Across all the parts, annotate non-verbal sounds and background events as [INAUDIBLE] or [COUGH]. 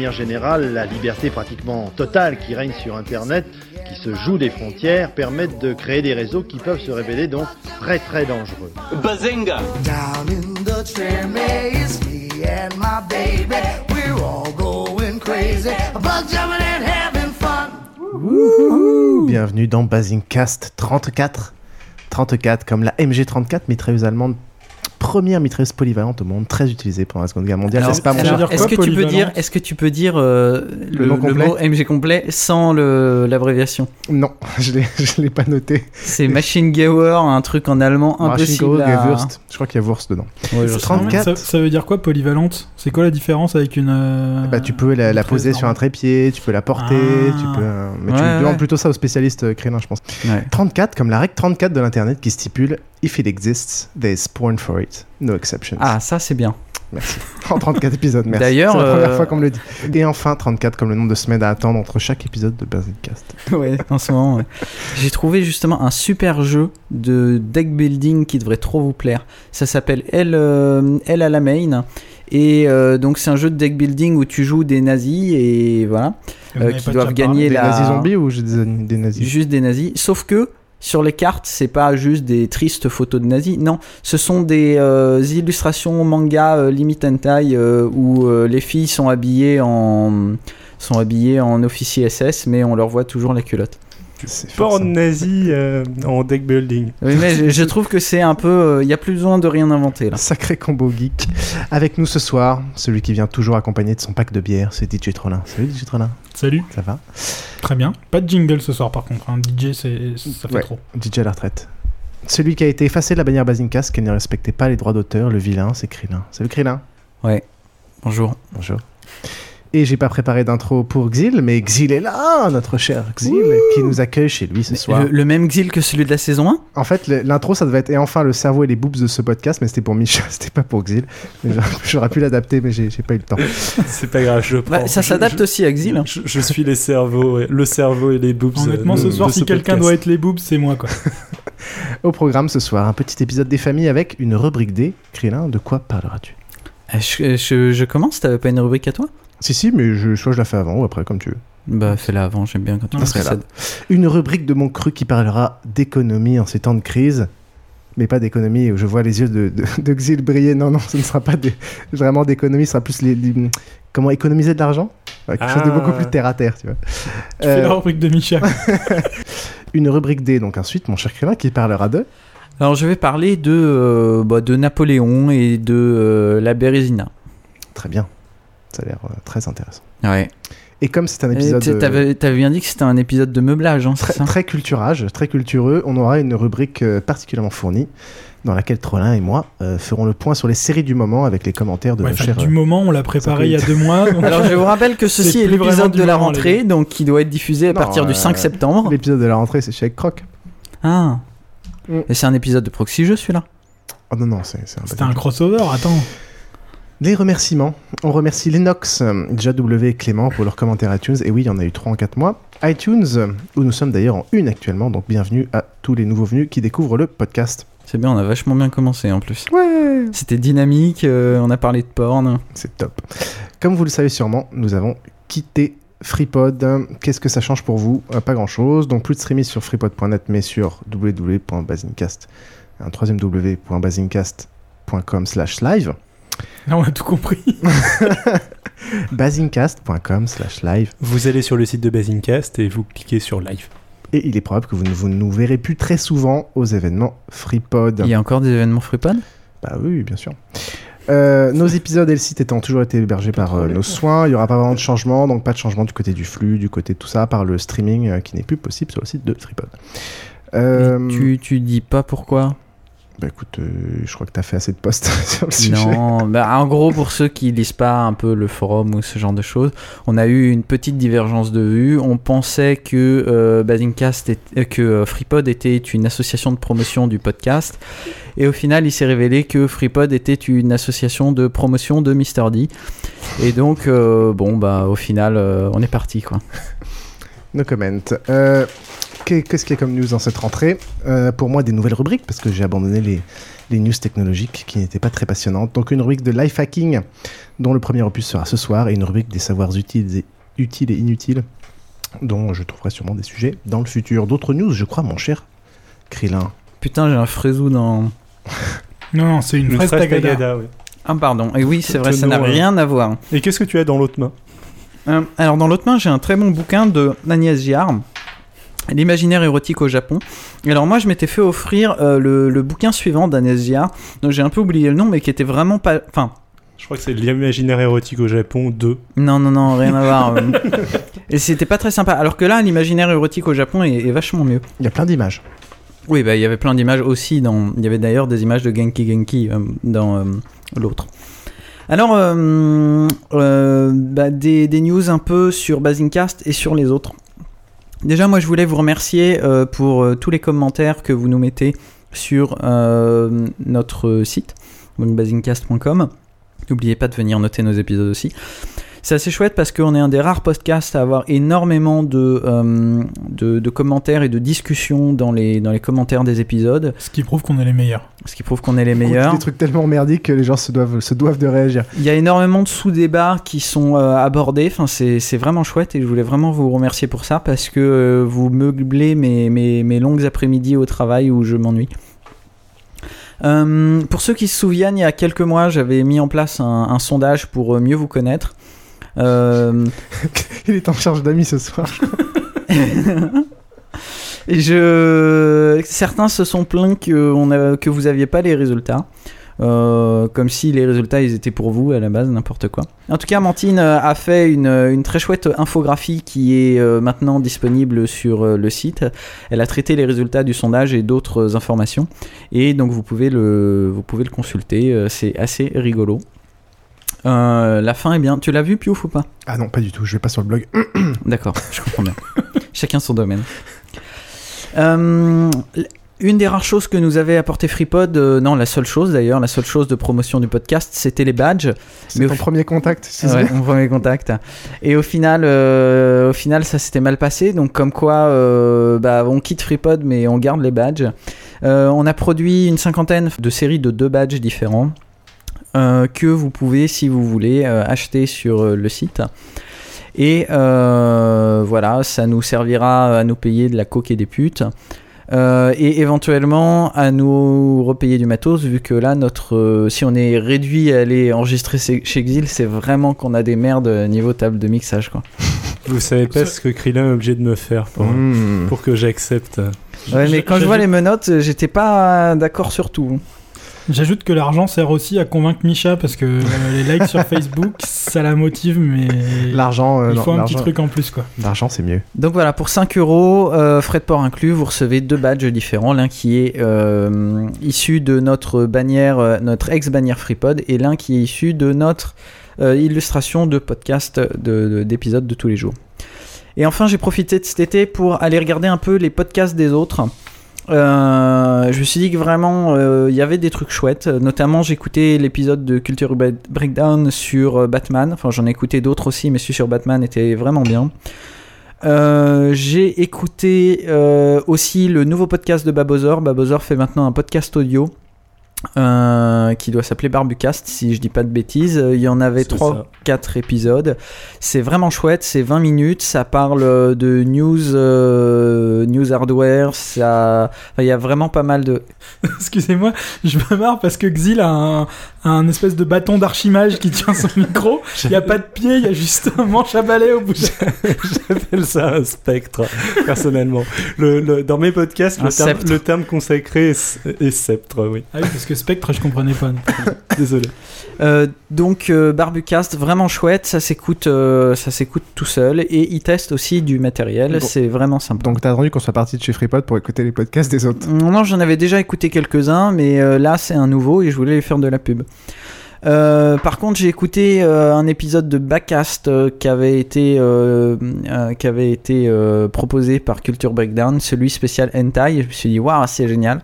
manière générale, la liberté pratiquement totale qui règne sur Internet, qui se joue des frontières, permettent de créer des réseaux qui peuvent se révéler donc très très dangereux. Bazinga Bienvenue dans Basingcast 34. 34 comme la MG34, mitrailleuse allemande, première mitrailleuse polyvalente au monde, très utilisée pendant la Seconde Guerre mondiale. Alors, pas alors, est-ce que tu peux dire, est-ce que tu peux dire euh, le, nom le complet mot MG complet sans le- l'abréviation? Non, [LAUGHS] je l'ai, je l'ai pas noté. C'est Maschinengewehr, un truc en allemand impossible. À- Gewürzt. Je crois qu'il y a Wurst dedans. Ouais, je sais. 34. Ça, ça veut dire quoi polyvalente? C'est quoi la différence avec une. euh, Bah, tu peux la, la poser sur un trépied, tu peux la porter, Ah. tu peux. euh, Mais tu Ouais, demandes plutôt ça aux spécialistes euh, crélins, je pense. Ouais. 34, comme la règle 34 de l'internet qui stipule If it exists, there's porn for it. No exceptions. Ah, ça c'est bien. Merci. En 34 épisodes, merci. D'ailleurs, c'est la première euh, fois qu'on me le dit. Et enfin, 34 comme le nombre de semaines à attendre entre chaque épisode de Basingcast. [LAUGHS] ouais, en ce moment. ouais. J'ai trouvé justement un super jeu de deck building qui devrait trop vous plaire. Ça s'appelle Elle, euh, Elle à la main. Et euh, donc c'est un jeu de deck building où tu joues des nazis et voilà, euh, qui doivent gagner Des la. nazis zombies ou des, des nazis? Juste des nazis. Sauf que sur les cartes, c'est pas juste des tristes photos de nazis. Non, ce sont des euh, illustrations manga euh, limit hentai euh, où euh, les filles sont habillées en sont habillées en officier SS, mais on leur voit toujours la culotte. C'est fort, Porn nazi euh, en deck building. Oui, mais je, je trouve que c'est un peu. Il y a plus besoin de rien inventer là. Sacré combo geek. Avec nous ce soir, celui qui vient toujours accompagné de son pack de bière, c'est DJ Trollin. Salut DJ Trollin, Salut, ça va? Très bien. Pas de jingle ce soir par contre. hein. DJ, c'est ça fait Ouais. trop. DJ à la retraite. Celui qui a été effacé de la bannière Basingcast, qui ne respectait pas les droits d'auteur, le vilain, c'est Krillin. Salut Krillin. Ouais. Bonjour. Bonjour. Et j'ai pas préparé d'intro pour Xil, mais Xil est là, notre cher Xil, qui nous accueille chez lui ce soir. Le, le même Xil que celui de la saison 1 En fait, l'intro, ça devait être et enfin le cerveau et les boobs de ce podcast, mais c'était pour Micha, [LAUGHS] c'était pas pour Xil. [LAUGHS] J'aurais- pu l'adapter, mais j'ai pas eu le temps. [LAUGHS] C'est pas grave, je prends. Bah, Ça Je- s'adapte aussi à Xil. hein. Je, je suis les cerveaux, le cerveau et les boobs. Honnêtement, euh, ce soir, de si quelqu'un doit être les boobs, c'est moi quoi. Au programme ce soir, un petit épisode des familles avec une rubrique D. Krillin, de quoi parleras-tu? Euh, Je, je- je commence, t'avais pas une rubrique à toi? Si, si, mais je, soit je la fais avant ou après, comme tu veux. Bah fais-la avant, j'aime bien quand tu Ça là. précèdes. Une rubrique de mon cru qui parlera d'économie en ces temps de crise. Mais pas d'économie où je vois les yeux de, de, [LAUGHS] de Xil briller. Non, non, ce ne sera pas des- vraiment d'économie, ce sera plus les, les- comment économiser de l'argent? Quelque chose de Ah. beaucoup plus terre à terre, tu vois. Tu Euh, fais la rubrique de Micha. [LAUGHS] [LAUGHS] une rubrique D, donc ensuite, mon cher Krillin, qui parlera de. Alors je vais parler de, euh, bah, de Napoléon et de euh, la Bérésina. Très bien. Ça a l'air euh, très intéressant. Ouais. Et comme c'est un épisode. euh, T'avais t'avais bien dit que c'était un épisode de meublage, hein, c'est très, ça très culturage, très cultureux, on aura une rubrique euh, particulièrement fournie dans laquelle Trollin et moi euh, ferons le point sur les séries du moment avec les commentaires de Ouais, nos chers. du moment, on l'a préparé il y a deux mois. donc- Alors je vous rappelle que ceci est l'épisode de la moment, rentrée, donc qui doit être diffusé à Non, partir du euh, 5 septembre. L'épisode de la rentrée, c'est chez Egg Croc. Ah. Mm. Et c'est un épisode de Proxy Jeux celui-là Oh non, non, c'est c'est un C'était un crossover, attends. Les remerciements. On remercie Lennox, JW et Clément pour leurs commentaires iTunes. Et oui, il y en a eu 3 en 4 mois. iTunes, où nous sommes d'ailleurs en une actuellement. Donc bienvenue à tous les nouveaux venus qui découvrent le podcast. C'est bien, on a vachement bien commencé en plus. Ouais C'était dynamique, euh, on a parlé de porn. C'est top. Comme vous le savez sûrement, nous avons quitté FreePod. Qu'est-ce que ça change pour vous? Euh, Pas grand-chose. Donc plus de streaming sur freepod.net, mais sur www.basingcast. Un troisième www.basingcast.com slash live. Là, on a tout compris. [LAUGHS] basingcast.com slash live. Vous allez sur le site de Basingcast et vous cliquez sur live. Et il est probable que vous ne vous nous verrez plus très souvent aux événements FreePod. Il y a encore des événements FreePod? Bah oui, oui, bien sûr. Euh, nos épisodes et le site étant toujours été hébergés par euh, nos soins, il n'y aura pas vraiment de changement, donc pas de changement du côté du flux, du côté de tout ça, par le streaming euh, qui n'est plus possible sur le site de FreePod. Euh, Tu, tu dis pas pourquoi? Bah écoute, euh, je crois que tu as fait assez de posts [LAUGHS] sur le sujet. Non, bah, en gros, pour ceux qui lisent pas un peu le forum ou ce genre de choses, on a eu une petite divergence de vues. On pensait que euh, euh, que euh, FreePod était une association de promotion du podcast. Et au final, il s'est révélé que FreePod était une association de promotion de Mr. D. Et donc, bon, bah, au final, on est parti, quoi. [LAUGHS] No comment. Euh, Qu'est-ce qu'il y a comme news dans cette rentrée Euh, Pour moi, des nouvelles rubriques, parce que j'ai abandonné les, les news technologiques qui n'étaient pas très passionnantes. Donc une rubrique de life hacking, dont le premier opus sera ce soir, et une rubrique des savoirs utiles et, utiles et inutiles, dont je trouverai sûrement des sujets dans le futur. D'autres news, je crois, mon cher Krillin. Putain, j'ai un fraisou dans. [LAUGHS] Non, non, c'est une, Une fraise fraise tagada. tagada, ouais. Ah, pardon. Et oui, c'est vrai, ça n'a rien à voir. Et qu'est-ce que tu as dans l'autre main? Euh, alors dans l'autre main, j'ai un très bon bouquin de Agnès Giard, L'imaginaire érotique au Japon. Et alors moi, je m'étais fait offrir euh, le, le bouquin suivant d'Agnès Giard, dont j'ai un peu oublié le nom, mais qui était vraiment pas... Enfin, Je crois que c'est l'imaginaire érotique au Japon 2. non, non, non, rien à voir. [LAUGHS] Et c'était pas très sympa. Alors que là, l'imaginaire érotique au Japon est, est vachement mieux. Il y a plein d'images. Oui, bah, il y avait plein d'images aussi. Dans... Il y avait d'ailleurs des images de Genki Genki euh, dans euh, l'autre. Alors, euh, euh, bah, des, des news un peu sur Basingcast et sur les autres. Déjà, moi, je voulais vous remercier euh, pour euh, tous les commentaires que vous nous mettez sur euh, notre site, donc basingcast.com. N'oubliez pas de venir noter nos épisodes aussi. C'est assez chouette parce qu'on est un des rares podcasts à avoir énormément de, euh, de, de commentaires et de discussions dans les, dans les commentaires des épisodes. Ce qui prouve qu'on est les meilleurs. Ce qui prouve qu'on est les meilleurs. Des trucs tellement merdiques que les gens se doivent, se doivent de réagir. Il y a énormément de sous-débats qui sont euh, abordés. Enfin, c'est c'est vraiment chouette et je voulais vraiment vous remercier pour ça parce que euh, vous meublez mes, mes, mes longues après-midi au travail où je m'ennuie. Euh, pour ceux qui se souviennent, il y a quelques mois, j'avais mis en place un, un sondage pour mieux vous connaître. Euh, [LAUGHS] Il est en charge d'amis ce soir. [LAUGHS] Et je... Certains se sont plaints que, on a... que vous aviez pas les résultats. Euh, comme si les résultats ils étaient pour vous à la base, n'importe quoi. En tout cas, Mantine a fait une, une très chouette infographie qui est euh, maintenant disponible sur euh, le site. Elle a traité les résultats du sondage et d'autres informations. Et donc vous pouvez le, vous pouvez le consulter, c'est assez rigolo. Euh, la fin est bien. Tu l'as vu, Piouf, ou pas? Ah non, pas du tout, je vais pas sur le blog. [CLEARS THROAT] D'accord, je comprends bien. [LAUGHS] Chacun son domaine. Euh, une des rares choses que nous avait apporté FreePod, euh, non, la seule chose d'ailleurs, la seule chose de promotion du podcast, c'était les badges. C'est ton premier contact, c'est Ouais, mon premier contact. Et au final, euh, au final, ça s'était mal passé. Donc, comme quoi, euh, bah, on quitte FreePod, mais on garde les badges. On a produit une cinquantaine de séries de deux badges différents que vous pouvez, si vous voulez, euh, acheter sur euh, le site. Et euh, voilà, ça nous servira à nous payer de la coke et des putes. Euh, et éventuellement à nous repayer du matos, vu que là, notre, euh, si on est réduit à aller enregistrer chez chez Exil, c'est vraiment qu'on a des merdes niveau table de mixage. Quoi. [LAUGHS] Vous savez pas ce que Krillin est obligé de me faire pour, Mmh. pour que j'accepte. Ouais, mais quand je vois les menottes, j'étais pas d'accord sur tout. J'ajoute que l'argent sert aussi à convaincre Misha parce que euh, les likes sur Facebook, [LAUGHS] ça la motive, mais L'argent, euh, il non, faut un petit truc en plus quoi. L'argent, c'est mieux. Donc voilà, pour 5 euros, euh, frais de port inclus, vous recevez deux badges différents. L'un qui est euh, issu de notre bannière, notre ex-bannière FreePod, et l'un qui est issu de notre euh, illustration de podcast de- de- d'épisodes de, tous les jours. Et enfin, j'ai profité de cet été pour aller regarder un peu les podcasts des autres. Euh, je me suis dit que vraiment euh, il y avait des trucs chouettes. Notamment, écouté l'épisode de Culture Bre- Breakdown sur euh, Batman. Enfin, j'en ai écouté d'autres aussi, mais celui sur Batman était vraiment bien. Euh, j'ai écouté euh, aussi le nouveau podcast de Babozor. Babozor fait maintenant un podcast audio euh, qui doit s'appeler Barbucast, si je dis pas de bêtises. Euh, Il y en avait C'est 3 4 épisodes. C'est vraiment chouette, c'est 20 minutes, ça parle euh, de news euh, news hardware, ça enfin, il y a vraiment pas mal de [LAUGHS] Excusez-moi, je me marre parce que Xil a un, un espèce de bâton d'archimage qui tient son [LAUGHS] micro. Il n'y a pas de pied, il y a juste un manche à balai au bout. [LAUGHS] J'appelle ça un spectre, personnellement. Le, le- dans mes podcasts, le terme, sceptre. le terme consacré est, est sceptre, oui. Ah oui, parce que Spectre, je comprenais pas. [LAUGHS] Désolé. Euh, donc euh, Barbucast vraiment chouette, ça s'écoute euh, ça s'écoute tout seul et il teste aussi du matériel, Bon. c'est vraiment sympa. Donc t'as attendu qu'on soit parti de chez FreePod pour écouter les podcasts des autres. Non, non, j'en avais déjà écouté quelques-uns, mais euh, là c'est un nouveau et je voulais lui faire de la pub. Euh, par contre, j'ai écouté euh, un épisode de Backcast euh, qui avait été, euh, euh, qui avait été euh, proposé par Culture Breakdown, celui spécial Hentai. Et je me suis dit, waouh, c'est génial.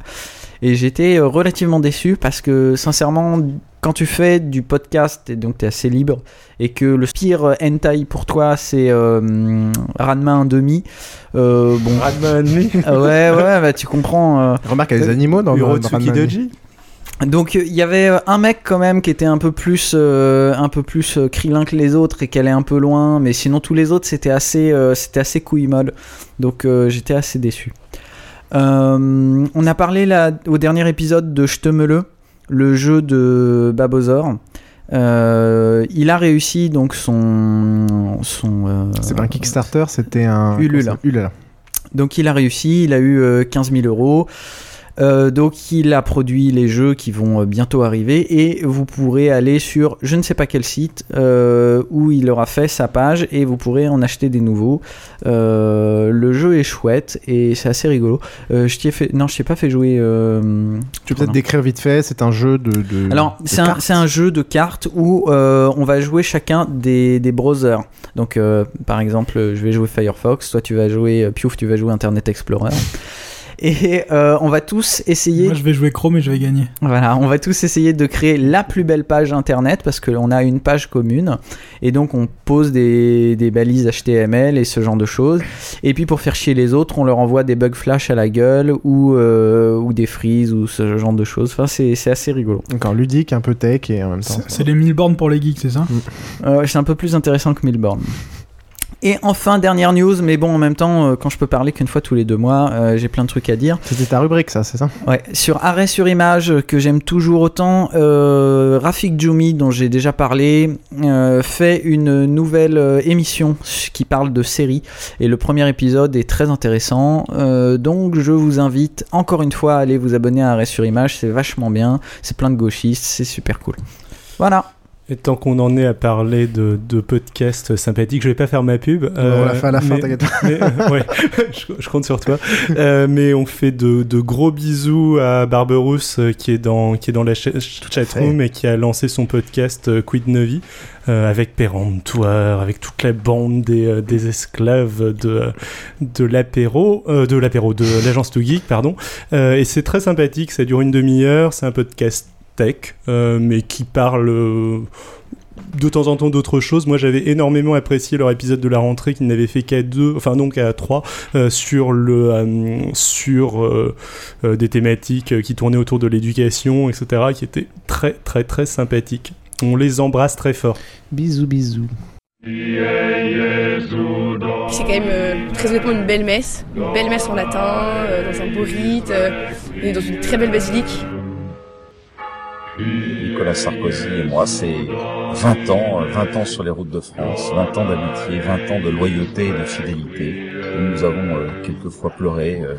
Et j'étais euh, relativement déçu parce que, sincèrement, quand tu fais du podcast et donc tu es assez libre et que le pire euh, hentai pour toi c'est euh, Ranma 1 demi, euh, bon. [LAUGHS] Ranma 1 demi Ah ouais, ouais, bah tu comprends. euh, Remarque, il y a des animaux dans, Urotsuki. Doji donc il y avait euh, un mec quand même qui était un peu plus euh, un peu plus euh, Krillin que les autres et qui allait un peu loin, mais sinon tous les autres c'était assez euh, c'était assez couille molle. Donc euh, j'étais assez déçu. Euh, on a parlé là, au dernier épisode de Ch'temele, le jeu de Babozor. Euh, il a réussi donc son son euh, C'est pas un Kickstarter, c'était un. Ulule. Ulule. donc il a réussi, il a eu euh, 15 000 euros. Euh, donc il a produit les jeux qui vont euh, bientôt arriver et vous pourrez aller sur je ne sais pas quel site euh, où il aura fait sa page et vous pourrez en acheter des nouveaux. Euh, le jeu est chouette et c'est assez rigolo. Je t'y ai fait non je t'ai pas fait jouer. Tu peux peut-être décrire vite fait, c'est un jeu de. de alors, c'est un, cartes. c'est un jeu de cartes où on va jouer chacun des, des browsers. Donc, par exemple, je vais jouer Firefox, toi tu vas jouer Piouf, tu vas jouer Internet Explorer. Et euh, on va tous essayer. Moi, je vais jouer Chrome et je vais gagner. Voilà, on va tous essayer de créer la plus belle page internet parce qu'on a une page commune et donc on pose des, des balises HTML et ce genre de choses. Et puis pour faire chier les autres, on leur envoie des bugs flash à la gueule ou, euh, ou des freezes ou ce genre de choses. Enfin, c'est assez rigolo. Encore ludique, un peu tech et en même temps. C'est les 1000 bornes pour les geeks, c'est ça? Euh, c'est un peu plus intéressant que Milborn. Et enfin, dernière news, mais bon, en même temps, euh, quand je peux parler qu'une fois tous les deux mois, euh, j'ai plein de trucs à dire. C'était ta rubrique, ça, c'est ça? Ouais, sur Arrêt sur Image, que j'aime toujours autant, euh, Rafik Djoumi, dont j'ai déjà parlé, fait une nouvelle émission qui parle de séries. Et le premier épisode est très intéressant. Donc je vous invite encore une fois à aller vous abonner à Arrêt sur Image, c'est vachement bien. C'est plein de gauchistes, c'est super cool. Voilà. Et tant qu'on en est à parler de, de podcasts sympathiques, je vais pas faire ma pub. on l'a fait à la fin, t'inquiète [LAUGHS] euh, ouais, [LAUGHS] je, je compte sur toi. Euh, mais on fait de, de gros bisous à Barberousse euh, qui est dans qui est dans la cha- chatroom et qui a lancé son podcast euh, Quid Novi euh, avec péremptoire, avec toute la bande des, euh, des esclaves de de l'apéro, euh, de l'apéro de l'agence to geek, pardon. Euh, et c'est très sympathique. Ça dure une demi-heure. C'est un podcast tech, euh, mais qui parle euh, de temps en temps d'autres choses. Moi, j'avais énormément apprécié leur épisode de la rentrée qu'ils n'avaient fait qu'à deux, enfin non qu'à trois, euh, sur le euh, sur euh, euh, des thématiques qui tournaient autour de l'éducation, etc., qui étaient très très très sympathiques. On les embrasse très fort. Bisous, bisous. C'est quand même euh, très honnêtement une belle messe, une belle messe en latin, euh, dans un beau rite, euh, et dans une très belle basilique. Nicolas Sarkozy et moi, c'est 20 ans, euh, 20 ans sur les routes de France, 20 ans d'amitié, 20 ans de loyauté et de fidélité. Nous avons euh, quelquefois pleuré. euh,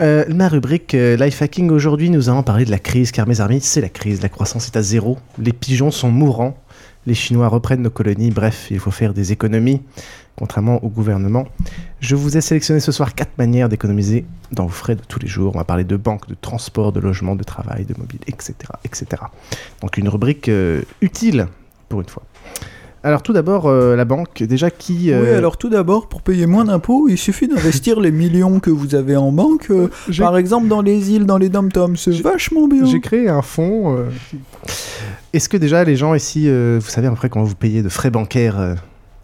Euh, ma rubrique euh, Life Hacking, aujourd'hui nous allons parler de la crise, car mes amis, c'est la crise, la croissance est à zéro, les pigeons sont mourants, les Chinois reprennent nos colonies, bref, il faut faire des économies, contrairement au gouvernement. Je vous ai sélectionné ce soir quatre manières d'économiser dans vos frais de tous les jours. On va parler de banque, de transport, de logement, de travail, de mobile, etc. etc. Donc une rubrique euh, utile pour une fois. Alors tout d'abord, euh, la banque, déjà qui... Oui, euh, alors tout d'abord, pour payer moins d'impôts, il suffit d'investir les millions que vous avez en banque, euh, [LAUGHS] par exemple dans les îles, dans les dom-toms, c'est vachement bien. J'ai créé un fonds. euh, Est-ce que déjà les gens ici, euh, vous savez à peu près comment vous payez de frais bancaires euh,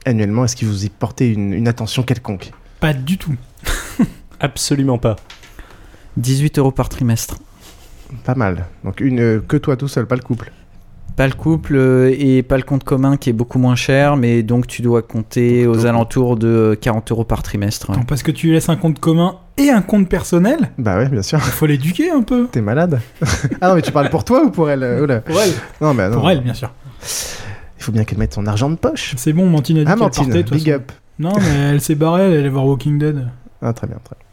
annuellement Est-ce que vous y portez une, une attention quelconque? Pas du tout. [LAUGHS] Absolument pas. 18 euros par trimestre. Pas mal. Donc une euh, que toi tout seul, pas le couple. Pas le couple euh, et pas le compte commun qui est beaucoup moins cher, mais donc tu dois compter aux alentours de 40 euros par trimestre. Attends, parce que tu laisses un compte commun et un compte personnel Bah ouais, bien sûr. Il faut l'éduquer un peu. T'es malade [LAUGHS] Ah non, mais tu parles pour toi ou pour elle oula. Pour elle. Non, mais non. Pour elle, bien sûr. Il faut bien qu'elle mette son argent de poche. C'est bon, Mantine a dit Ah, Mantine, partait, big façon. up. Non, mais elle s'est barrée, elle allait voir Walking Dead. Ah, très bien, très bien.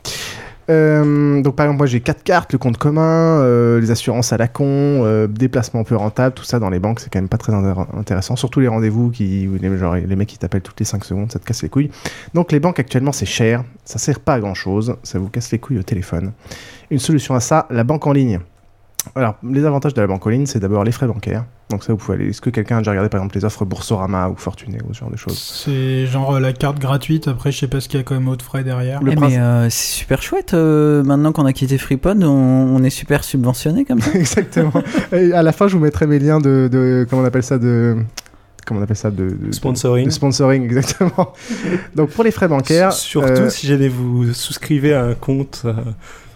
Euh, donc par exemple moi j'ai quatre cartes, le compte commun, euh, les assurances à la con, euh, déplacement peu rentable, tout ça dans les banques c'est quand même pas très intér- intéressant, surtout les rendez-vous qui, genre, les mecs qui t'appellent toutes les 5 secondes, ça te casse les couilles. Donc les banques actuellement c'est cher, ça sert pas à grand chose, ça vous casse les couilles au téléphone. Une solution à ça, la banque en ligne. Alors les avantages de la banque en ligne c'est d'abord les frais bancaires, donc ça vous pouvez aller, est-ce que quelqu'un a déjà regardé par exemple les offres Boursorama ou Fortuné ou ce genre de choses? C'est genre euh, la carte gratuite, après je sais pas ce qu'il y a quand même autre frais derrière. Eh, mais euh, c'est super chouette, euh, maintenant qu'on a quitté FreePod, on, on est super subventionné comme ça. [LAUGHS] Exactement. Et à la fin, je vous mettrai mes liens de, de- comment on appelle ça de comment on appelle ça de, de- Sponsoring. de sponsoring exactement. [LAUGHS] Donc pour les frais bancaires, Surtout euh, si jamais vous souscrivez à un compte euh,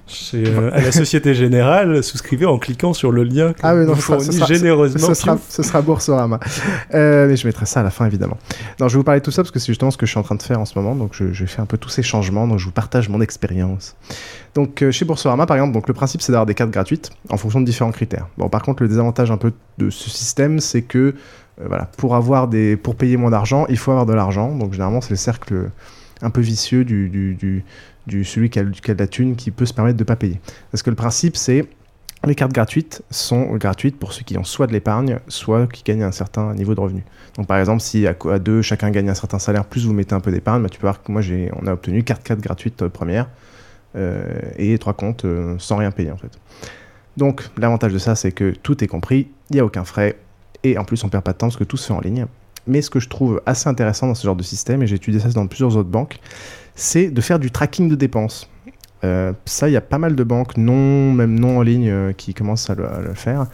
chez, euh, à la Société Générale, souscrivez en cliquant sur le lien que ah oui, non, vous fournit sera- généreusement. ce sera, ce sera Boursorama. Euh, mais je mettrai ça à la fin évidemment. Non, je vais vous parler de tout ça parce que c'est justement ce que je suis en train de faire en ce moment. Donc je, je fais un peu tous ces changements. Donc je vous partage mon expérience. Donc euh, chez Boursorama par exemple, donc le principe c'est d'avoir des cartes gratuites en fonction de différents critères. Bon, par contre le désavantage un peu de ce système, c'est que voilà, pour avoir des, pour payer moins d'argent, il faut avoir de l'argent. Donc généralement c'est le cercle un peu vicieux du, du, du, du- celui qui a, de la thune qui peut se permettre de pas payer. Parce que le principe c'est les cartes gratuites sont gratuites pour ceux qui ont soit de l'épargne, soit qui gagnent un certain niveau de revenu. Donc par exemple, si à, deux, chacun gagne un certain salaire, plus vous mettez un peu d'épargne, bah, tu peux voir que moi on a obtenu 4 cartes gratuites euh, premières euh, et trois comptes euh, sans rien payer en fait. Donc l'avantage de ça, c'est que tout est compris, il n'y a aucun frais et en plus on perd pas de temps parce que tout se fait en ligne. Mais ce que je trouve assez intéressant dans ce genre de système, et j'ai étudié ça dans plusieurs autres banques, c'est de faire du tracking de dépenses. Euh, ça, il y a pas mal de banques, non, même non en ligne, euh, qui commencent à le, faire.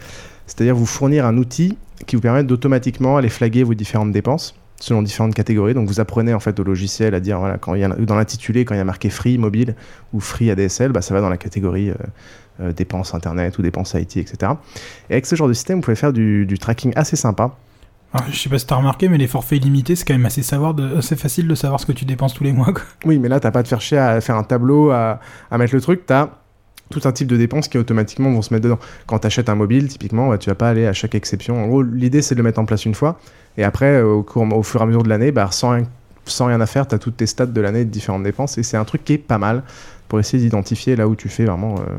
C'est-à-dire vous fournir un outil qui vous permet d'automatiquement aller flaguer vos différentes dépenses selon différentes catégories. Donc vous apprenez en fait au logiciel à dire voilà quand il y a dans l'intitulé quand il y a marqué free mobile ou free ADSL, bah, ça va dans la catégorie euh, dépenses internet ou dépenses IT, etc. Et avec ce genre de système, vous pouvez faire du, du tracking assez sympa. Alors, je sais pas si t'as remarqué, mais les forfaits illimités, c'est quand même assez, savoir de... facile de savoir ce que tu dépenses tous les mois. Quoi. Oui, mais là, t'as pas te faire chier à faire un tableau, à, mettre le truc. T'as tout un type de dépenses qui automatiquement vont se mettre dedans. Quand tu achètes un mobile, typiquement, bah, tu vas pas aller à chaque exception. En gros, l'idée, c'est de le mettre en place une fois. Et après, euh, au, cours, fur et à mesure de l'année, bah, sans, rien, sans rien à faire, tu as toutes tes stats de l'année de différentes dépenses. Et c'est un truc qui est pas mal pour essayer d'identifier là où tu fais vraiment. euh,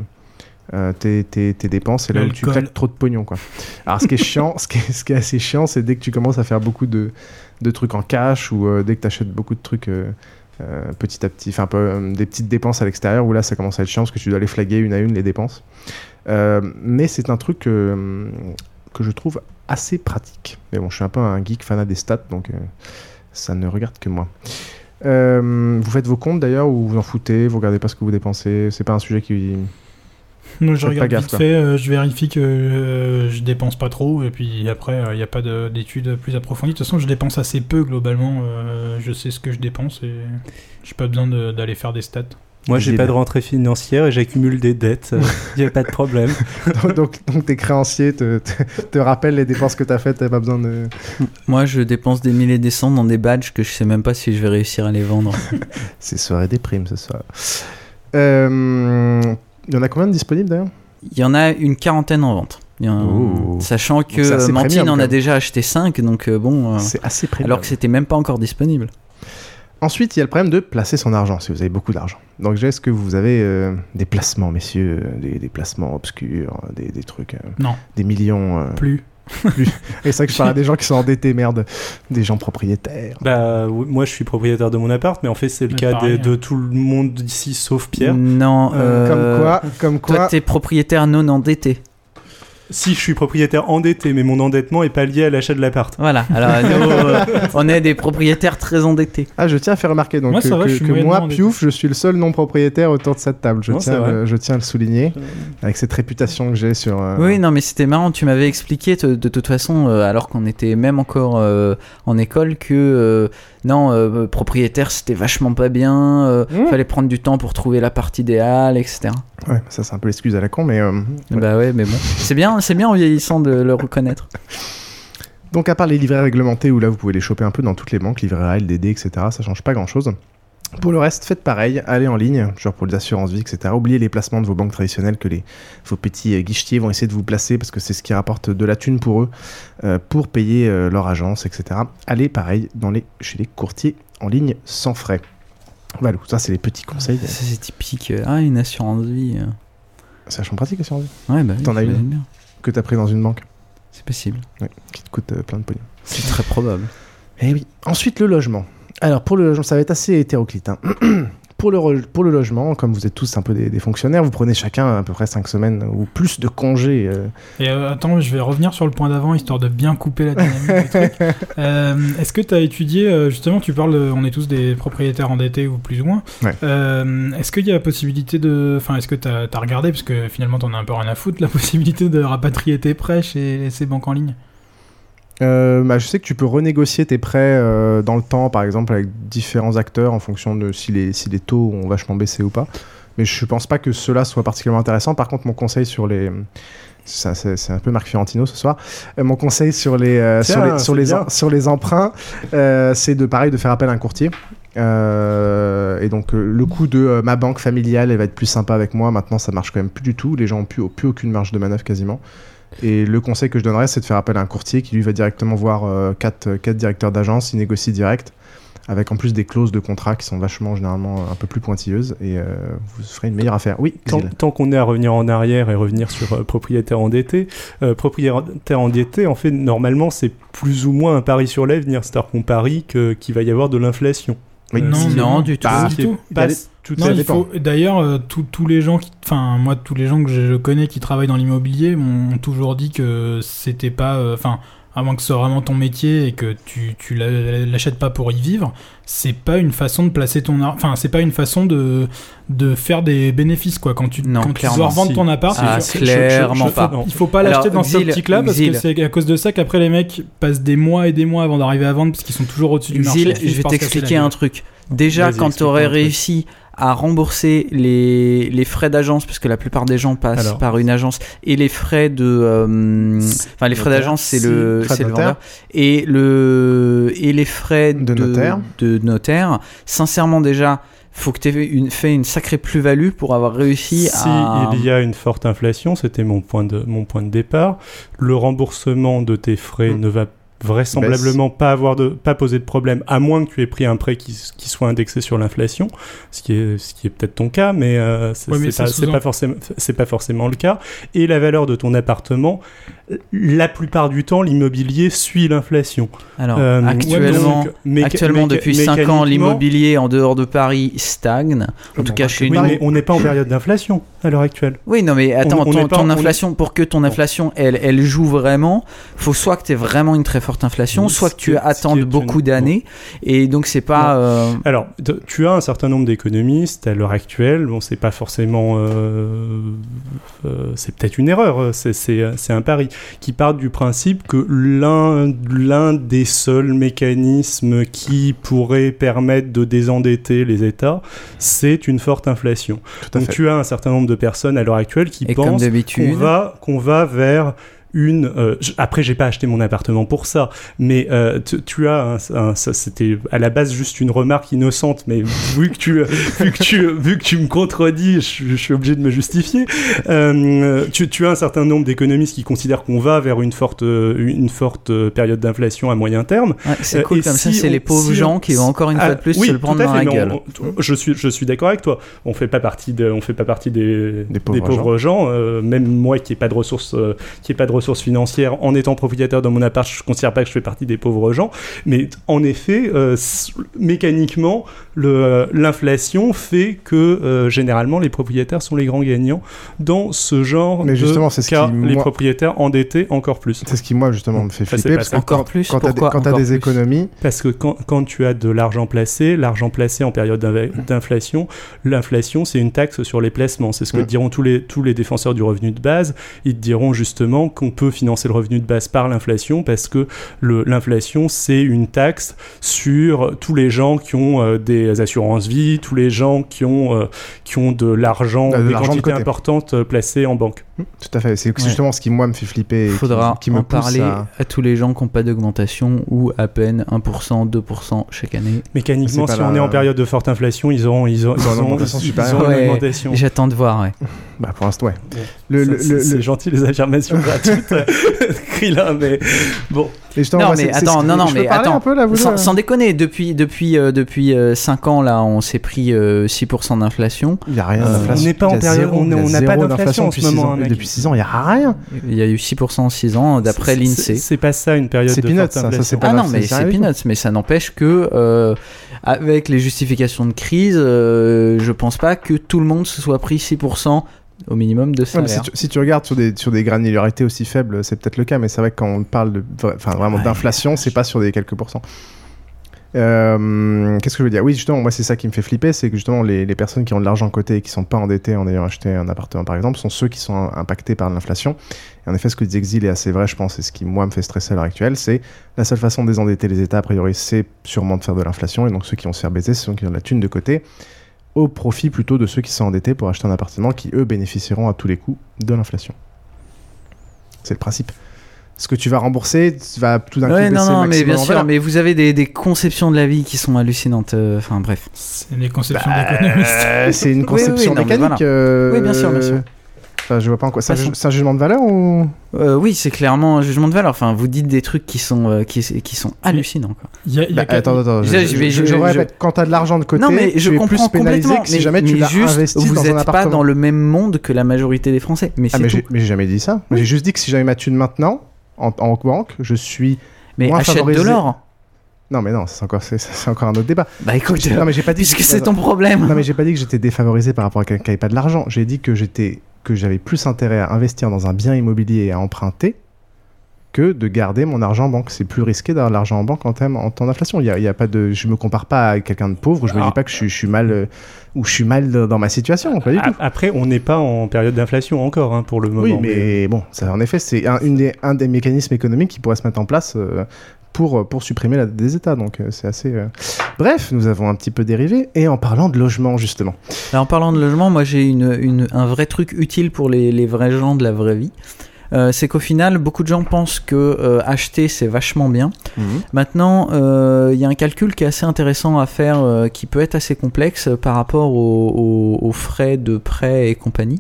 euh, tes, tes- tes dépenses et là où tu claques trop de pognon quoi. Alors ce qui est [LAUGHS] chiant, ce qui est, ce qui est assez chiant, c'est dès que tu commences à faire beaucoup de, de trucs en cash ou euh, dès que tu achètes beaucoup de trucs euh, petit à petit, enfin des petites dépenses à l'extérieur où là ça commence à être chiant parce que tu dois les flaguer une à une les dépenses. Mais c'est un truc que je trouve assez pratique. Mais bon, je suis un peu un geek fanat des stats donc ça ne regarde que moi. Vous faites vos comptes d'ailleurs ou vous en foutez, vous regardez pas ce que vous dépensez, c'est pas un sujet qui. Non, je regarde gaffe, vite fait, euh, je vérifie que euh, je dépense pas trop, et puis après, il n'y a pas de- d'études plus approfondies. De toute façon, je dépense assez peu globalement, euh, je sais ce que je dépense, et j'ai pas besoin de- d'aller faire des stats. Moi, j'ai pas de rentrée financière et j'accumule des dettes. [LAUGHS] Il n'y a pas de problème. [LAUGHS] donc, donc, donc tes créanciers te, te, te rappellent les dépenses que t'as faites, t'as pas besoin de. Moi, je dépense des milliers et des cents dans des badges que je sais même pas si je vais réussir à les vendre. [LAUGHS] C'est soirée des primes ce soir. Euh, Il y en a combien de disponibles d'ailleurs Il y en a une quarantaine en vente. Oh. Sachant que Mantine premium, en a déjà acheté 5, donc euh, bon. euh, C'est assez premium. Alors que c'était même pas encore disponible. Ensuite, il y a le problème de placer son argent, si vous avez beaucoup d'argent. Donc, est-ce que vous avez euh, des placements, messieurs, des, des placements obscurs, des, des trucs. euh, Non. Des millions. euh, Plus. plus. Et c'est vrai que je parle à des gens qui sont endettés, merde. Des gens propriétaires. Bah, oui, moi, je suis propriétaire de mon appart, mais en fait, c'est le Mais cas pareil, de, de tout le monde ici, sauf Pierre. Non. Euh, comme euh, quoi, comme quoi. Toi, t'es propriétaire non endetté. Si je suis propriétaire endetté, mais mon endettement est pas lié à l'achat de l'appart. Voilà, alors nous, [LAUGHS] euh, on est des propriétaires très endettés. Ah, je tiens à faire remarquer donc Moi, que, va, moi, endetté. Piouf, je suis le seul non propriétaire autour de cette table. Je, Non, tiens, à vrai. le- je tiens à le souligner avec cette réputation que j'ai sur. euh, Oui, non, mais c'était marrant. Tu m'avais expliqué de, toute façon, euh, alors qu'on était même encore euh, en école, que euh, non, euh, propriétaire c'était vachement pas bien. euh, Mmh. Fallait prendre du temps pour trouver l'appart idéal, etc. Ouais, ça c'est un peu l'excuse à la con, mais. euh, ouais. Bah ouais, mais bon, c'est bien, c'est bien en vieillissant de le reconnaître. Donc à part les livrets réglementés où là vous pouvez les choper un peu dans toutes les banques, livret A, LDD, etc. Ça change pas grand chose. Pour le reste, faites pareil, allez en ligne, genre pour les assurances vie, etc. Oubliez les placements de vos banques traditionnelles que les, vos petits euh, guichetiers vont essayer de vous placer parce que c'est ce qui rapporte de la thune pour eux, euh, pour payer euh, leur agence, etc. Allez pareil dans les, chez les courtiers en ligne sans frais. Voilà, ça c'est les petits conseils. Ça, c'est typique. Ah, une assurance vie. C'est vachement pratique l'assurance vie. Ouais, bah oui, T'en as une bien. que t'as pris dans une banque. C'est possible. Ouais, qui te coûte euh, plein de pognon. C'est très probable. Eh oui. Ensuite, le logement. Alors, pour le logement, ça va être assez hétéroclite. hein. [CLEARS THROAT] pour, le pour le logement, comme vous êtes tous un peu des, des fonctionnaires, vous prenez chacun à peu près 5 semaines ou plus de congés. euh. Et euh, attends, je vais revenir sur le point d'avant, histoire de bien couper la dynamique du truc. [LAUGHS] Euh, Est-ce que tu as étudié, justement, tu parles, de- on est tous des propriétaires endettés ou plus ou moins. Ouais. Est-ce qu'il y a la possibilité de. Enfin, est-ce que tu as, regardé, parce que finalement, tu en as un peu rien à foutre, la [LAUGHS] possibilité de rapatrier tes prêts chez ces banques en ligne? Euh, bah, je sais que tu peux renégocier tes prêts euh, dans le temps, par exemple, avec différents acteurs en fonction de si les, si les taux ont vachement baissé ou pas. Mais je pense pas que cela soit particulièrement intéressant. Par contre, mon conseil sur les. C'est un peu Marc Fiorentino ce soir. Euh, mon conseil sur les, Tiens, sur les, sur c'est les, bien. em- sur les emprunts, c'est de pareil de faire appel à un courtier. Euh, et donc euh, le coût de euh, ma banque familiale, elle va être plus sympa avec moi. Maintenant, ça marche quand même plus du tout. Les gens ont plus, plus aucune marge de manœuvre quasiment. Et le conseil que je donnerais, c'est de faire appel à un courtier qui lui va directement voir euh, quatre, quatre directeurs d'agence, il négocie direct, avec en plus des clauses de contrat qui sont vachement généralement un peu plus pointilleuses, et euh, vous ferez une meilleure affaire. Oui, Tant, tant qu'on est à revenir en arrière et revenir sur euh, propriétaire endetté, euh, propriétaire endetté, en fait, normalement, c'est plus ou moins un pari sur l'avenir. C'est-à-dire qu'on parie que- qu'il va y avoir de l'inflation. Oui. Non, non, du tout. Pas du tout. pas tout Non, il faut. D'ailleurs, euh, tous tous les gens qui, enfin, moi, tous les gens que je connais qui travaillent dans l'immobilier m'ont toujours dit que c'était pas, euh, enfin, à moins que ce soit vraiment ton métier et que tu, tu l'a- l'achètes pas pour y vivre, c'est pas une façon de placer ton, enfin, c'est pas une façon de de faire des bénéfices quoi. Quand tu, Non, quand tu clairement, dois revendre si. ton appart, Ah, faut- clairement il faut- pas. Il faut pas l'acheter dans cette Xil, optique-là parce que c'est à cause de ça qu'après les mecs passent des mois et des mois avant d'arriver à vendre parce qu'ils sont toujours au-dessus du marché. Je vais t'expliquer un truc. Déjà, quand tu aurais réussi à rembourser les, les frais d'agence, parce que la plupart des gens passent Alors. par une agence, et les frais de... euh, Enfin, les frais d'agence, c'est le, le vendeur. Et, le, et les frais De notaire. de notaire, sincèrement, déjà, faut que tu aies une, fait une sacrée plus-value pour avoir réussi Si à... il y a une forte inflation, c'était mon point de mon point de départ. Le remboursement de tes frais Mm. ne va vraisemblablement pas avoir de pas poser de problème, à moins que tu aies pris un prêt qui, qui soit indexé sur l'inflation, ce qui est ce qui est peut-être ton cas, mais euh, c'est Ouais, pas forcément c'est pas forcément le cas. Et la valeur de ton appartement, la plupart du temps, l'immobilier suit l'inflation. Alors, Euh, actuellement, donc, actuellement depuis 5 ans, l'immobilier en dehors de Paris stagne. En tout cas, chez Oui, nous. mais on n'est pas en période d'inflation à l'heure actuelle. Oui, non, mais attends, On- on ton, n'est pas- ton on est- inflation, pour que ton inflation, elle, elle joue vraiment, faut soit que tu aies vraiment une très forte inflation, Oui, soit que tu attendes beaucoup d'années, et donc c'est pas. euh, Alors, tu as un certain nombre d'économistes à l'heure actuelle. Bon, c'est pas forcément, euh, c'est peut-être une erreur. C'est, c'est, c'est un pari qui part du principe que l'un, l'un des seuls mécanismes qui pourrait permettre de désendetter les États, c'est une forte inflation. Donc, fait. tu as un certain nombre de personnes à l'heure actuelle qui Et pensent qu'on va, qu'on va vers une. euh, j- après, j'ai pas acheté mon appartement pour ça, mais euh, tu, as, un, un- ça c'était à la base juste une remarque innocente, mais vu que tu, vu que tu, vu que tu me contredis, je, je suis obligé de me justifier. Euh, tu, tu as un certain nombre d'économistes qui considèrent qu'on va vers une forte, euh, une forte euh, période d'inflation à moyen terme. Ouais, c'est Euh, cool et comme ça, si c'est on- les pauvres si gens on- qui vont encore une Ah, fois de plus oui, se le prendre tout à dans la gueule. on- on- je suis, je suis d'accord avec toi. On fait pas partie de, on fait pas partie des, des pauvres pauvres, gens. Euh, même moi qui n'ai pas de ressources, euh, qui ai pas de ressources ressources financières en étant propriétaire de mon appart, je considère pas que je fais partie des pauvres gens. Mais en effet, euh, mécaniquement, l'inflation fait que euh, généralement les propriétaires sont les grands gagnants dans ce genre Mais de justement, c'est ce cas. qui, les propriétaires endettés encore plus. C'est ce qui, moi, justement, me fait flipper. Parce que ça. quand, des, quand t'as des économies, Parce que quand, quand tu as de l'argent placé, l'argent placé en période d'inflation, l'inflation, c'est une taxe sur les placements. C'est ce que Mm. diront tous les, tous les défenseurs du revenu de base. Ils te diront justement qu'on peut financer le revenu de base par l'inflation parce que l'inflation, c'est une taxe sur tous les gens qui ont euh, des assurances vie, tous les gens qui ont, euh, qui ont de l'argent, Ah, de des de quantités importantes euh, placées en banque. Tout à fait. C'est Ouais. justement ce qui, moi, me fait flipper. qui- Faudra qui, me en parler à- à... tous les gens qui n'ont pas d'augmentation ou à peine 1%, 2% chaque année. Mécaniquement, C'est si on est en période de forte inflation, ils auront, ils auront, Ils auront une ils auront- augmentation une. J'attends de voir, ouais. Bah, pour l'instant, ouais. Le, Le- le- le- c'est gentil les affirmations [LAUGHS] gratuites, Krillin, mais bon. Non moi, mais c'est- c'est attends, non non mais attends. un peu, là, vous sans, déconner, depuis depuis euh, depuis 5 ans là, on s'est pris euh, 6% d'inflation. Il n'y a rien Euh, d'inflation. on n'est pas en période- on- n'a pas d'inflation en ce six moment. Depuis 6 ans, il n'y a rien. Il y a eu 6% en 6 ans d'après l'INSEE. c'est- pas ça une période C'est de peanuts, forte ça, ça, pas Ah non, mais c'est peanuts, mais ça n'empêche que euh, avec les justifications de crise, euh, je pense pas que tout le monde se soit pris 6% au minimum de Ouais, si, salaire. tu, si tu regardes sur des, sur des granularités aussi faibles, c'est peut-être le cas, mais c'est vrai que quand on parle de, vra- enfin, vraiment Ouais, d'inflation, c'est pas sur des quelques pourcents. Euh, Qu'est-ce que je veux dire? Oui, justement, moi, c'est ça qui me fait flipper, c'est que justement, les, personnes qui ont de l'argent côté et qui sont pas endettées en ayant acheté un appartement, par exemple, sont ceux qui sont impactés par l'inflation. Et en effet, ce que dit Exil est assez vrai, je pense, et ce qui, moi, me fait stresser à l'heure actuelle, c'est la seule façon de désendetter les États, a priori, c'est sûrement de faire de l'inflation. Et donc, ceux qui vont se faire baiser, c'est ceux qui ont de la thune de côté, au profit plutôt de ceux qui sont endettés pour acheter un appartement, qui, eux, bénéficieront à tous les coups de l'inflation. C'est le principe. Ce que tu vas rembourser, tu vas tout d'un coup Ouais, baisser non, non, mais maximum bien en sûr, valeur. mais vous avez des, des conceptions de la vie qui sont hallucinantes. euh, Enfin, bref. C'est des conceptions Bah, d'économistes. [LAUGHS] C'est une Oui, conception oui, non, mais mécanique. voilà. euh, Oui, bien sûr, bien sûr. Enfin, je vois pas en quoi. C'est un, un jugement de valeur ou? Euh, oui, c'est clairement un jugement de valeur. Enfin, vous dites des trucs qui sont, euh, qui, qui sont hallucinants. Quoi. Y a- y a Bah, Attends, attends, je, Je- je, je répète, quand t'as de l'argent de côté, non, mais je tu es comprends plus pénalisé complètement. que si mais, jamais tu mais l'as juste, investi vous dans un êtes pas appartement. dans le même monde que la majorité des Français. Mais Ah, j'ai mais j'ai jamais dit ça. J'ai juste dit que si j'avais ma thune maintenant, en, en banque, je suis Mais moins achète favorisé. de l'or. Non, mais non, c'est encore, c'est- encore un autre débat. Bah écoute, Non, mais j'ai pas dit puisque que- c'est ton problème. Non, mais j'ai pas dit que j'étais défavorisé par rapport à quelqu'un qui avait pas de l'argent. J'ai dit que j'étais que j'avais plus intérêt à investir dans un bien immobilier et à emprunter que de garder mon argent en banque. C'est plus risqué d'avoir de l'argent en banque en, thème, en temps d'inflation. Il y a, il y a pas de, je me compare pas à quelqu'un de pauvre. Je me Ah. dis pas que je, suis- je suis mal euh, ou je suis mal dans ma situation. Pas du tout. A- Après, on n'est pas en période d'inflation encore hein, pour le moment. Oui, mais bon, ça, en effet, c'est un, une des, un des mécanismes économiques qui pourrait se mettre en place euh, pour, pour supprimer la dette des États. Donc, euh, c'est assez. euh, Bref, nous avons un petit peu dérivé. Et en parlant de logement, justement. Alors, en parlant de logement, moi j'ai une, une- un vrai truc utile pour les, les vrais gens de la vraie vie. Euh, c'est qu'au final, beaucoup de gens pensent que euh, acheter c'est vachement bien. Maintenant, euh, il y a un calcul qui est assez intéressant à faire, qui peut être assez complexe par rapport aux, aux- aux frais de prêt et compagnie.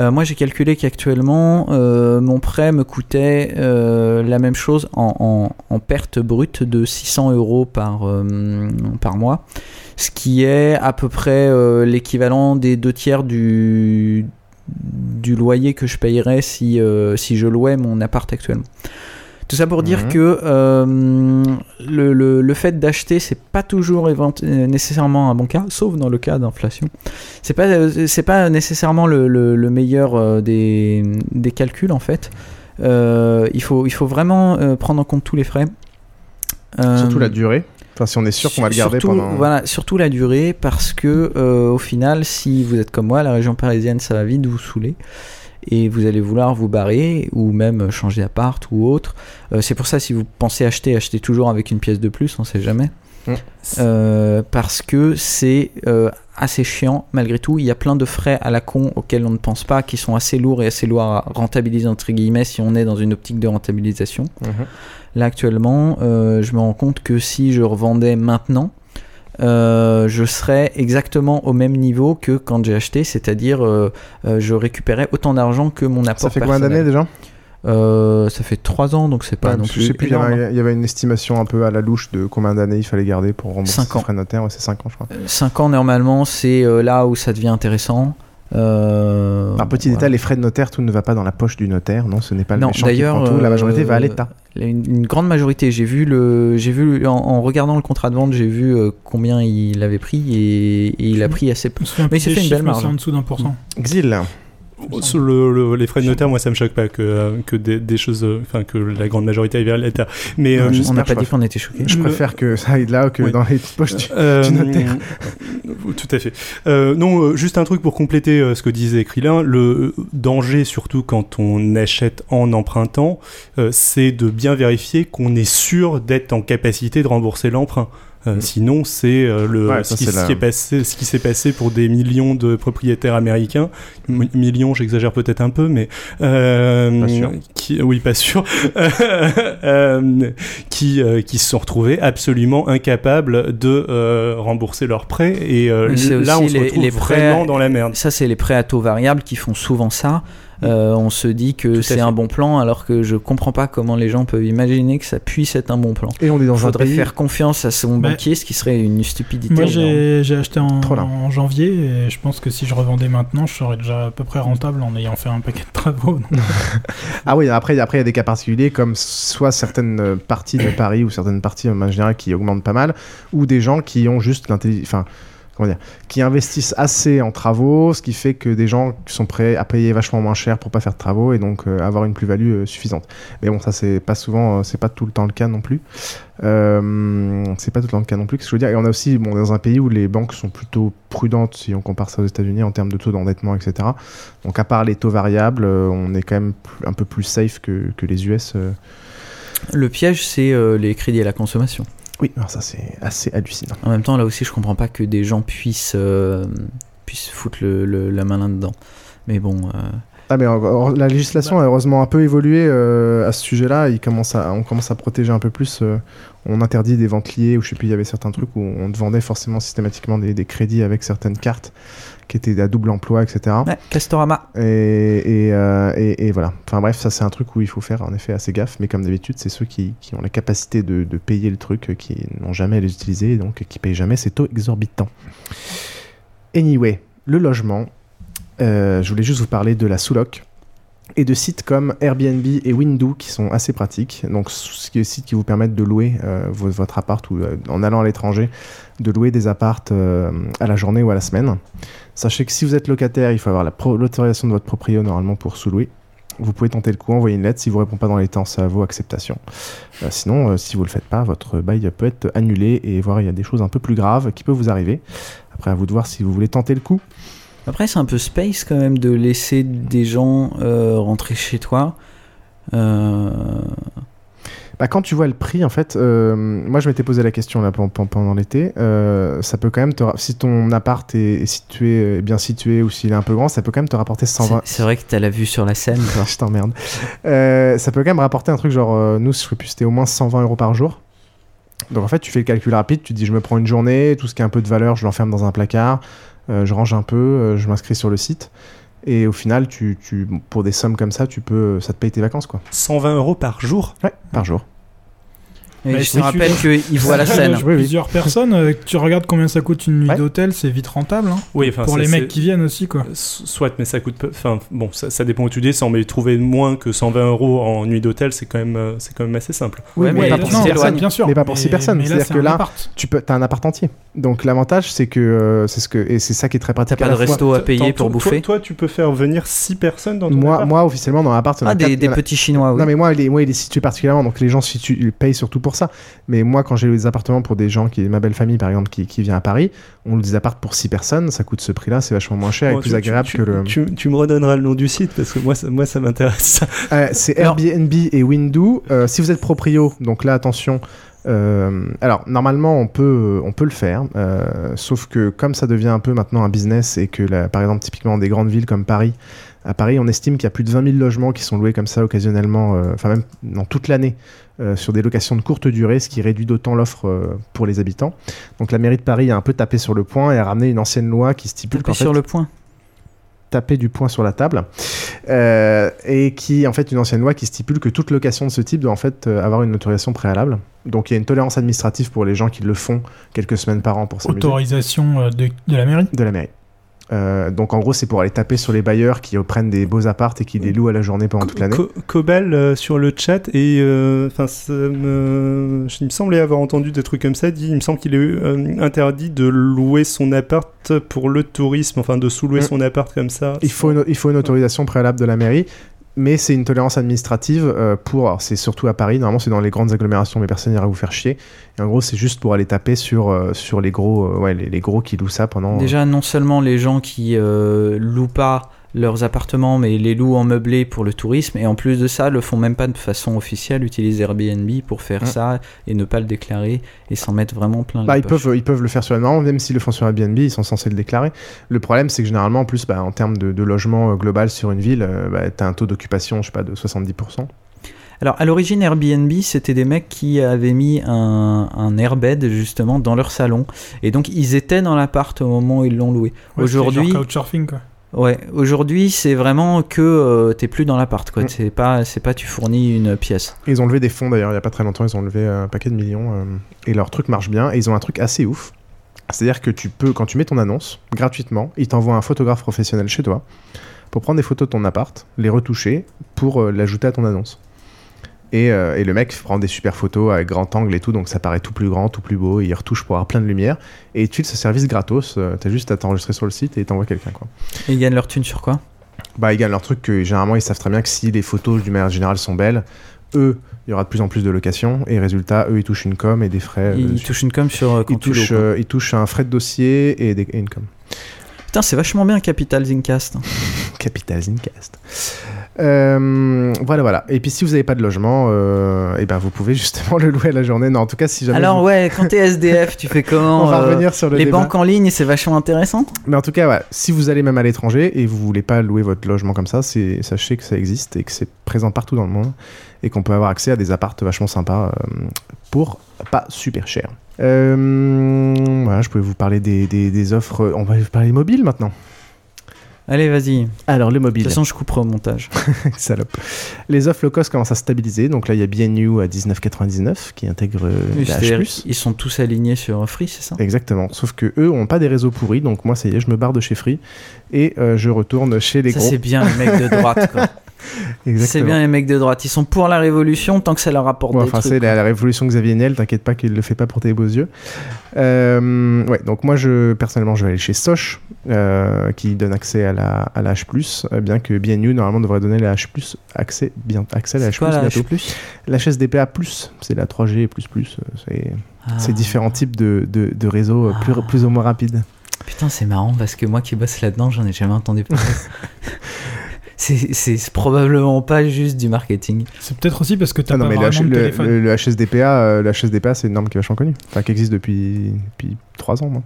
Euh, moi, j'ai calculé qu'actuellement, mon prêt me coûtait la même chose en, en- en perte brute de 600 euros par, par mois, ce qui est à peu près l'équivalent des deux tiers du, du loyer que je payerais si, euh, si je louais mon appart actuellement. Tout ça pour dire Mhm. que euh, le, le- le fait d'acheter, c'est pas toujours évent- euh, nécessairement un bon cas, sauf dans le cas d'inflation. C'est pas, c'est pas nécessairement le, le- le meilleur des, des calculs en fait. Euh, il, faut, il faut vraiment prendre en compte tous les frais. Euh, Surtout la durée. Enfin, si on est sûr qu'on va le garder surtout, pendant. Voilà, surtout la durée, parce que euh, au final, si vous êtes comme moi, la région parisienne, ça va vite vous saouler. Et vous allez vouloir vous barrer ou même changer d'appart ou autre. Euh, c'est pour ça, si vous pensez acheter, achetez toujours avec une pièce de plus, on sait jamais. Mm. Euh, parce que c'est euh, assez chiant malgré tout. Il y a plein de frais à la con auxquels on ne pense pas, qui sont assez lourds et assez lourds à rentabiliser entre guillemets si on est dans une optique de rentabilisation. Mhm. Là actuellement, euh, je me rends compte que si je revendais maintenant, euh, je serais exactement au même niveau que quand j'ai acheté, c'est-à-dire euh, je récupérais autant d'argent que mon apport Ça fait combien d'années déjà? Euh, Ça fait 3 ans, donc c'est pas Ouais, non plus je sais plus, il y, avait, il y avait une estimation un peu à la louche de combien d'années il fallait garder pour rembourser ans. frais notaires. Ouais, c'est 5 ans, je crois. 5 ans normalement, c'est euh, là où ça devient intéressant. Euh, Un petit voilà. détail, les frais de notaire, tout ne va pas dans la poche du notaire, non, ce n'est pas le Non, d'ailleurs, la majorité euh, va à l'État. Une, une grande majorité. J'ai vu le, j'ai vu en, en regardant le contrat de vente, j'ai vu euh, combien il avait pris et, et il a pris assez peu. Mais il plus s'est des fait une belle marge. c'est en dessous d'un pour cent. Xil. Sur le- le- les frais de notaire, moi, ça me choque pas que, euh, que des, des choses, euh, enfin, que la grande majorité aille vers l'État. Mais euh, on n'a pas dit qu'on était choqués. Je préfère que ça aille là que Oui. dans les poches du, Euh, du notaire. Tout à fait. Euh, non, juste un truc pour compléter ce que disait Krillin. Le danger, surtout quand on achète en empruntant, euh, c'est de bien vérifier qu'on est sûr d'être en capacité de rembourser l'emprunt. Euh, Sinon, c'est euh, le. Ouais, ce, qui, c'est ce la- qui est passé, ce qui s'est passé pour des millions de propriétaires américains. M- millions, j'exagère peut-être un peu, mais euh, Pas sûr. qui, oui, pas sûr, [LAUGHS] Euh, qui qui, euh, qui se sont retrouvés absolument incapables de euh, rembourser leurs prêts. Et euh, là, on se les- retrouve les prêts- vraiment dans la merde. Ça, c'est les prêts à taux variable qui font souvent ça. Euh, on se dit que c'est un bon plan, alors que je comprends pas comment les gens peuvent imaginer que ça puisse être un bon plan. Et on est dans Il faudrait un pays. faire confiance à son Bah, banquier, ce qui serait une stupidité. Moi, j'ai acheté en, en janvier et je pense que si je revendais maintenant, je serais déjà à peu près rentable en ayant fait un paquet de travaux. [LAUGHS] Ah oui, après, après il y a des cas particuliers comme soit certaines euh, parties de Paris ou certaines parties en général qui augmentent pas mal, ou des gens qui ont juste l'intelligence, enfin, qui investissent assez en travaux, ce qui fait que des gens sont prêts à payer vachement moins cher pour pas faire de travaux et donc euh, avoir une plus-value euh, suffisante. Mais bon, ça c'est pas souvent, euh, c'est pas tout le temps le cas non plus. Euh, c'est pas tout le temps le cas non plus. Que je veux dire? Et on a aussi, bon, dans un pays où les banques sont plutôt prudentes si on compare ça aux États-Unis en termes de taux d'endettement, etc. Donc à part les taux variables, on est quand même un peu plus safe que, les US. Le piège, c'est les crédits à la consommation. Oui, alors ça c'est assez hallucinant. En même temps, là aussi, je comprends pas que des gens puissent, euh, puissent foutre le, le- la main là-dedans. Mais bon. euh, Ah mais la législation a heureusement un peu évolué euh, à ce sujet-là. Il commence à, on commence à protéger un peu plus. on interdit des ventes liées ou je sais plus, il y avait certains trucs où on te vendait forcément systématiquement des, des crédits avec certaines cartes qui étaient à double emploi, etc. Ouais, Castorama. Et, et, euh, et- et voilà. Enfin bref, ça c'est un truc où il faut faire en effet assez gaffe. Mais comme d'habitude, c'est ceux qui, qui ont la capacité de, de payer le truc, qui n'ont jamais à les utiliser, donc qui payent jamais ces taux exorbitants. Anyway, le logement. Euh, je voulais juste vous parler de la sous-loc et de sites comme Airbnb et Window qui sont assez pratiques. Donc, ce qui est des sites qui vous permettent de louer euh, vo- votre appart ou euh, en allant à l'étranger, de louer des appartes euh, à la journée ou à la semaine. Sachez que si vous êtes locataire, il faut avoir l'autorisation de votre proprio normalement pour sous-louer. Vous pouvez tenter le coup, envoyer une lettre. Si vous ne répondez pas dans les temps, ça vaut acceptation. Sinon, si vous ne le faites pas, votre bail peut être annulé et voir il y a des choses un peu plus graves qui peuvent vous arriver. Après, à vous de voir si vous voulez tenter le coup. Après, c'est un peu space quand même de laisser des gens euh, rentrer chez toi. Euh, Bah, quand tu vois le prix, en fait, euh, moi je m'étais posé la question là pendant, pendant l'été. euh, ça peut quand même te si ton appart est, est situé, est bien situé ou s'il est un peu grand, ça peut quand même te rapporter 120. c'est c'est vrai que t'as la vue sur la scène. Quoi. [LAUGHS] je t'emmerde. Euh, ça peut quand même rapporter un truc genre, nous, je sais plus, c'était au moins 120 euros par jour. Donc en fait, tu fais le calcul rapide, tu te dis, je me prends une journée, tout ce qui a un peu de valeur, je l'enferme dans un placard, je range un peu, euh, je m'inscris sur le site. Et au final, tu, tu, pour des sommes comme ça, tu peux, ça te paye tes vacances, quoi. 120 euros par jour? Ouais, par jour. Et Mais je te tu- rappelle qu'il voit la scène. loges Plusieurs personnes, euh, tu regardes combien ça coûte une nuit d'hôtel, c'est vite rentable. hein. Oui, Pour ça, les mecs qui viennent aussi, quoi. Soit, mais ça coûte. Enfin, bon, ça, ça dépend où tu descends, mais trouver moins que 120 euros en nuit d'hôtel, c'est quand même, euh, c'est quand même assez simple. Oui, mais, pas pour non, personnes. bien sûr, Mais pas pour mais- six personnes. mais là, C'est-à-dire c'est que là, tu peux, as un appart entier. Donc l'avantage, c'est que euh, c'est ce que et c'est ça qui est très pratique. T'as pas de resto à payer pour bouffer. Toi, tu peux faire venir 6 personnes dans ton Moi, appart moi, officiellement, dans l'appart, Ah, des, petits chinois. Non, mais moi, il est, moi, il est situé particulièrement, donc les gens payent surtout pour ça. Mais moi, quand j'ai eu des appartements pour des gens qui, ma belle famille, par exemple, qui, qui vient à Paris, on loue des apparts pour 6 personnes, ça coûte ce prix-là, c'est vachement moins cher Bon, et plus tu- agréable tu, que le. Tu, tu me redonneras le nom du site parce que moi, ça, moi, ça m'intéresse. [LAUGHS] Euh, c'est Airbnb et Window. Euh, si vous êtes proprio, donc là attention. euh, alors normalement on peut on peut le faire, euh, sauf que comme ça devient un peu maintenant un business et que la- par exemple typiquement des grandes villes comme Paris, à Paris on estime qu'il y a plus de 20 000 logements qui sont loués comme ça occasionnellement, euh, enfin même dans toute l'année euh, sur des locations de courte durée, ce qui réduit d'autant l'offre euh, pour les habitants. Donc la mairie de Paris a un peu tapé sur le point et a ramené une ancienne loi qui stipule Taper qu'en fait, sur le point. taper du poing sur la table euh, et qui en fait une ancienne loi qui stipule que toute location de ce type doit en fait euh, avoir une autorisation préalable. Donc il y a une tolérance administrative pour les gens qui le font quelques semaines par an pour s'amuser. Autorisation de, de la mairie? De la mairie. Euh, donc en gros, c'est pour aller taper sur les bailleurs qui prennent des beaux appartes et qui les louent à la journée pendant toute l'année. Co- Cobal euh, sur le chat et euh, enfin me... je- il me semblait avoir entendu des trucs comme ça dit il me semble qu'il est euh, interdit de louer son appart pour le tourisme enfin de sous-louer Mm. son appart comme ça Il faut une, il faut une autorisation préalable de la mairie, mais c'est une tolérance administrative euh, pour. C'est surtout à Paris, normalement c'est dans les grandes agglomérations, mais personne n'ira vous faire chier. Et en gros, c'est juste pour aller taper sur, euh, les, gros, euh, les, gros qui louent ça pendant. Déjà, non seulement les gens qui louent pas leurs appartements, mais les louent en meublé pour le tourisme, et en plus de ça, le font même pas de façon officielle, utilisent Airbnb pour faire Mm. ça et ne pas le déclarer et s'en mettre vraiment plein Bah, les ils, poches. peuvent, ils peuvent le faire sur non, même s'ils le font sur Airbnb, ils sont censés le déclarer. Le problème, c'est que généralement, en plus, bah, en termes de, de logement euh, global sur une ville, euh, bah, tu as un taux d'occupation, je sais pas, de 70%. Alors, à l'origine, Airbnb, c'était des mecs qui avaient mis un, un airbed justement dans leur salon, et donc ils étaient dans l'appart au moment où ils l'ont loué. Ouais, Aujourd'hui, genre couchsurfing, quoi. Ouais, aujourd'hui c'est vraiment que euh, t'es plus dans l'appart, quoi. Mm. C'est pas, c'est pas tu fournis une pièce. Ils ont levé des fonds d'ailleurs il y a pas très longtemps, ils ont levé un paquet de millions euh, et leur truc marche bien et ils ont un truc assez ouf. C'est-à-dire que tu peux, quand tu mets ton annonce gratuitement, ils t'envoient un photographe professionnel chez toi pour prendre des photos de ton appart, les retoucher pour euh, l'ajouter à ton annonce. Et, euh, et le mec prend des super photos avec grand angle et tout, donc ça paraît tout plus grand, tout plus beau, et il retouche pour avoir plein de lumière. Et il te file ce service gratos, euh, t'as juste à t'enregistrer sur le site et il t'envoie quelqu'un quoi. Et ils gagnent leur thune sur quoi? Bah, ils gagnent leur truc que généralement ils savent très bien que si les photos du manière générale sont belles, eux, il y aura de plus en plus de locations et résultat, eux, ils touchent une com et des frais. euh, Ils touchent une com sur ils touchent, ils touchent un frais de dossier et, des, et une com. Putain, c'est vachement bien Capital Zincast. [LAUGHS] Capital Zincast. Euh, voilà, voilà. Et puis si vous n'avez pas de logement, euh, eh ben vous pouvez justement [LAUGHS] le louer à la journée. Non, en tout cas, si jamais. Alors vous- ouais, quand t'es SDF, tu fais comment [LAUGHS] On va euh, revenir sur le Les débat. banques en ligne, c'est vachement intéressant. Mais en tout cas, ouais, si vous allez même à l'étranger et vous voulez pas louer votre logement comme ça, c'est sachez que ça existe et que c'est présent partout dans le monde et qu'on peut avoir accès à des appartes vachement sympas pour pas super cher. Euh, voilà, je pouvais vous parler des, des- des offres. On va parler mobile maintenant. Allez, vas-y. Alors, le mobile. De toute façon, je couperai au montage. [LAUGHS] Salope. Les offres low cost commencent à se stabiliser. Donc là, il y a BNU à 19,99 qui intègre euh, Oui, la H+. Ils sont tous alignés sur Free, c'est ça? Exactement. Sauf que eux ont pas des réseaux pourris, donc moi ça y est, je me barre de chez Free et euh, je retourne chez les Ça, gros. c'est bien les mecs de droite, quoi. [LAUGHS] C'est bien les mecs de droite. Ils sont pour la révolution tant que ça leur apporte Ouais, des enfin, trucs. c'est la, la révolution Xavier Niel, t'inquiète pas qu'il le fait pas pour tes beaux yeux. Euh, ouais, donc moi, je, personnellement, je vais aller chez Soch, euh, qui donne accès à la, à la H+, euh, bien que BNU, normalement, devrait donner la H+, accès, bien, accès à la H+, quoi, la bientôt. H+? La HSDPA+, c'est la 3G++, euh, c'est Ah. c'est différents types de, de, de réseaux plus, plus ou moins rapides. Putain, c'est marrant parce que moi qui bosse là-dedans, j'en ai jamais entendu parler. [LAUGHS] c'est probablement pas juste du marketing. C'est peut-être aussi parce que t'as Ah non, pas mais le, vraiment H- de le, téléphone. le- le HSDPA, euh, le HSDPA, c'est une norme qui est vachement connue, enfin qui existe depuis, depuis 3 ans. non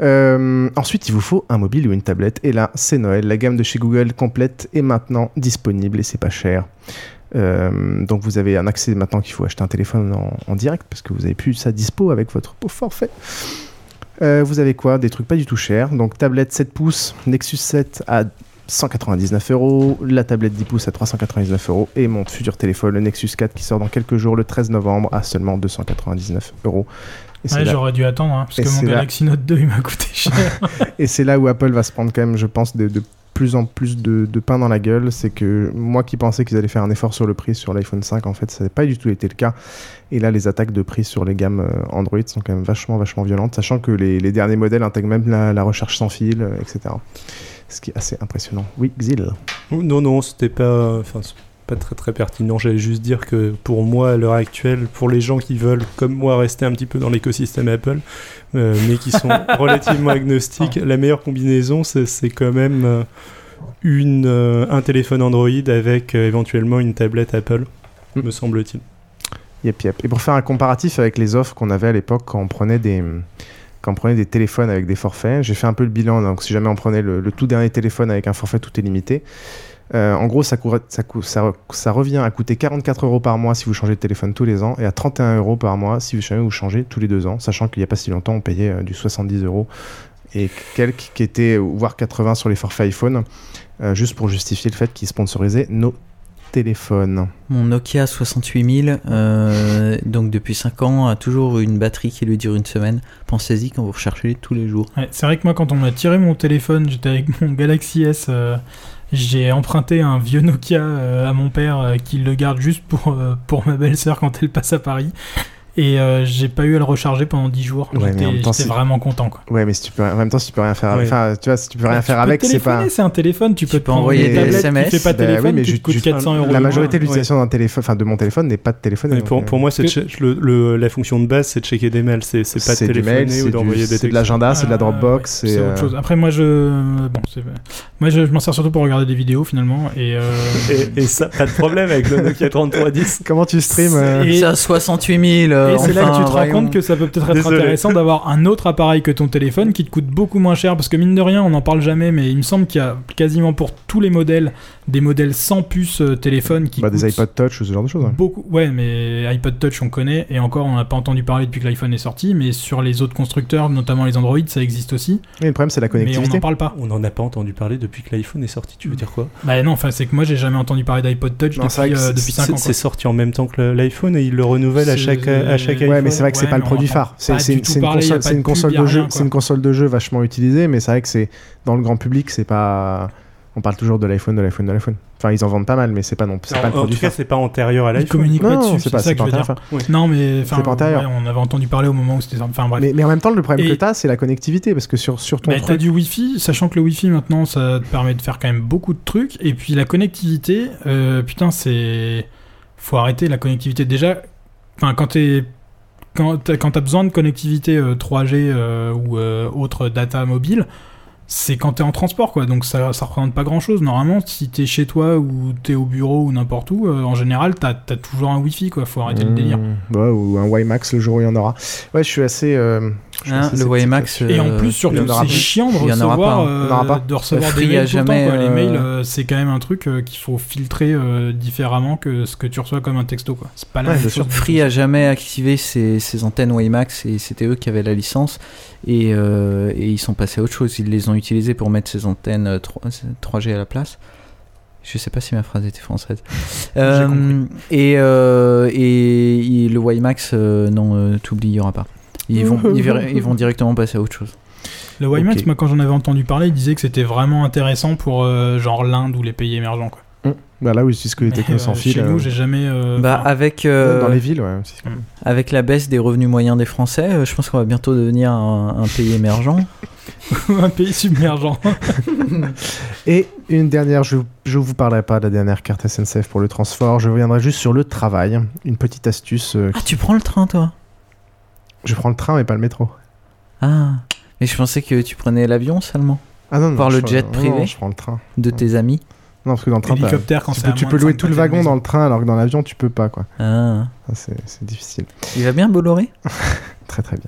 Euh, ensuite, il vous faut un mobile ou une tablette, et là, c'est Noël. La gamme de chez Google complète est maintenant disponible et c'est pas cher. Euh, donc vous avez un accès maintenant qu'il faut acheter un téléphone en, en direct parce que vous avez plus ça dispo avec votre beau forfait. Euh, vous avez quoi? Des trucs pas du tout chers. Donc tablette 7 pouces, Nexus 7 à 199 euros, la tablette 10 pouces à 399 euros et mon futur téléphone, le Nexus 4 qui sort dans quelques jours le 13 novembre à seulement 299 euros. Ouais, là- j'aurais dû attendre, hein, parce et que mon là- Galaxy Note 2 il m'a coûté cher. [LAUGHS] et c'est là où Apple va se prendre quand même, je pense, de, de plus en plus de, de pain dans la gueule. C'est que moi qui pensais qu'ils allaient faire un effort sur le prix sur l'iPhone 5, en fait, ça n'a pas du tout été le cas. Et là, les attaques de prix sur les gammes euh, Android sont quand même vachement, vachement violentes, sachant que les, les derniers modèles intègrent même la, la recherche sans fil, euh, etc. Ce qui est assez impressionnant. Oui, Xil. Non, non, c'était pas, enfin, pas très très pertinent. J'allais juste dire que pour moi, à l'heure actuelle, pour les gens qui veulent, comme moi, rester un petit peu dans l'écosystème Apple, euh, mais qui sont [LAUGHS] relativement agnostiques, la meilleure combinaison, c'est quand même euh, une, euh, un téléphone Android avec éventuellement une tablette Apple, me semble-t-il. Yep, yep. Et pour faire un comparatif avec les offres qu'on avait à l'époque quand on prenait des quand on prenait des téléphones avec des forfaits, j'ai fait un peu le bilan. Donc, si jamais on prenait le, tout dernier téléphone avec un forfait tout illimité, euh, en gros, ça, revient à coûter 44 euros par mois si vous changez de téléphone tous les ans et à 31 euros par mois si vous changez tous les deux ans, sachant qu'il n'y a pas si longtemps, on payait euh, du 70 euros et quelques qui étaient, voire 80 sur les forfaits iPhone, euh, juste pour justifier le fait qu'ils sponsorisaient nos téléphone Mon Nokia 68000, euh, donc depuis 5 ans, a toujours une batterie qui lui dure une semaine. Pensez-y quand vous recherchez tous les jours. Ouais, c'est vrai que moi, quand on m'a tiré mon téléphone, j'étais avec mon Galaxy S. euh, j'ai emprunté un vieux Nokia euh, à mon père euh, qui le garde juste pour, euh, pour ma belle-sœur quand elle passe à Paris. Et euh, j'ai pas eu à le recharger pendant 10 jours. Ouais, J'étais vraiment content. Quoi. Ouais, mais si tu peux, en même temps, si tu peux rien faire, Ouais. enfin, tu vois, si tu peux rien Bah, faire tu peux avec, c'est pas. c'est un téléphone, tu peux prendre envoyer des SMS. qui fait pas Bah téléphone, oui, mais te coûte je- 400 euros. La majorité de Ouais. l'utilisation d'un téléphone, enfin de mon téléphone, n'est pas de. Mais pour, euh, pour moi, c'est de che- le- le- la fonction de base, c'est de checker des mails. C'est c'est pas de téléphoner ou d'envoyer des c'est de l'agenda, c'est de la Dropbox, C'est autre euh, chose. Après, moi, je, bon, c'est- moi, je, m'en sers surtout pour regarder des vidéos finalement. Et, euh, Et, ça, pas de problème avec le Nokia 3310. [LAUGHS] Comment tu streams C'est à 68000. euh, Et c'est là que tu te rends compte que ça peut peut-être être intéressant d'avoir un autre appareil que ton téléphone qui te coûte beaucoup moins cher parce que mine de rien on n'en parle jamais mais il me semble qu'il y a quasiment pour tous les modèles des modèles sans puce euh, téléphone qui bah, des iPod Touch ou ce genre de choses. hein. beaucoup ouais mais iPod Touch on connaît et encore on n'a pas entendu parler depuis que l'iPhone est sorti mais sur les autres constructeurs notamment les Android ça existe aussi Mais le problème, c'est la mais on connectivité. n'en parle pas On n'en a pas entendu parler depuis que l'iPhone est sorti. Tu veux dire quoi? Bah non enfin c'est que moi j'ai jamais entendu parler d'iPod Touch Non, c'est vrai depuis, que euh, c'est- depuis 5 C'est ans c'est sorti en même temps que l'iPhone et ils le renouvellent à chaque, à chaque Ouais, iPhone. Ouais, mais c'est vrai que c'est Ouais, pas le produit phare. C'est une, console, de jeu, c'est une console de jeu vachement utilisée, mais c'est vrai que c'est dans le grand public, c'est pas. On parle toujours de l'iPhone, de l'iPhone, de l'iPhone. Enfin, ils en vendent pas mal, mais c'est pas non, c'est En, pas le en produit tout cas, phare. c'est pas antérieur à Ils l'iPhone. communiquent pas dessus c'est ça c'est que je pas veux dire non mais enfin C'est pas antérieur. ouais, on avait entendu parler au moment où c'était enfin bref Mais, mais en même temps, le problème Et- que t'as, c'est la connectivité, parce que sur, sur ton Bah, t'as du Wi-Fi, sachant que le Wi-Fi maintenant ça te permet de faire quand même beaucoup de trucs. Et puis la connectivité, euh, putain, c'est. Faut arrêter la connectivité. Déjà, enfin, quand t'es. Quand besoin de connectivité euh, 3G euh, ou euh, autre data mobile, c'est quand t'es en transport quoi. Donc ça, ça représente pas grand chose. Normalement, si t'es chez toi ou t'es au bureau ou n'importe où, euh, en général, t'as as toujours un Wi-Fi quoi. Faut arrêter le délire. Mmh, ouais, ou un WiMAX le jour où il y en aura. Ouais, je suis assez. euh, je suis assez le WiMAX. Et en Euh, plus, surtout, c'est chiant de recevoir, pas, euh, pas. de recevoir des a mails tout le temps, quoi. Les mails, euh, c'est quand même un truc euh, qu'il faut filtrer euh, différemment que ce que tu reçois comme un texto. quoi. C'est pas la Ouais, même chose. Free a jamais activé ses, ses antennes WiMAX et c'était eux qui avaient la licence et, euh, et ils sont passés à autre chose. Ils les ont utilisés pour mettre ces antennes euh, 3, 3G à la place. Je sais pas si ma phrase était française. [LAUGHS] Euh, et, euh, et, et le WiMAX, euh, non, euh, t'oublies, il y aura pas. Ils vont, ils, verra- ils vont directement passer à autre chose. Le WiMAX, Ok. moi, quand j'en avais entendu parler, il disait que c'était vraiment intéressant pour euh, genre l'Inde ou les pays émergents. Quoi. Bah là, oui, c'est ce que les technos euh, sans fil. Chez euh, nous, j'ai jamais. euh, Bah, enfin, avec, euh, Dans les villes, ouais. c'est- avec la baisse des revenus moyens des Français, euh, je pense qu'on va bientôt devenir un, un pays émergent. [LAUGHS] un pays submergent. [LAUGHS] Et une dernière, je ne vous parlerai pas de la dernière carte SNCF pour le transport, je reviendrai juste sur le travail. Une petite astuce. euh, Ah, tu prends le train, toi? Je prends le train mais pas le métro. Ah, mais je pensais que tu prenais l'avion seulement. Ah non, non. Voir je le prends- jet non, privé non, je prends le train. de tes amis. Non, parce que dans le train, t'as- Hélicoptère quand tu peux, tu louer tout le wagon dans le train, alors que dans l'avion, tu peux pas, quoi. Ah. C'est difficile. Il va bien Bolloré? [LAUGHS] Très très bien.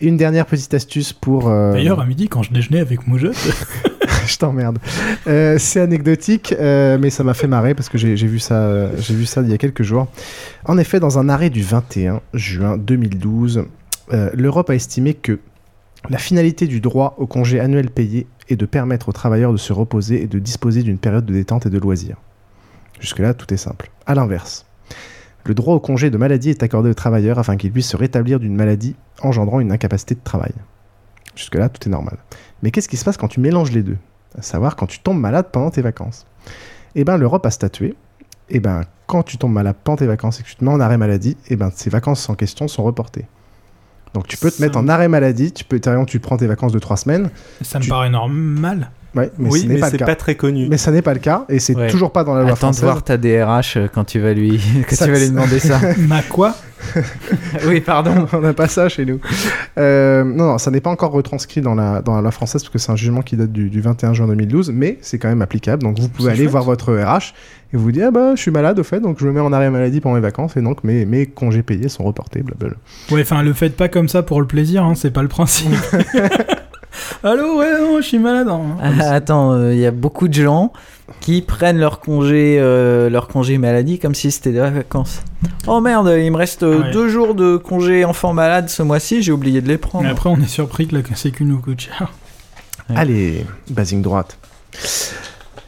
Une dernière petite astuce pour. euh, D'ailleurs, à midi, quand je déjeunais avec Moujotte, [LAUGHS] je t'emmerde. Euh, c'est anecdotique, euh, mais ça m'a fait marrer parce que j'ai vu ça, euh, j'ai vu ça il y a quelques jours. En effet, dans un arrêt du 21 juin 2012, euh, l'Europe a estimé que la finalité du droit au congé annuel payé est de permettre aux travailleurs de se reposer et de disposer d'une période de détente et de loisirs. Jusque-là, tout est simple. À l'inverse, le droit au congé de maladie est accordé aux travailleurs afin qu'ils puissent se rétablir d'une maladie engendrant une incapacité de travail. Jusque-là, tout est normal. Mais qu'est-ce qui se passe quand tu mélanges les deux? À savoir quand tu tombes malade pendant tes vacances. Eh bien, l'Europe a statué. Eh ben, quand tu tombes malade pendant tes vacances et que tu te mets en arrêt maladie, eh ben, ces vacances en question sont reportées. Donc tu peux te mettre en arrêt maladie, tu peux, tu prends tes vacances de trois semaines. ça me Tu- paraît normal. Ouais, mais Oui, ce n'est mais c'est pas très connu. Mais ça n'est pas le cas et c'est Ouais. toujours pas dans la loi Attends de française. voir ta DRH quand tu vas lui, [LAUGHS] quand Ça- tu vas lui demander ça. [LAUGHS] Ma quoi [LAUGHS] oui, pardon. On n'a pas ça chez nous. Euh, non, non, ça n'est pas encore retranscrit dans la, dans la loi française parce que c'est un jugement qui date du, du 21 juin 2012, mais c'est quand même applicable. Donc vous pouvez aller chouette. voir votre RH et vous dire ah bah je suis malade au fait, donc je me mets en arrêt maladie pendant mes vacances et donc mes, mes congés payés sont reportés. Blablabla. Ouais, enfin, le faites pas comme ça pour le plaisir, hein, c'est pas le principe. [LAUGHS] Allô, ouais, non, je suis malade. hein. Ah, attends, il y a beaucoup de gens qui prennent leur congé, euh, leur congé maladie comme si c'était des vacances. Oh merde, il me reste euh, Ouais. deux jours de congé enfant malade ce mois-ci, j'ai oublié de les prendre. Mais après, on est surpris que la sécu nous coûte cher. Ouais. Allez, basing droite.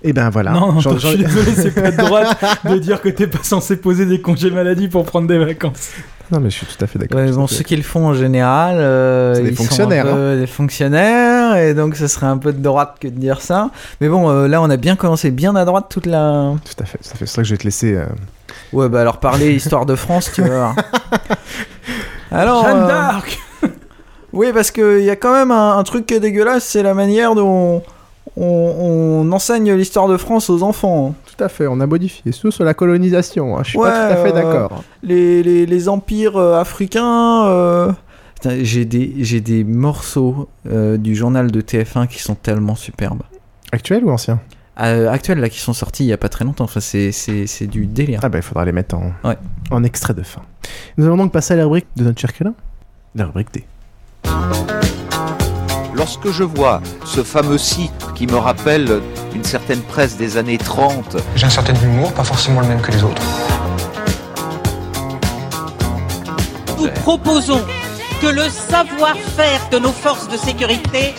Et ben voilà. Non, je suis désolé, [LAUGHS] c'est pas de droite de dire que t'es pas censé poser des congés maladie pour prendre des vacances. Non, mais je suis tout à fait d'accord. Ouais, bon, ceux qui le font en général, euh, des ils fonctionnaires, hein. sont un peu des fonctionnaires, et donc ce serait un peu de droite que de dire ça. Mais bon, euh, là, on a bien commencé bien à droite toute la. Tout à fait, tout à fait. C'est ça que je vais te laisser. euh, Ouais, bah alors parler [LAUGHS] histoire de France, tu vois. [LAUGHS] Alors. Jeanne euh, d'Arc Oui, parce qu'il y a quand même un, un truc qui est dégueulasse, c'est la manière dont on, on enseigne l'histoire de France aux enfants. Tout à fait, on a modifié. Surtout sur la colonisation. hein. Je suis Ouais, pas tout à fait d'accord. Les, les, les empires euh, africains. euh, J'ai des, des morceaux euh, du journal de TF1 qui sont tellement superbes. Actuel ou ancien? Euh, actuels, là, qui sont sortis il y a pas très longtemps. Enfin, c'est, du délire. Ah bah il faudra les mettre en, Ouais. en extrait de fin. Nous allons donc passer à la rubrique de notre cher Colin. La rubrique D. Lorsque je vois ce fameux site qui me rappelle une certaine presse des années 30, J'ai un certain humour, pas forcément le même que les autres. Nous proposons que le savoir-faire de nos forces de sécurité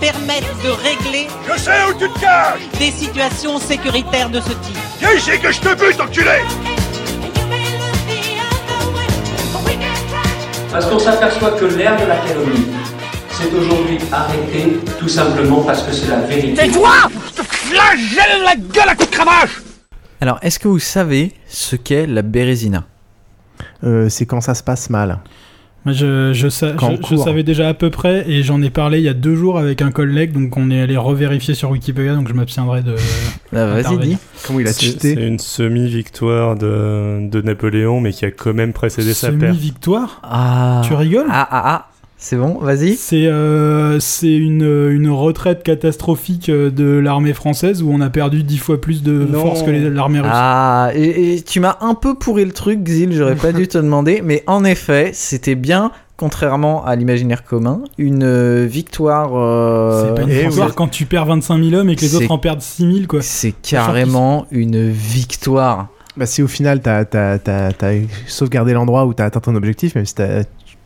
permette de régler Je sais où tu te caches des situations sécuritaires de ce type. Viens ici que je te bute, enculé Parce qu'on s'aperçoit que l'ère de la calomnie s'est aujourd'hui arrêtée tout simplement parce que c'est la vérité. Tais-toi Je te flagelle la gueule à coups de cravache Alors, est-ce que vous savez ce qu'est la bérésina? Euh, c'est quand ça se passe mal. Moi, je, je, sa- Quand on je- je court. savais déjà à peu près et j'en ai parlé il y a deux jours avec un collègue, donc on est allé revérifier sur Wikipédia, donc je m'abstiendrai de. [LAUGHS] Ah, vas-y, dis. Comment il a C'est cheaté? C'est une semi-victoire de, de Napoléon, mais qui a quand même précédé sa perte. Semi-victoire Ah. Tu rigoles? Ah, ah, ah. C'est bon, vas-y. C'est euh, c'est une, une retraite catastrophique euh, de l'armée française où on a perdu dix fois plus de Non. force que l'armée russe. Ah, et, et tu m'as un peu pourri le truc, Xil, j'aurais pas [LAUGHS] dû te demander, mais en effet, c'était bien, contrairement à l'imaginaire commun, une euh, victoire. euh, C'est pas une eh victoire quand tu perds 25 000 hommes et que les autres en perdent 6 000, quoi. C'est carrément une victoire. Bah si au final t'as as, sauvegardé l'endroit où t'as atteint ton objectif, même si t'as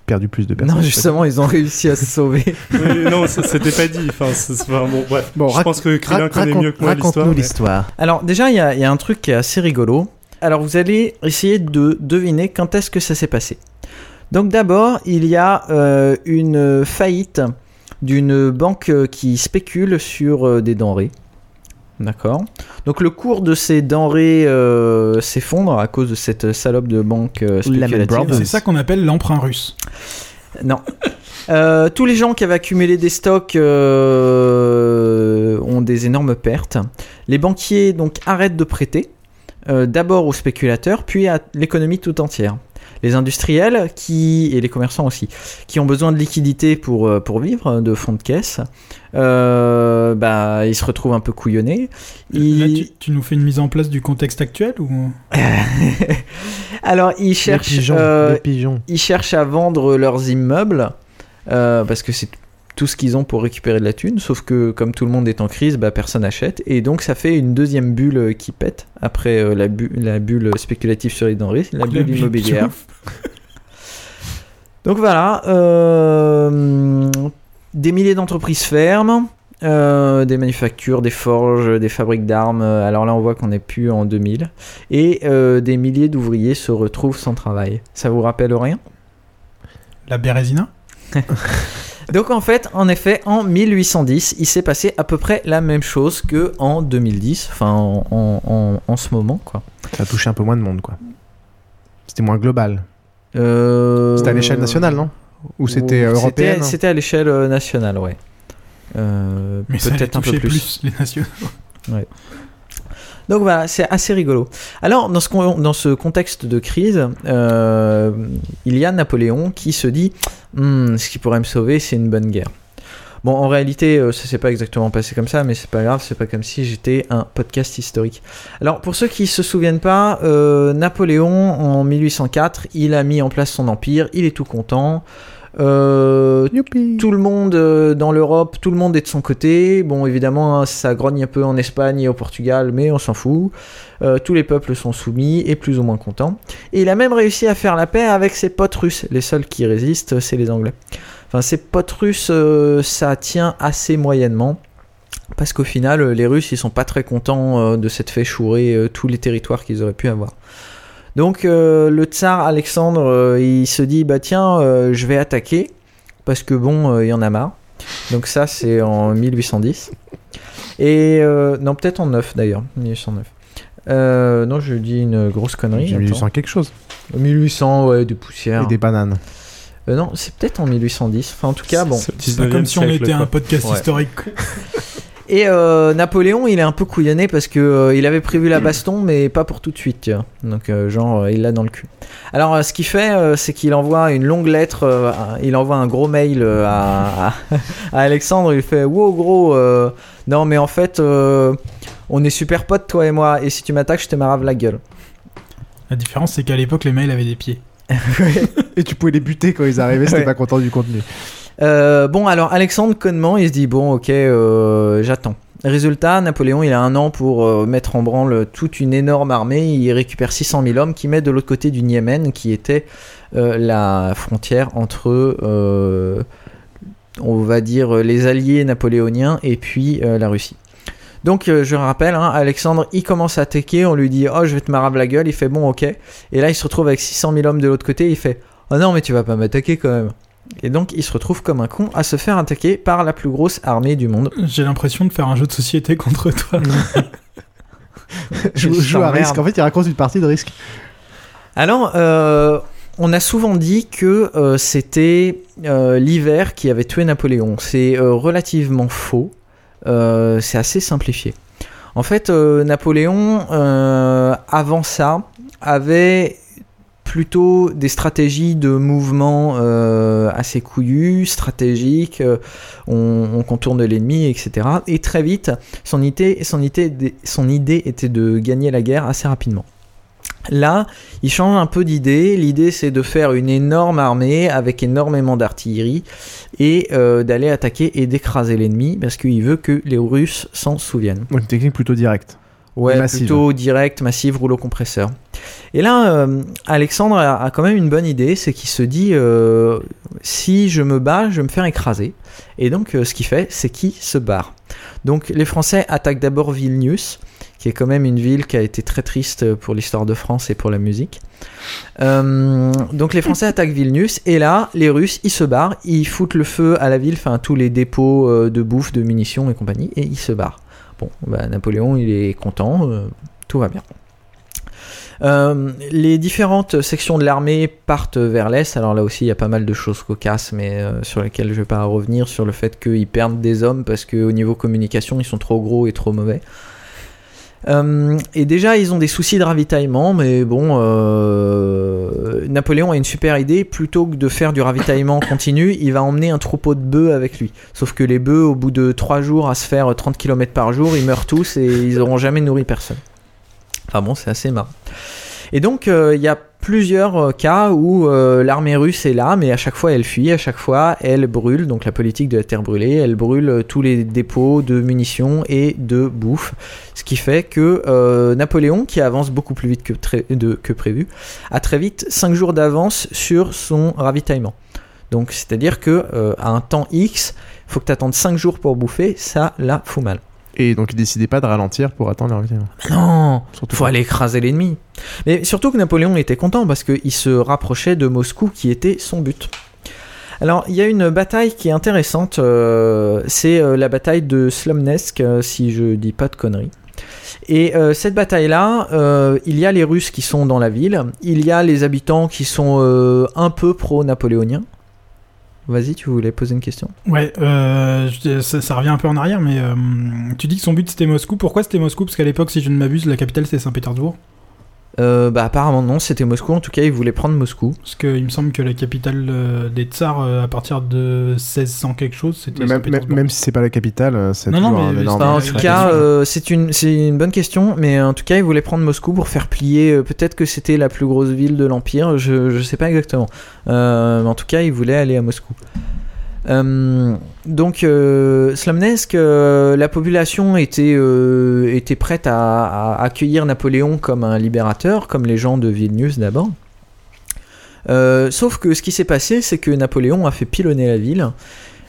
perdu plus de personnes. Non, justement, ils ont réussi à se sauver. [LAUGHS] Oui, non, ça, c'était pas dit. Enfin, bon, bref. Bon, je pense que Krillin connaît raconte- mieux que moi l'histoire. Raconte-nous mais- l'histoire. Alors, déjà, il y, a- il y a un truc qui est assez rigolo. Alors, vous allez essayer de deviner quand est-ce que ça s'est passé. Donc, d'abord, il y a euh, une faillite d'une banque qui spécule sur euh, des denrées. D'accord. Donc, le cours de ces denrées euh, s'effondre à cause de cette salope de banque euh, spéculative. C'est ça qu'on appelle l'emprunt russe. Non. Euh, tous les gens qui avaient accumulé des stocks euh, ont des énormes pertes. Les banquiers donc arrêtent de prêter, euh, d'abord aux spéculateurs, puis à l'économie tout entière. Les industriels qui, et les commerçants aussi, qui ont besoin de liquidités pour, euh, pour vivre, de fonds de caisse, euh, bah, ils se retrouvent un peu couillonnés. Là, tu, tu nous fais une mise en place du contexte actuel ou? [LAUGHS] Alors, ils cherchent, pigeons, euh, les pigeons. ils cherchent à vendre leurs immeubles euh, parce que c'est tout ce qu'ils ont pour récupérer de la thune. Sauf que, comme tout le monde est en crise, bah, personne n'achète. Et donc, ça fait une deuxième bulle euh, qui pète après euh, la, bu- la bulle spéculative sur les denrées, la bulle bulle immobilière. [LAUGHS] Donc voilà, euh, des milliers d'entreprises ferment, euh, des manufactures, des forges, des fabriques d'armes. Alors là, on voit qu'on n'est plus en 2000. Et des milliers d'ouvriers se retrouvent sans travail. Ça vous rappelle rien? La Bérésina? [LAUGHS] Donc en fait, en effet, en 1810, il s'est passé à peu près la même chose que en 2010, enfin en, en- en- en ce moment, quoi. Ça a touché un peu moins de monde, quoi. C'était moins global. Euh, C'était à l'échelle nationale, non? Ou c'était C'était- européenne C'était à l'échelle euh, nationale, ouais. Euh, Mais peut-être un peu plus. plus les nationaux. Ouais. Donc voilà, c'est assez rigolo. Alors, dans ce, con- dans ce contexte de crise, euh, il y a Napoléon qui se dit Hmm, ce qui pourrait me sauver, c'est une bonne guerre. Bon, en réalité, euh, ça s'est pas exactement passé comme ça, mais c'est pas grave, c'est pas comme si j'étais un podcast historique. Alors, pour ceux qui se souviennent pas, euh, Napoléon, en 1804, il a mis en place son empire, il est tout content. Euh, tout le monde dans l'Europe, tout le monde est de son côté. Bon, évidemment, hein, ça grogne un peu en Espagne et au Portugal, mais on s'en fout. Euh, tous les peuples sont soumis et plus ou moins contents. Et il a même réussi à faire la paix avec ses potes russes. Les seuls qui résistent, c'est les Anglais. Enfin, ses potes russes, euh, ça tient assez moyennement. Parce qu'au final, euh, les Russes, ils sont pas très contents de s'être fait chourer tous les territoires qu'ils auraient pu avoir. Donc le tsar Alexandre, il se dit bah tiens, je vais attaquer parce que bon, il y en a marre. Donc ça, c'est en 1810. Et euh, non, peut-être en 9 d'ailleurs, 1809. Euh, non, je dis une grosse connerie. J'ai 1800 quelque chose. 1800, ouais, des poussières. Et des bananes. Euh, non, c'est peut-être en 1810. Enfin, en tout cas, bon. C'est pas comme si on était un podcast Ouais. historique. [LAUGHS] Et euh, Napoléon, il est un peu couillonné parce que euh, il avait prévu la baston, mais pas pour tout de suite. Donc, euh, genre, euh, il l'a dans le cul. Alors, euh, ce qu'il fait, euh, c'est qu'il envoie une longue lettre, euh, il envoie un gros mail euh, à, à- [LAUGHS] à Alexandre. Il fait Wow, gros, euh, non, mais en fait, euh, on est super potes, toi et moi, et si tu m'attaques, je te marave la gueule. La différence, c'est qu'à l'époque, les mails avaient des pieds. [LAUGHS] Et tu pouvais les buter quand ils arrivaient, c'était Ouais. pas content du contenu. Euh, bon, alors Alexandre, connement, il se dit bon, ok, euh, j'attends. Résultat, Napoléon, il a un an pour euh, mettre en branle toute une énorme armée. Il récupère 600 000 hommes qui met de l'autre côté du Niémen, qui était la frontière entre, on va dire, les alliés napoléoniens et puis la Russie. Donc, je rappelle, hein, Alexandre, il commence à attaquer. On lui dit, oh, je vais te marave la gueule. Il fait, bon, ok. Et là, il se retrouve avec 600 000 hommes de l'autre côté. Il fait, oh non, mais tu vas pas m'attaquer quand même. Et donc, il se retrouve comme un con à se faire attaquer par la plus grosse armée du monde. J'ai l'impression de faire un jeu de société [LAUGHS] contre toi. [LAUGHS] Je joue à risque. En fait, il raconte une partie de risque. Alors, euh, on a souvent dit que euh, c'était euh, l'hiver qui avait tué Napoléon. C'est euh, relativement faux. Euh, c'est assez simplifié. En fait, euh, Napoléon, euh, avant ça, avait plutôt des stratégies de mouvement euh, assez couillues, stratégiques, euh, on, on contourne l'ennemi, etc. Et très vite, son idée, était de gagner la guerre assez rapidement. Là, il change un peu d'idée. L'idée, c'est de faire une énorme armée avec énormément d'artillerie et euh, d'aller attaquer et d'écraser l'ennemi parce qu'il veut que les Russes s'en souviennent. Une technique plutôt directe. Ouais, Massive. plutôt direct, massive, rouleau compresseur. Et là, euh, Alexandre a, a quand même une bonne idée, c'est qu'il se dit euh, si je me bats, je vais me faire écraser. Et donc, euh, ce qu'il fait, c'est qu'il se barre. Donc, les Français attaquent d'abord Vilnius, qui est quand même une ville qui a été très triste pour l'histoire de France et pour la musique. Donc, les Français attaquent Vilnius, et là, les Russes, ils se barrent, ils foutent le feu à la ville, enfin, tous les dépôts de bouffe, de munitions et compagnie, et ils se barrent. Bon, bah, Napoléon, il est content, euh, tout va bien. Euh, les différentes sections de l'armée partent vers l'est. Alors là aussi, il y a pas mal de choses cocasses, mais euh, sur lesquelles je vais pas revenir sur le fait qu'ils perdent des hommes parce qu'au niveau communication, ils sont trop gros et trop mauvais. Euh, et déjà, ils ont des soucis de ravitaillement, mais bon, euh, Napoléon a une super idée. Plutôt que de faire du ravitaillement [COUGHS] continu, il va emmener un troupeau de bœufs avec lui. Sauf que les bœufs, au bout de 3 jours à se faire 30 km par jour, ils meurent tous et ils auront jamais nourri personne. Enfin bon, c'est assez marrant. Et donc, euh, il y a plusieurs euh, cas où euh, l'armée russe est là, mais à chaque fois elle fuit, à chaque fois elle brûle, donc la politique de la terre brûlée, elle brûle tous les dépôts de munitions et de bouffe, ce qui fait que Napoléon, qui avance beaucoup plus vite que prévu, a très vite 5 jours d'avance sur son ravitaillement. Donc c'est-à-dire que euh, à un temps X, il faut que tu attendes 5 jours pour bouffer, ça la fout mal. Et donc, il décidait pas de ralentir pour attendre le ravitaillement. Non, Surtout faut aller écraser l'ennemi. Mais surtout que Napoléon était content parce qu'il se rapprochait de Moscou qui était son but. Alors, il y a une bataille qui est intéressante, euh, c'est euh, la bataille de Slomnesk, euh, si je dis pas de conneries. Et cette bataille-là, il y a les Russes qui sont dans la ville, il y a les habitants qui sont un peu pro-napoléoniens. Vas-y, tu voulais poser une question? Ouais, euh, ça, ça revient un peu en arrière, mais euh, tu dis que son but c'était Moscou. Pourquoi c'était Moscou? Parce qu'à l'époque, si je ne m'abuse, la capitale c'était Saint-Pétersbourg. Euh, Bah apparemment non, c'était Moscou, en tout cas il voulait prendre Moscou. Parce qu'il me semble que la capitale euh, des Tsars, euh, à partir de 1600 quelque chose, c'était Mais même, même, même si c'est pas la capitale, c'est Non, non, toujours mais un énorme. c'est Enfin, en tout cas, question. euh, c'est une, c'est une bonne question, mais en tout cas, il voulait prendre Moscou pour faire plier. euh, Peut-être que c'était la plus grosse ville de l'Empire, je, je sais pas exactement. Euh, mais en tout cas, il voulait aller à Moscou. Euh, donc, euh, euh, la population était, euh, était prête à, accueillir Napoléon comme un libérateur, comme les gens de Vilnius d'abord. Sauf que ce qui s'est passé, c'est que Napoléon a fait pilonner la ville.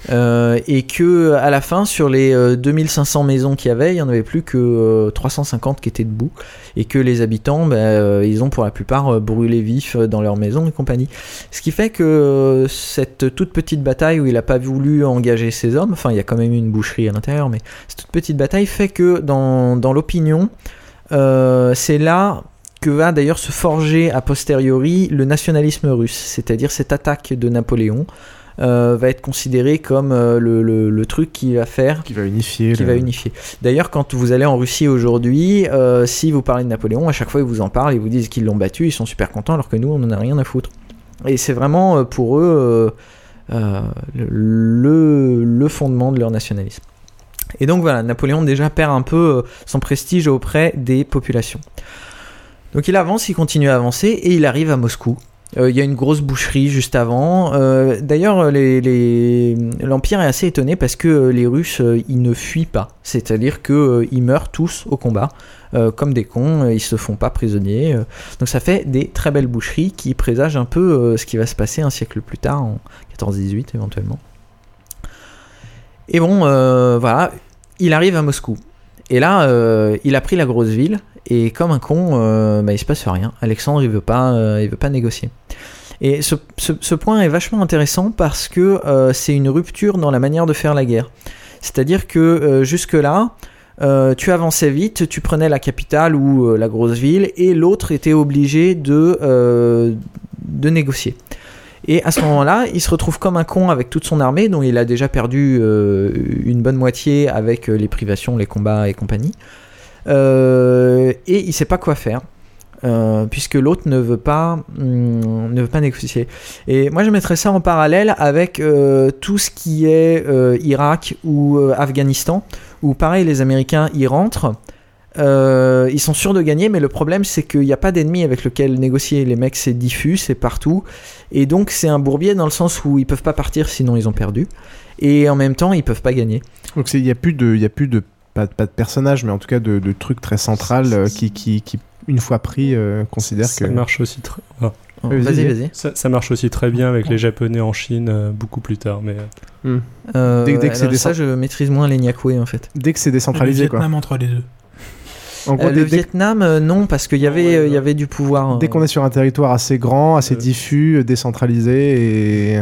Euh, et que à la fin, sur les euh, 2500 maisons qu'il y avait, il y en avait plus que euh, 350 qui étaient debout, et que les habitants, euh, ils ont pour la plupart euh, brûlé vifs dans leur maison et compagnie. Ce qui fait que euh, cette toute petite bataille où il n'a pas voulu engager ses hommes, enfin il y a quand même une boucherie à l'intérieur, mais cette toute petite bataille fait que dans, dans l'opinion, euh, c'est là que va d'ailleurs se forger a posteriori le nationalisme russe, c'est-à-dire cette attaque de Napoléon euh, va être considérée comme euh, le, le- le truc qui va faire, qui va unifier, qui le- va unifier. D'ailleurs, quand vous allez en Russie aujourd'hui, euh, si vous parlez de Napoléon, à chaque fois ils vous en parlent, ils vous disent qu'ils l'ont battu, ils sont super contents, alors que nous on en a rien à foutre. Et c'est vraiment pour eux le, le fondement de leur nationalisme. Et donc voilà, Napoléon déjà perd un peu son prestige auprès des populations. Donc il avance, il continue à avancer et il arrive à Moscou. Euh, Il y a une grosse boucherie juste avant. Euh, D'ailleurs, les- les- l'Empire est assez étonné parce que euh, les Russes, ils ne fuient pas. C'est-à-dire qu'ils meurent tous au combat. Comme des cons, ils se font pas prisonniers. Donc ça fait des très belles boucheries qui présagent un peu ce qui va se passer un siècle plus tard, en 14-18 éventuellement. Et bon, voilà, il arrive à Moscou. Et là, il a pris la grosse ville, et comme un con, euh, bah, il se passe rien. Alexandre, il veut pas, euh, il veut pas négocier. Et ce, point est vachement intéressant parce que euh, c'est une rupture dans la manière de faire la guerre. C'est-à-dire que euh, jusque-là, tu avançais vite, tu prenais la capitale ou la grosse ville, et l'autre était obligé de, de négocier. Et à ce moment-là, il se retrouve comme un con avec toute son armée, dont il a déjà perdu une bonne moitié avec les privations, les combats et compagnie. Euh, et il sait pas quoi faire. euh, puisque l'autre ne veut pas hum, ne veut pas négocier. Et moi je mettrais ça en parallèle avec euh, tout ce qui est Irak ou Afghanistan, où pareil les Américains y rentrent. ils sont sûrs de gagner, mais le problème c'est qu'il n'y a pas d'ennemi avec lequel négocier. Les mecs c'est diffus, c'est partout, et donc c'est un bourbier dans le sens où ils peuvent pas partir sinon ils ont perdu, et en même temps ils peuvent pas gagner. Donc il n'y a plus de, y a plus de pas, pas de personnage, mais en tout cas de, de trucs très central euh, qui, qui, qui, une fois pris, euh, considère Ça que marche aussi très. ah. Vas-y, Vas-y, vas-y. Ça, ça marche aussi très bien avec les Japonais en Chine euh, beaucoup plus tard, mais. Hmm. Euh, Dès- dès que c'est ça, je maîtrise moins les Nyakwe en fait. Dès que c'est décentralisé, le quoi. Vietnam entre les deux. En gros, Euh, dès- le dès- Vietnam, euh, non, parce qu'il y avait, euh, il y avait du pouvoir. Dès qu'on est sur un territoire assez grand, assez diffus, décentralisé et.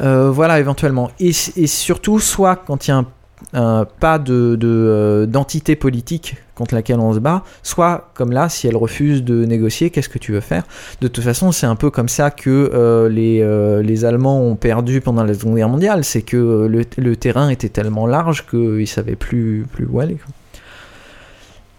Euh, voilà, éventuellement. Et, et surtout, soit quand il y a un, pas euh, d'entité politique contre laquelle on se bat, soit comme là, si elle refuse de négocier, qu'est-ce que tu veux faire? De toute façon, c'est un peu comme ça que euh, les, euh, les Allemands ont perdu pendant la Seconde Guerre mondiale, c'est que le, terrain était tellement large qu'ils ne savaient plus, plus où aller.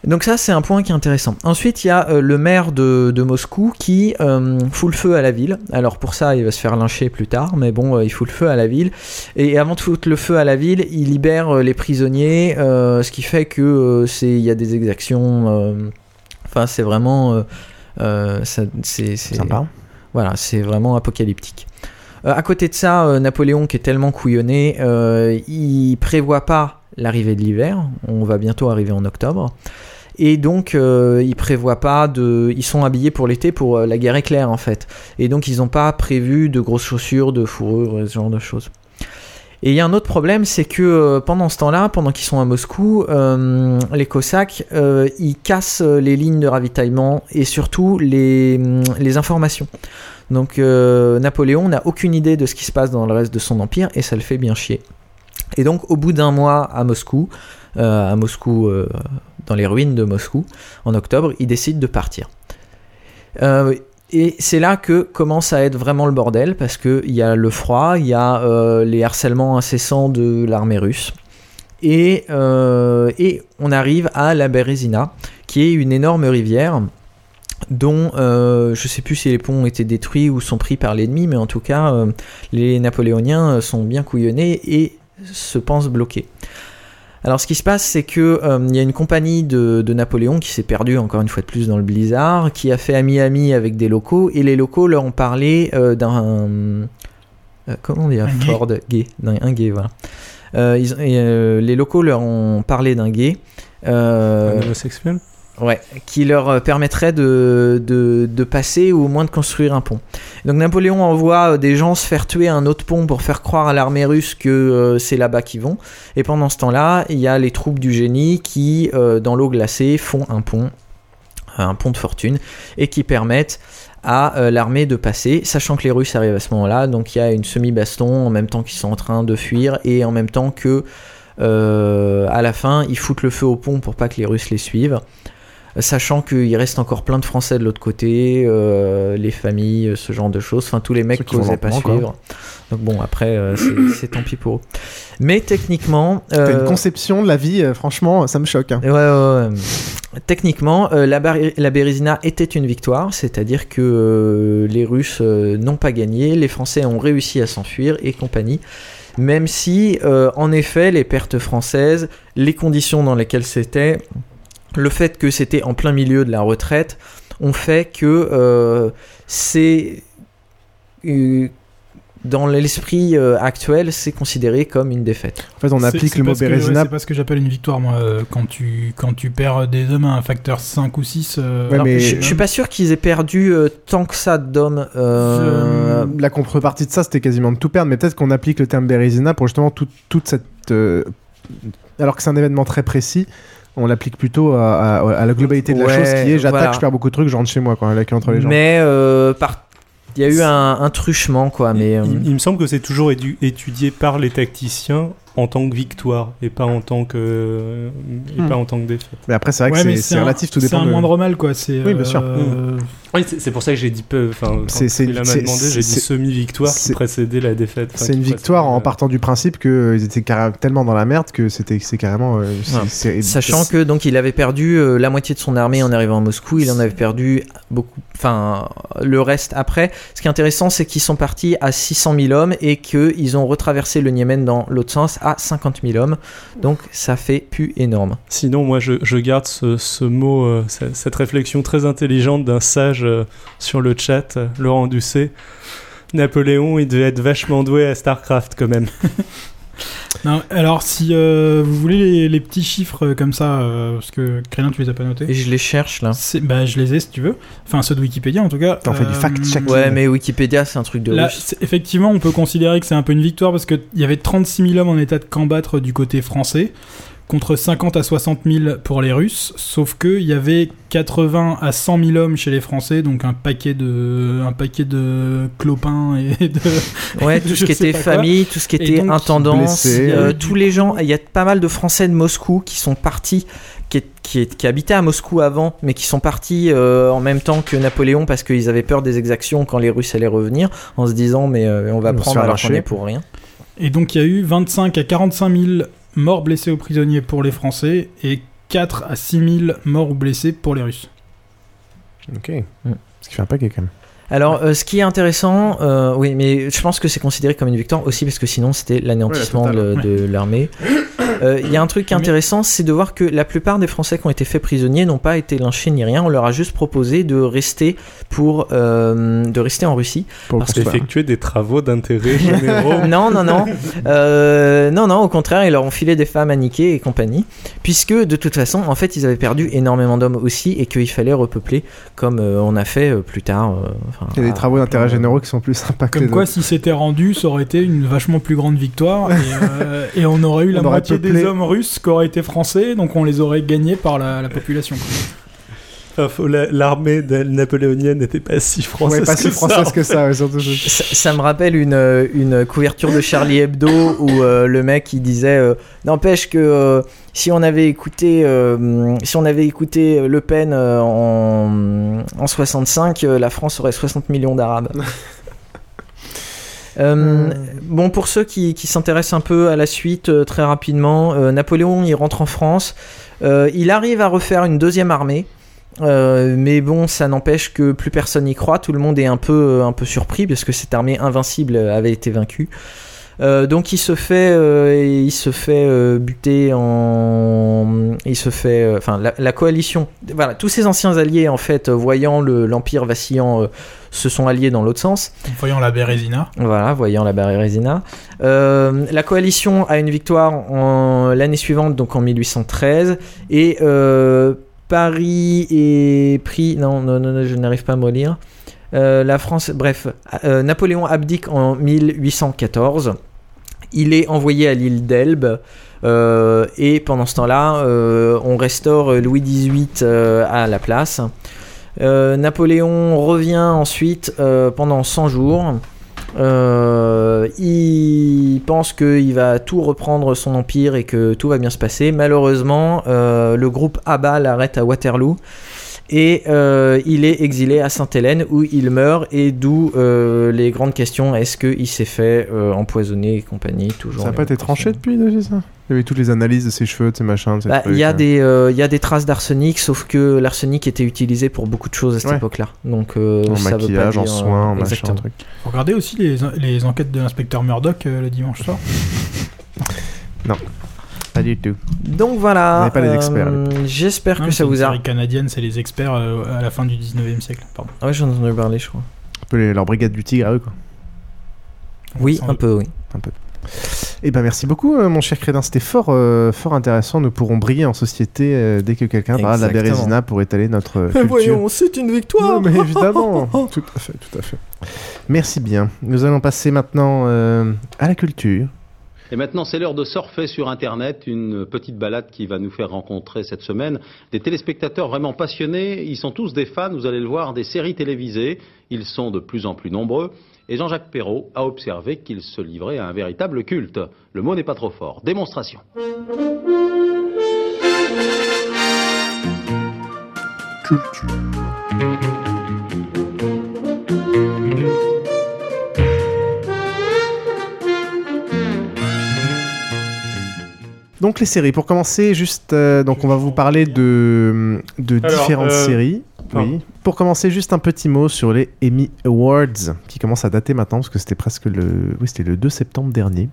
Donc ça, c'est un point qui est intéressant. Ensuite, il y a euh, le maire de, de Moscou qui euh, fout le feu à la ville. Alors pour ça, il va se faire lyncher plus tard, mais bon, euh, il fout le feu à la ville. Et avant de foutre le feu à la ville, il libère les prisonniers, ce qui fait que c'est il y a des exactions. Enfin, c'est vraiment, ça- c'est c'est- Sympa. Voilà, c'est vraiment apocalyptique. À côté de ça, Napoléon, qui est tellement couillonné, il prévoit pas l'arrivée de l'hiver. On va bientôt arriver en octobre. Et donc, euh, ils prévoient pas de. Ils sont habillés pour l'été pour euh, la guerre éclair, en fait. Et donc, ils n'ont pas prévu de grosses chaussures, de fourrure, ce genre de choses. Et il y a un autre problème, c'est que euh, pendant ce temps-là, pendant qu'ils sont à Moscou, les euh, ils cassent les lignes de ravitaillement et surtout les, les informations. Donc Napoléon n'a aucune idée de ce qui se passe dans le reste de son empire et ça le fait bien chier. Et donc au bout d'un mois à Moscou, à Moscou, dans les ruines de Moscou, en octobre, il décide de partir. Euh, et c'est là que commence à être vraiment le bordel, parce qu'il y a le froid, il y a euh, les harcèlements incessants de l'armée russe, et, euh, et on arrive à la Bérésina, qui est une énorme rivière dont euh, je sais plus si les ponts ont été détruits ou sont pris par l'ennemi, mais en tout cas, les Napoléoniens sont bien couillonnés et se pensent bloqués. Alors ce qui se passe, c'est que euh, il y a une compagnie de, de Napoléon qui s'est perdue encore une fois de plus dans le blizzard, qui a fait ami-ami avec des locaux, et les locaux leur ont parlé euh, d'un... euh, comment dire. Ford gay. d'un- un gay, voilà. Euh, ils- et, les locaux leur ont parlé d'un gay. Un homosexuel? Ouais, qui leur euh, permettrait de, de, passer ou au moins de construire un pont. Donc Napoléon envoie euh, des gens se faire tuer un autre pont pour faire croire à l'armée russe que euh, c'est là-bas qu'ils vont. Et pendant ce temps-là, il y a les troupes du génie qui, dans l'eau glacée, font un pont, un pont de fortune, et qui permettent à l'armée de passer, sachant que les Russes arrivent à ce moment-là. Donc il y a une semi-baston en même temps qu'ils sont en train de fuir et en même temps que à la fin ils foutent le feu au pont pour pas que les Russes les suivent. Sachant qu'il reste encore plein de Français de l'autre côté, euh, les familles, ce genre de choses. Enfin, tous les mecs qui n'osaient pas quoi. suivre. Donc bon, après, euh, c'est- tant pis pour eux. Mais techniquement... Euh, une conception de la vie, euh, franchement, ça me choque. hein. Ouais, ouais, ouais. Techniquement, euh, la, la Bérésina était une victoire, c'est-à-dire que euh, les Russes euh, n'ont pas gagné, les Français ont réussi à s'enfuir et compagnie. Même si, euh, en effet, les pertes françaises, les conditions dans lesquelles c'était, le fait que c'était en plein milieu de la retraite, ont fait que euh, c'est euh, dans l'esprit euh, actuel, c'est considéré comme une défaite. En fait, on applique le mot parce que- ouais, Bérésina. C'est pas ce que j'appelle une victoire, moi. Quand tu, quand tu perds des hommes à un facteur 5 ou 6. euh, Alors, je, je suis pas sûr qu'ils aient perdu euh, tant que ça d'hommes. euh, La contrepartie de ça, c'était quasiment de tout perdre, mais peut-être qu'on applique le terme Bérésina pour justement tout- toute cette. euh, Alors que c'est un événement très précis, on l'applique plutôt à, à- à la globalité de la Ouais, chose qui est j'attaque, voilà. je perds beaucoup de trucs, je rentre chez moi, entre les gens. Mais euh, par... il y a eu un, un truchement, quoi. Mais, euh, Il, il me semble que c'est toujours édu- étudié par les tacticiens en tant que victoire et pas en tant que et Hmm. pas en tant que défaite. Mais après, c'est vrai Ouais, que c'est- c'est un- relatif, tout C'est dépend un de- moindre mal, quoi. C'est, Oui, bien sûr. euh, Oui, c'est pour ça que j'ai dit peu. Enfin, C'est- il demandé, j'ai dit semi-victoire qui précédait la défaite. Enfin, C'est une victoire en partant du principe qu'ils étaient carré- tellement dans la merde que c'était c'est carrément. euh, Sachant que donc il avait perdu euh, la moitié de son armée en arrivant à Moscou, il en avait perdu beaucoup, enfin le reste après. Ce qui est intéressant, c'est qu'ils sont partis à 600 000 hommes et qu'ils ont retraversé le Niémen dans l'autre sens à 50 000 hommes. Donc ça fait plus énorme. Sinon, moi, je, je garde ce, ce mot, euh, ce- cette réflexion très intelligente d'un sage euh, sur le chat, euh, Laurent Doucet. Napoléon, il devait être vachement doué à StarCraft quand même. [LAUGHS] Non, alors si euh, vous voulez les, les petits chiffres euh, comme ça, euh, parce que Crélin, tu les as pas notés Et je les cherche là. Bah, je les ai si tu veux. Enfin, ceux de Wikipédia en tout cas. T'en fais du fact-checking. Ouais, mais Wikipédia c'est un truc de Là, effectivement, on peut considérer que c'est un peu une victoire parce qu'il y avait 36 000 hommes en état de combattre du côté français, contre 50 à 60 000 pour les Russes, sauf qu'il y avait 80 à 100 000 hommes chez les Français, donc un paquet de, un paquet de clopins et de. [LAUGHS] Ouais, tout [LAUGHS] ce qui était quoi. famille, tout ce qui était donc, intendance, euh, tous les gens. Il y a pas mal de Français de Moscou qui sont partis, qui, qui, qui habitaient à Moscou avant, mais qui sont partis euh, en même temps que Napoléon parce qu'ils avaient peur des exactions quand les Russes allaient revenir, en se disant mais euh, on va On prendre fait alors qu'on arracher. est pour rien. Et donc il y a eu 25 à 45 000 morts blessés ou prisonniers pour les Français et 4 à 6 000 morts ou blessés pour les Russes. Ok. Mm. Ce qui fait un paquet quand même. Alors, euh, ce qui est intéressant, euh, oui, mais je pense que c'est considéré comme une victoire aussi parce que sinon c'était l'anéantissement Ouais, de, de l'armée. [LAUGHS] Euh, Il y a un truc qui est intéressant, c'est de voir que la plupart des Français qui ont été faits prisonniers n'ont pas été lynchés ni rien. On leur a juste proposé de rester pour euh, de rester en Russie. Pour Parce que- Effectuer des travaux d'intérêt généraux. [LAUGHS] non, non, non. Euh, non, non, au contraire, ils leur ont filé des femmes à niquer et compagnie. Puisque, de toute façon, en fait, ils avaient perdu énormément d'hommes aussi et qu'il fallait repeupler comme euh, on a fait euh, plus tard. euh, Il y a des travaux d'intérêt généraux qui sont plus sympas que Comme quoi, si c'était rendu, ça aurait été une vachement plus grande victoire et, euh, et on aurait eu [LAUGHS] la On aurait moitié peuplé. des hommes russes qui auraient été français, donc on les aurait gagnés par la, la population. [LAUGHS] L'armée de- napoléonienne n'était pas si française Ouais, pas que si française ça. que ça, ouais, surtout. Ça, ça me rappelle une, euh, une couverture de Charlie Hebdo où euh, le mec il disait euh, n'empêche que euh, si on avait écouté euh, si on avait écouté Le Pen euh, en, en 65 euh, la France aurait 60 millions d'arabes. [LAUGHS] Euh, bon, pour ceux qui, qui s'intéressent un peu à la suite, euh, très rapidement, euh, Napoléon il rentre en France, il arrive à refaire une deuxième armée. Mais bon, ça n'empêche que plus personne n'y croit. Tout le monde est un peu, un peu surpris parce que cette armée invincible avait été vaincue. Euh, donc il se fait, euh, il se fait euh, buter en, il se fait, enfin la, la coalition, voilà, tous ces anciens alliés en fait, voyant le- l'empire vacillant, se sont alliés dans l'autre sens. Voyons la Bérésina. Voilà, voyant la Bérésina. La coalition a une victoire en- l'année suivante, donc en 1813, et Paris est pris. Non, non, non, non, je n'arrive pas à me lire. Euh, la France, bref, euh, Napoléon abdique en 1814. Il est envoyé à l'île d'Elbe. euh, et pendant ce temps-là, on restaure Louis XVIII à la place. Napoléon revient ensuite pendant 100 jours. Il pense qu'il va tout reprendre son empire et que tout va bien se passer. Malheureusement, le groupe ABBA l'arrête à Waterloo et euh, il est exilé à Sainte-Hélène où il meurt et d'où euh, les grandes questions est-ce qu'il s'est fait euh, empoisonner et compagnie toujours Ça n'a pas été tranché depuis déjà ça? Il y avait toutes les analyses de ses cheveux, de ses machins, de ses bah, trucs, Il y, a euh. des, y a des traces d'arsenic, sauf que l'arsenic était utilisé pour beaucoup de choses à cette Ouais. époque-là. Donc, euh, En ça veut pas maquillage, en dire, soins, en machin, truc. Faut regarder aussi les, les enquêtes de l'inspecteur Murdoch euh, le dimanche soir? Non, pas du tout. Donc voilà. On n'est pas les experts, euh, J'espère que ça vous a. série canadienne, c'est les experts euh, à la fin du 19e siècle. Pardon. Ah ouais, j'en ai entendu parler, je crois. Un peu les- leur brigade du tigre à eux, quoi. Oui, un peu, oui. Un peu. Eh ben merci beaucoup, euh, mon cher Crédin. C'était fort, euh, fort intéressant. Nous pourrons briller en société euh, dès que quelqu'un parlera de la. Bérésina pour étaler notre euh, [LAUGHS] Mais culture. voyons, c'est une victoire Non, mais évidemment, [LAUGHS] tout à fait, tout à fait. Merci bien. Nous allons passer maintenant euh, à la culture. Et maintenant, c'est l'heure de surfer sur Internet, une petite balade qui va nous faire rencontrer cette semaine des téléspectateurs vraiment passionnés. Ils sont tous des fans, vous allez le voir, des séries télévisées. Ils sont de plus en plus nombreux. Et Jean-Jacques Perrault a observé qu'ils se livraient à un véritable culte. Le mot n'est pas trop fort. Démonstration. Donc les séries. Pour commencer, juste, euh, donc on va vous parler de, de Alors, différentes euh, séries. Oui. Pour commencer, juste un petit mot sur les Emmy Awards, qui commencent à dater maintenant, parce que c'était presque le, oui, c'était le 2 septembre dernier.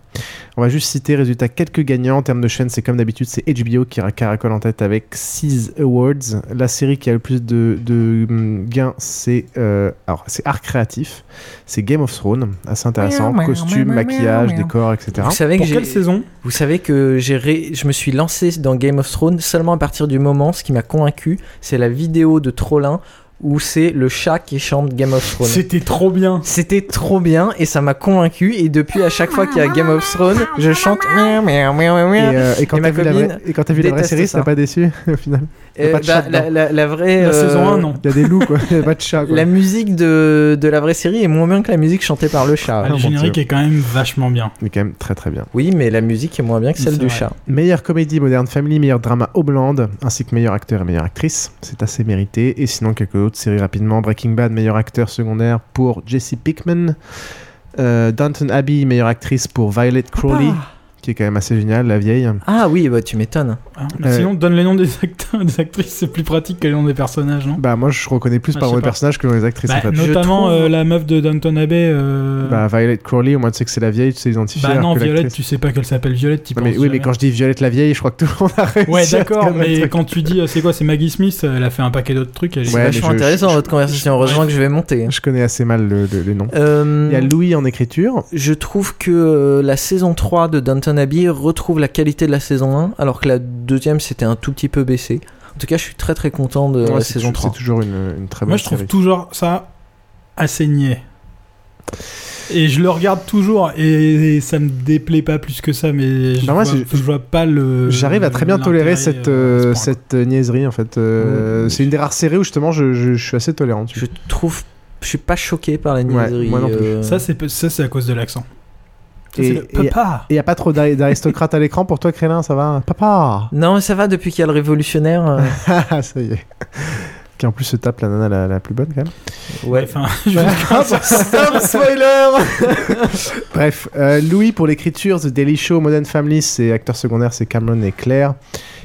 On va juste citer, résultat, quelques gagnants en termes de chaîne. C'est comme d'habitude, c'est HBO qui caracole en tête avec 6 awards. La série qui a le plus de, de hum, gains, c'est euh, alors c'est art créatif, c'est Game of Thrones, assez intéressant, costumes, maquillage, décors, etc. Vous savez que Pour quelle j'ai- saison? Vous savez que j'ai ré- je me suis lancé dans Game of Thrones seulement à partir du moment, ce qui m'a convaincu, c'est la vidéo de Trollin où c'est le chat qui chante Game of Thrones. C'était trop bien. C'était trop bien et ça m'a convaincu et depuis à chaque fois qu'il y a Game of Thrones, je chante. Et, euh, et quand t'as vu, la copine vraie- et quand t'as vu la vraie série, ça. t'a pas déçu [LAUGHS] au final Il y a Euh, pas de bah, chat la, la- la vraie. La euh, saison 1, non. Il [LAUGHS] y a des loups, quoi. Il y a pas de chat, quoi. La musique de, de la vraie série est moins bien que la musique chantée par le chat. Ah, le générique est quand même vachement bien. Il est quand même très très bien. Oui, mais la musique est moins bien que celle du vrai. chat. Meilleure comédie moderne family, meilleur drama Homeland, ainsi que meilleur acteur et meilleure actrice. C'est assez mérité. Et sinon, quelques autres séries rapidement. Breaking Bad, meilleur acteur secondaire pour Jesse Pickman. Euh, Downton Abbey, meilleure actrice pour Violet Crowley, qui est quand même assez géniale, la vieille. Ah oui, bah tu m'étonnes. Ah, Euh, Sinon, donne les noms des acteurs, des actrices, c'est plus pratique que les noms des personnages, non? Bah, moi, je reconnais plus Ah, par les pas. personnages que les actrices. Bah, en fait. Notamment trouve- euh, la meuf de Downton Abbey. euh, Bah, Violet Crowley, au moins tu sais que c'est la vieille, tu sais identifier. bah non, l'actrice- tu sais pas qu'elle s'appelle Violette, tu Non, mais, oui, mais quand je dis Violette la vieille, je crois que tout le monde a réussi. Ouais, d'accord, mais quand tu dis, euh, c'est quoi, c'est Maggie Smith, elle a fait un paquet d'autres trucs. Elle est Ouais, mais vachement intéressant je- votre conversation. Heureusement que je vais monter. Je connais assez mal le, le- les noms. Euh, Il y a Louis en écriture. Je trouve que la saison 3 de Downton Abbey retrouve la qualité de la saison 1, alors que la deuxième s'était un tout petit peu baissée. En tout cas, je suis très très content de Ouais, la saison tou- 3. C'est toujours une, une très bonne Moi, je trouve série. toujours ça assez niais. Et je le regarde toujours et, ça me déplaît pas plus que ça, mais je, Bah, vois, c'est- je vois pas le. J'arrive à très bien tolérer cette, euh, à ce euh, cette euh, niaiserie en fait. Euh. C'est une des rares séries où justement je, je- je suis assez tolérant. Je trouve. Je suis pas choqué par la Ouais, niaiserie. moi non plus. euh, Ça, c'est ça, c'est à cause de l'accent. Et c'est le papa. il n'y a pas trop d'ari- d'aristocrates à l'écran pour toi, Crélin, ça va Papa Non, mais ça va depuis qu'il y a le révolutionnaire. euh, [LAUGHS] Ah, ça y est. Qui en plus se tape la nana la, la plus bonne quand même. Ouais. Enfin, [LAUGHS] je- [LAUGHS] Stop spoiler Bref, euh, Louis pour l'écriture, The Daily Show, Modern Family, c'est acteur secondaire, c'est Cameron et Claire.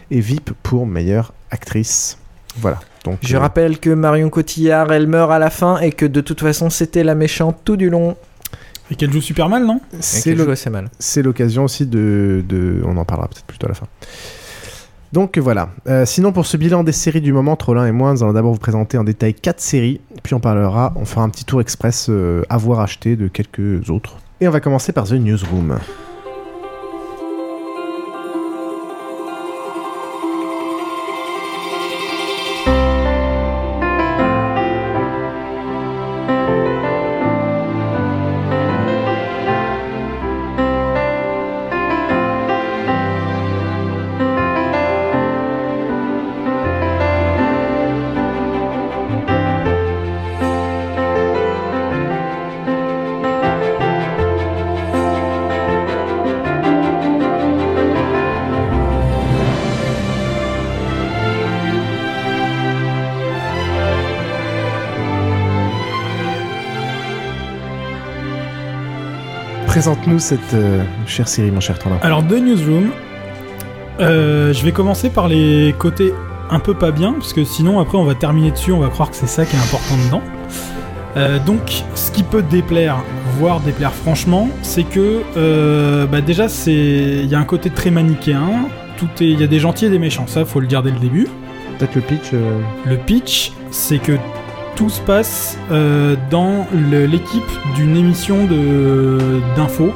Et VIP pour meilleure actrice. Voilà. Donc, Je euh, rappelle que Marion Cotillard, elle meurt à la fin et que de toute façon, c'était la méchante tout du long. Et qu'elle joue super mal, non c'est le- assez mal. c'est l'occasion aussi de, de- On en parlera peut-être plutôt à la fin. Donc voilà. Euh, sinon, pour ce bilan des séries du moment, Trollin et moi, nous allons d'abord vous présenter en détail 4 séries, puis on parlera, on fera un petit tour express euh, à voir acheter de quelques autres. Et on va commencer par The Newsroom. Présente-nous cette euh, chère série, mon cher. Alors, The Newsroom, euh, je vais commencer par les côtés un peu pas bien, parce que sinon, après, on va terminer dessus, on va croire que c'est ça qui est important dedans. Euh, donc, ce qui peut déplaire, voire déplaire franchement, c'est que euh, bah déjà, c'est il y a un côté très manichéen. Tout est, il y a des gentils et des méchants. Ça, faut le dire dès le début. Peut-être le pitch. euh, Le pitch, c'est que tout se passe euh, dans l'équipe d'une émission de d'infos.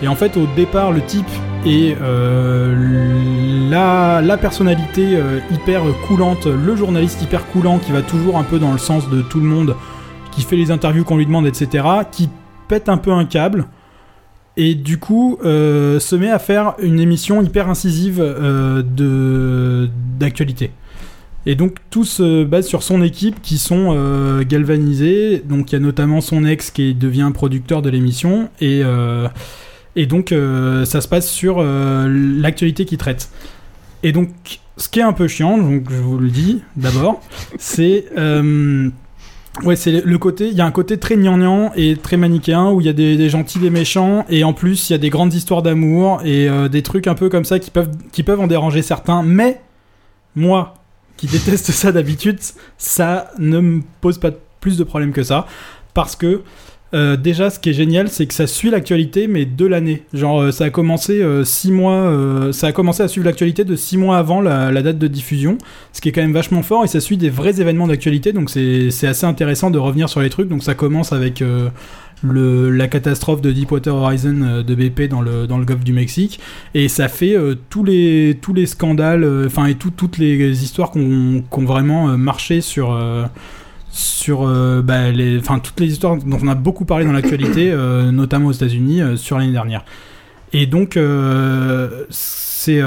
Et en fait, au départ, le type est euh, la, personnalité euh, hyper coulante, le journaliste hyper coulant qui va toujours un peu dans le sens de tout le monde, qui fait les interviews qu'on lui demande, etc., qui pète un peu un câble. Et du coup, se met à faire une émission hyper incisive d'actualité. Et donc tout se base sur son équipe qui sont euh, galvanisés. Donc il y a notamment son ex qui devient producteur de l'émission et euh, et donc euh, ça se passe sur euh, l'actualité qu'il traite. Et donc ce qui est un peu chiant, donc je vous le dis d'abord, [LAUGHS] c'est Ouais, c'est le côté. Il y a un côté très gnangnan et très manichéen où il y a des, des gentils, des méchants, et en plus il y a des grandes histoires d'amour et des trucs un peu comme ça qui peuvent, qui peuvent en déranger certains. Mais moi, qui déteste ça d'habitude, ça ne me pose pas plus de problèmes que ça parce que euh, déjà, ce qui est génial, c'est que ça suit l'actualité, mais de l'année. Genre, euh, ça a commencé euh, six mois, ça a commencé à suivre l'actualité de six mois avant la, date de diffusion, ce qui est quand même vachement fort, et ça suit des vrais événements d'actualité, donc c'est assez intéressant de revenir sur les trucs. Donc ça commence avec le, la catastrophe de Deepwater Horizon de BP dans le, dans le golfe du Mexique, et ça fait tous, les, tous les scandales, enfin, et tout- toutes les histoires qui ont vraiment marché sur. Sur euh, bah, les, enfin, toutes les histoires dont on a beaucoup parlé dans l'actualité, euh, notamment aux États-Unis, euh, sur l'année dernière. Et donc, c'est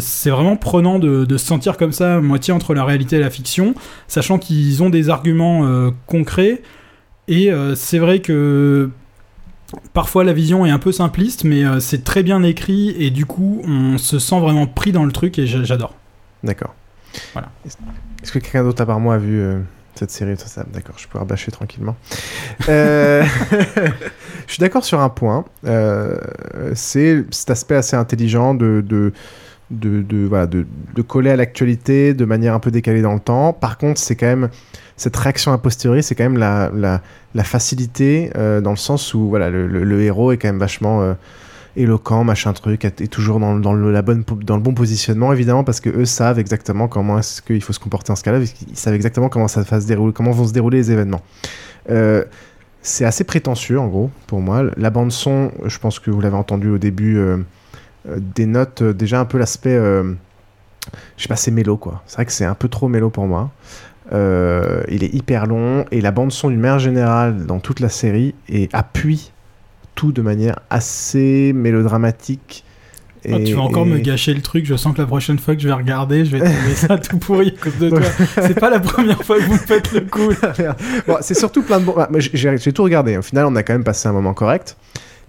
c'est vraiment prenant de, de se sentir comme ça, moitié entre la réalité et la fiction, sachant qu'ils ont des arguments concrets. Et c'est vrai que parfois la vision est un peu simpliste, mais c'est très bien écrit et du coup, on se sent vraiment pris dans le truc et j'a- j'adore. D'accord. Voilà. Est-ce que quelqu'un d'autre à part moi a vu cette série tout ça D'accord, je peux bâcher tranquillement. Euh, [LAUGHS] je suis d'accord sur un point. Euh, c'est cet aspect assez intelligent de, de, de, voilà, de, coller à l'actualité de manière un peu décalée dans le temps. Par contre, c'est quand même cette réaction a posteriori, c'est quand même la, la, facilité euh, dans le sens où voilà, le, héros est quand même vachement éloquent, machin truc, est toujours dans, le- dans, le, la bonne, dans le bon positionnement, évidemment, parce que eux savent exactement comment est-ce qu'il faut se comporter en ce cas-là, qu'ils savent exactement comment ça se dérouler, comment vont se dérouler les événements. Euh, c'est assez prétentieux, en gros, pour moi. La bande son, je pense que vous l'avez entendu au début, euh, euh, dénote déjà un peu l'aspect, euh, je sais pas, c'est mélo, quoi. C'est vrai que c'est un peu trop mélo pour moi. Il est hyper long et la bande son d'une manière générale dans toute la série et appuie tout de manière assez mélodramatique. Ah, tu vas encore et- me gâcher le truc, je sens que la prochaine fois que je vais regarder, je vais trouver ça tout pourri à cause de toi. [LAUGHS] C'est pas la première fois que vous me faites le coup. [LAUGHS] Bon, c'est surtout plein de bons. bah, j'ai tout regardé. Au final, on a quand même passé un moment correct.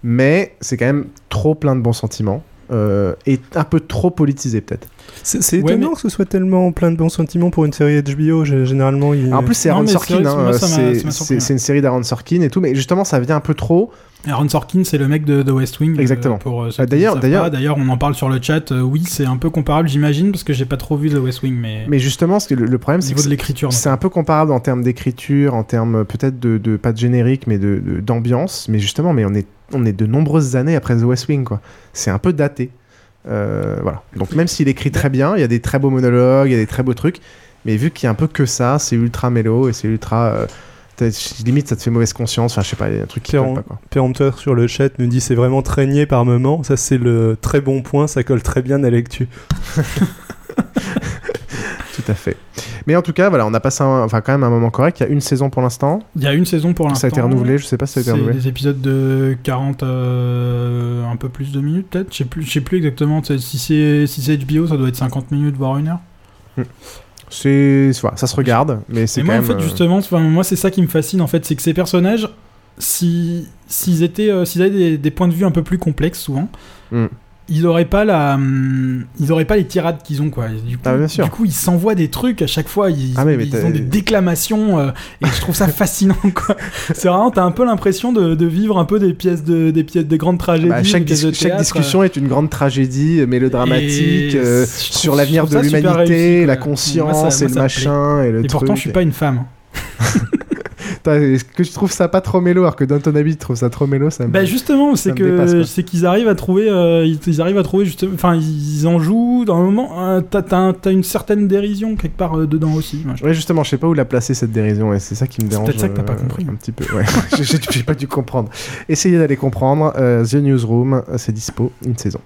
Mais c'est quand même trop plein de bons sentiments. euh, et un peu trop politisé, peut-être. C'est étonnant que ce soit tellement plein de bons sentiments pour une série HBO. Généralement, il... En plus, c'est Aaron Sorkin. hein, c'est- une série d'Aaron Sorkin et tout. Mais justement, ça vient un peu trop. Aaron Sorkin, c'est le mec de The West Wing. euh, Exactement. euh, qui d'ailleurs- d'ailleurs-. D'ailleurs, on en parle sur le chat. euh, oui, c'est un peu comparable, j'imagine, parce que j'ai pas trop vu The West Wing, mais. Mais justement, le, le problème, c'est de l'écriture, C'est un peu comparable en termes d'écriture, en termes peut-être de, de- pas de générique, mais de de- d'ambiance. mais justement, mais on est on est de nombreuses années après The West Wing, quoi. C'est un peu daté. Euh, voilà. Donc même s'il écrit très bien, il y a des très beaux monologues, il y a des très beaux trucs, mais vu qu'il y a un peu que ça, c'est ultra mélo et c'est ultra euh, limite ça te fait mauvaise conscience. Enfin, je sais pas, il y a un truc qui colle pas, quoi. Pérempteur sur le chat nous dit c'est vraiment traîné par moment. Ça, c'est le très bon point. Ça colle très bien à l'actu. [LAUGHS] À fait. Mais en tout cas, voilà, on a passé un, enfin quand même un moment correct. Il y a une saison pour l'instant. Il y a une saison pour l'instant. Ça a été renouvelé, je sais pas si ça a été renouvelé. des épisodes de 40, euh, un peu plus de minutes peut-être. Je sais plus, je sais plus exactement. Si c'est si HBO, ça doit être 50 minutes voire une heure. C'est, voilà, ça se regarde, mais c'est quand moi, en même. fait, euh, justement, enfin, moi, c'est ça qui me fascine, en fait, c'est que ces personnages, si s'ils étaient, euh, s'ils avaient des, des points de vue un peu plus complexes souvent, Mm. Ils auraient pas la, hum, ils auraient pas les tirades qu'ils ont quoi. Du coup, Ah, bien sûr. du coup, ils s'envoient des trucs à chaque fois. Ils, Ah, mais- mais ils t'as- ont des déclamations euh, et je trouve ça [LAUGHS] fascinant quoi. C'est vraiment, t'as un peu l'impression de, de vivre un peu des pièces de, des pièces, des grandes tragédies. Bah, chaque, des pièces de dis- chaque théâtre. discussion est une grande tragédie mélodramatique Et euh, je trouve- sur l'avenir je de trouve ça super l'humanité, réussi, la quoi. conscience Moi, ça- et moi, le ça me machin et le Et truc. pourtant, je suis pas une femme. [LAUGHS] Est-ce que tu trouves ça pas trop mélo alors que dans ton avis tu trouves ça trop mélo ça me- Bah justement, c'est que c'est qu'ils arrivent à trouver, euh, ils, ils arrivent à trouver justement, enfin ils en jouent dans un moment. euh, t'as t'as un- t'as une certaine dérision quelque part euh, dedans aussi. moi, je Ouais, justement, je sais pas où la placer cette dérision et c'est ça qui me C'est dérange. peut-être ça que t'as pas euh, compris. Un petit peu, ouais. [LAUGHS] J'ai- pas dû comprendre. Essayez d'aller comprendre. euh, The Newsroom, c'est dispo, une saison.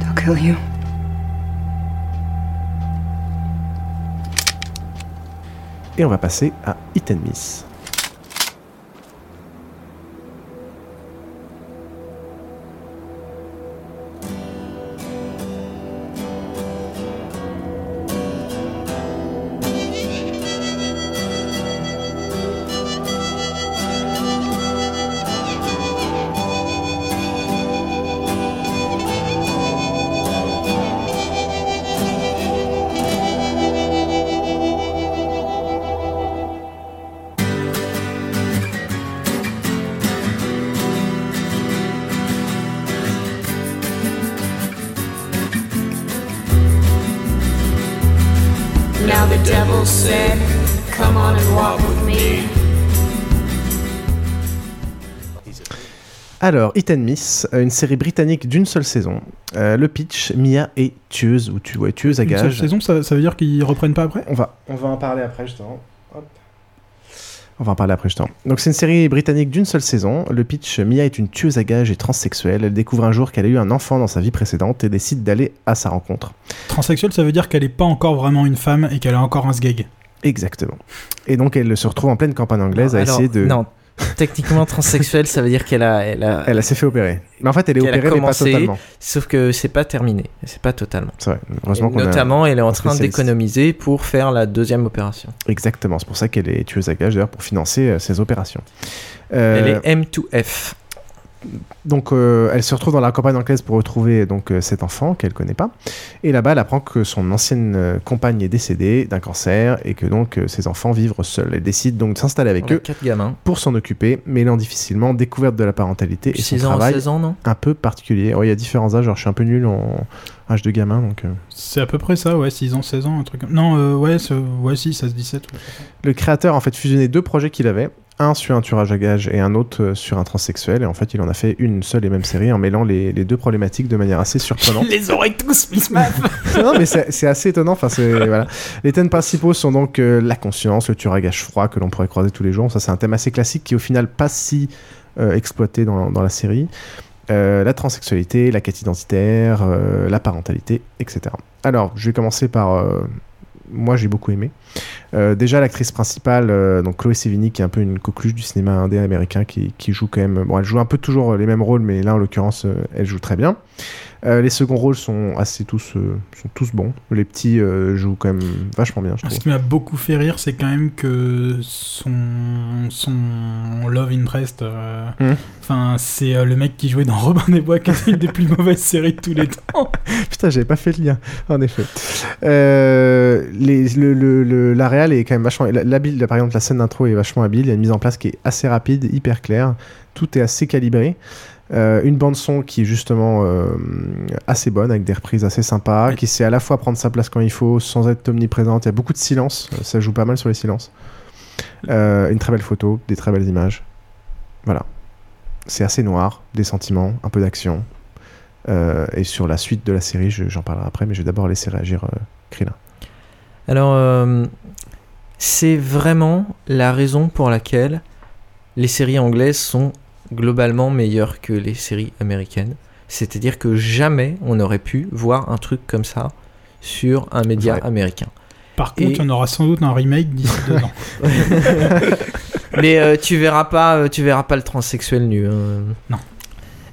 They'll kill you. Et on va passer à Hit and Miss. Alors, Hit and Miss, euh, une série britannique d'une seule saison. Euh, le pitch, Mia est tueuse, ou tu vois, tueuse à Une seule gage. saison, ça, ça veut dire qu'ils reprennent pas après? On va, on va en parler après, justement. Hop. On va en parler après, justement. Donc, c'est une série britannique d'une seule saison. Le pitch, Mia est une tueuse à gages et transsexuelle. Elle découvre un jour qu'elle a eu un enfant dans sa vie précédente et décide d'aller à sa rencontre. Transsexuelle, ça veut dire qu'elle est pas encore vraiment une femme et qu'elle a encore un sgeg. Exactement. Et donc, elle se retrouve en pleine campagne anglaise à Alors, essayer de. Non, techniquement transsexuelle, ça veut dire qu'elle a, elle a, Elle a s'est fait opérer. Mais en fait, elle est opérée, mais pas commencé, totalement. Sauf que c'est pas terminé, c'est pas totalement. C'est vrai. Heureusement qu'on a Notamment, elle est en train d'économiser pour faire la deuxième opération. Exactement. C'est pour ça qu'elle est tueuse à gages, d'ailleurs, pour financer euh, ses opérations. Euh, Elle est M2F. Donc, euh, elle se retrouve dans la campagne anglaise pour retrouver donc euh, cet enfant qu'elle connaît pas. Et là-bas, elle apprend que son ancienne euh, compagne est décédée d'un cancer et que donc euh, ses enfants vivent seuls. Elle décide donc de s'installer avec On a eux quatre gamins. pour s'en occuper, mêlant difficilement découverte de la parentalité et son 6 ans, travail 16 ans, non un peu particulier. Ouais, Il y a différents âges. Alors, je suis un peu nul en âge de gamin, donc. euh, C'est à peu près ça, ouais, 6 ans, 16 ans, un truc comme Non, euh, ouais, ouais, si, ça se 17. ouais. Le créateur en fait fusionnait deux projets qu'il avait, un sur un tueur à gage et un autre euh, sur un transsexuel. Et en fait, il en a fait une seule et même série en mêlant les, les deux problématiques de manière assez surprenante. [LAUGHS] Les aurait tous, Miss [LAUGHS] non, mais c'est assez étonnant. Enfin, c'est- voilà. Les thèmes principaux sont donc euh, la conscience, le tueur à gage froid que l'on pourrait croiser tous les jours. Ça, c'est un thème assez classique qui, au final, pas si euh, exploité dans, dans la série. Euh, la transsexualité, la quête identitaire, la parentalité, etc. Alors, je vais commencer par. Moi, j'ai beaucoup aimé. Euh, déjà, l'actrice principale, euh, donc Chloé Sevigny, qui est un peu une coqueluche du cinéma indé américain, qui, qui joue quand même. Bon, elle joue un peu toujours les mêmes rôles, mais là, en l'occurrence, euh, elle joue très bien. Euh, les seconds rôles sont assez tous, euh, sont tous bons. Les petits euh, jouent quand même vachement bien, je Ce qui m'a beaucoup fait rire, c'est quand même que son, son love interest, Hmm. enfin, c'est le mec qui jouait dans Robin des Bois, qui est une des plus mauvaises séries de tous les temps. [LAUGHS] Putain, j'avais pas fait le lien, en effet. Les, le, le, le- la réal est quand même vachement. la- L'habile, par exemple, la scène d'intro est vachement habile. Il y a une mise en place qui est assez rapide, hyper claire. Tout est assez calibré. Euh, une bande-son qui est justement euh, assez bonne, avec des reprises assez sympas, qui sait à la fois prendre sa place quand il faut, sans être omniprésente. Il y a beaucoup de silence. euh, Ça joue pas mal sur les silences. Euh, une très belle photo, des très belles images. Voilà. C'est assez noir, des sentiments, un peu d'action. Et sur la suite de la série, je- j'en parlerai après, mais je vais d'abord laisser réagir Krillin. Alors, c'est vraiment la raison pour laquelle les séries anglaises sont globalement meilleures que les séries américaines. C'est-à-dire que jamais on n'aurait pu voir un truc comme ça sur un média américain. Par contre, Et- en aura sans doute un remake d'ici [LAUGHS] deux ans. [LAUGHS] Mais euh, tu verras pas, euh, tu verras pas le transsexuel nu. hein. Non.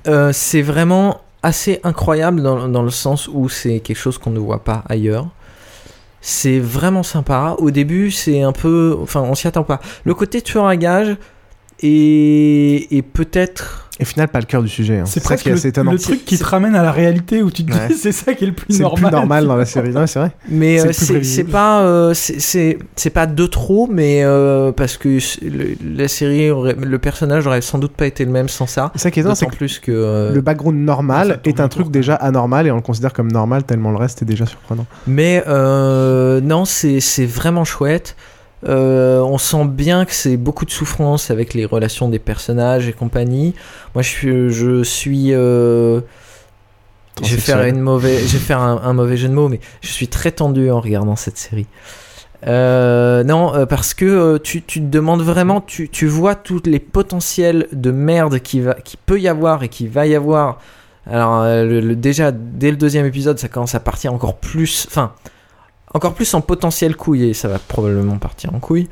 Euh, c'est vraiment assez incroyable dans, dans le sens où c'est quelque chose qu'on ne voit pas ailleurs. C'est vraiment sympa. Au début, c'est un peu, enfin, on s'y attend pas. Le côté tueur à gage, et, et peut-être. Et au final, pas le cœur du sujet. hein. C'est ça presque le, étonnant. le truc qui te ramène à la réalité où tu te dis Ouais. [LAUGHS] c'est ça qui est le plus C'est le normal. plus normal dans la série. Non, c'est vrai. Mais C'est euh, c'est c'est pas euh, c'est- c'est c'est pas de trop, mais euh, parce que le- la série aurait- le personnage aurait sans doute pas été le même sans ça. C'est ça qui est c'est plus que euh, Le background normal est un truc déjà anormal et on le considère comme normal tellement le reste est déjà surprenant. Mais euh, non, c'est c'est vraiment chouette. Euh, on sent bien que c'est beaucoup de souffrance avec les relations des personnages et compagnie. Moi, je suis, je suis, euh, je vais faire une mauvaise, je vais faire un, un mauvais jeu de mots, mais je suis très tendu en regardant cette série. Euh, non, parce que tu, tu te demandes vraiment, tu, tu vois tous les potentiels de merde qui, va, qui peut y avoir et qui va y avoir. Alors, le- le- déjà, dès le deuxième épisode, ça commence à partir encore plus. Enfin, encore plus en potentiel couille, et ça va probablement partir en couille.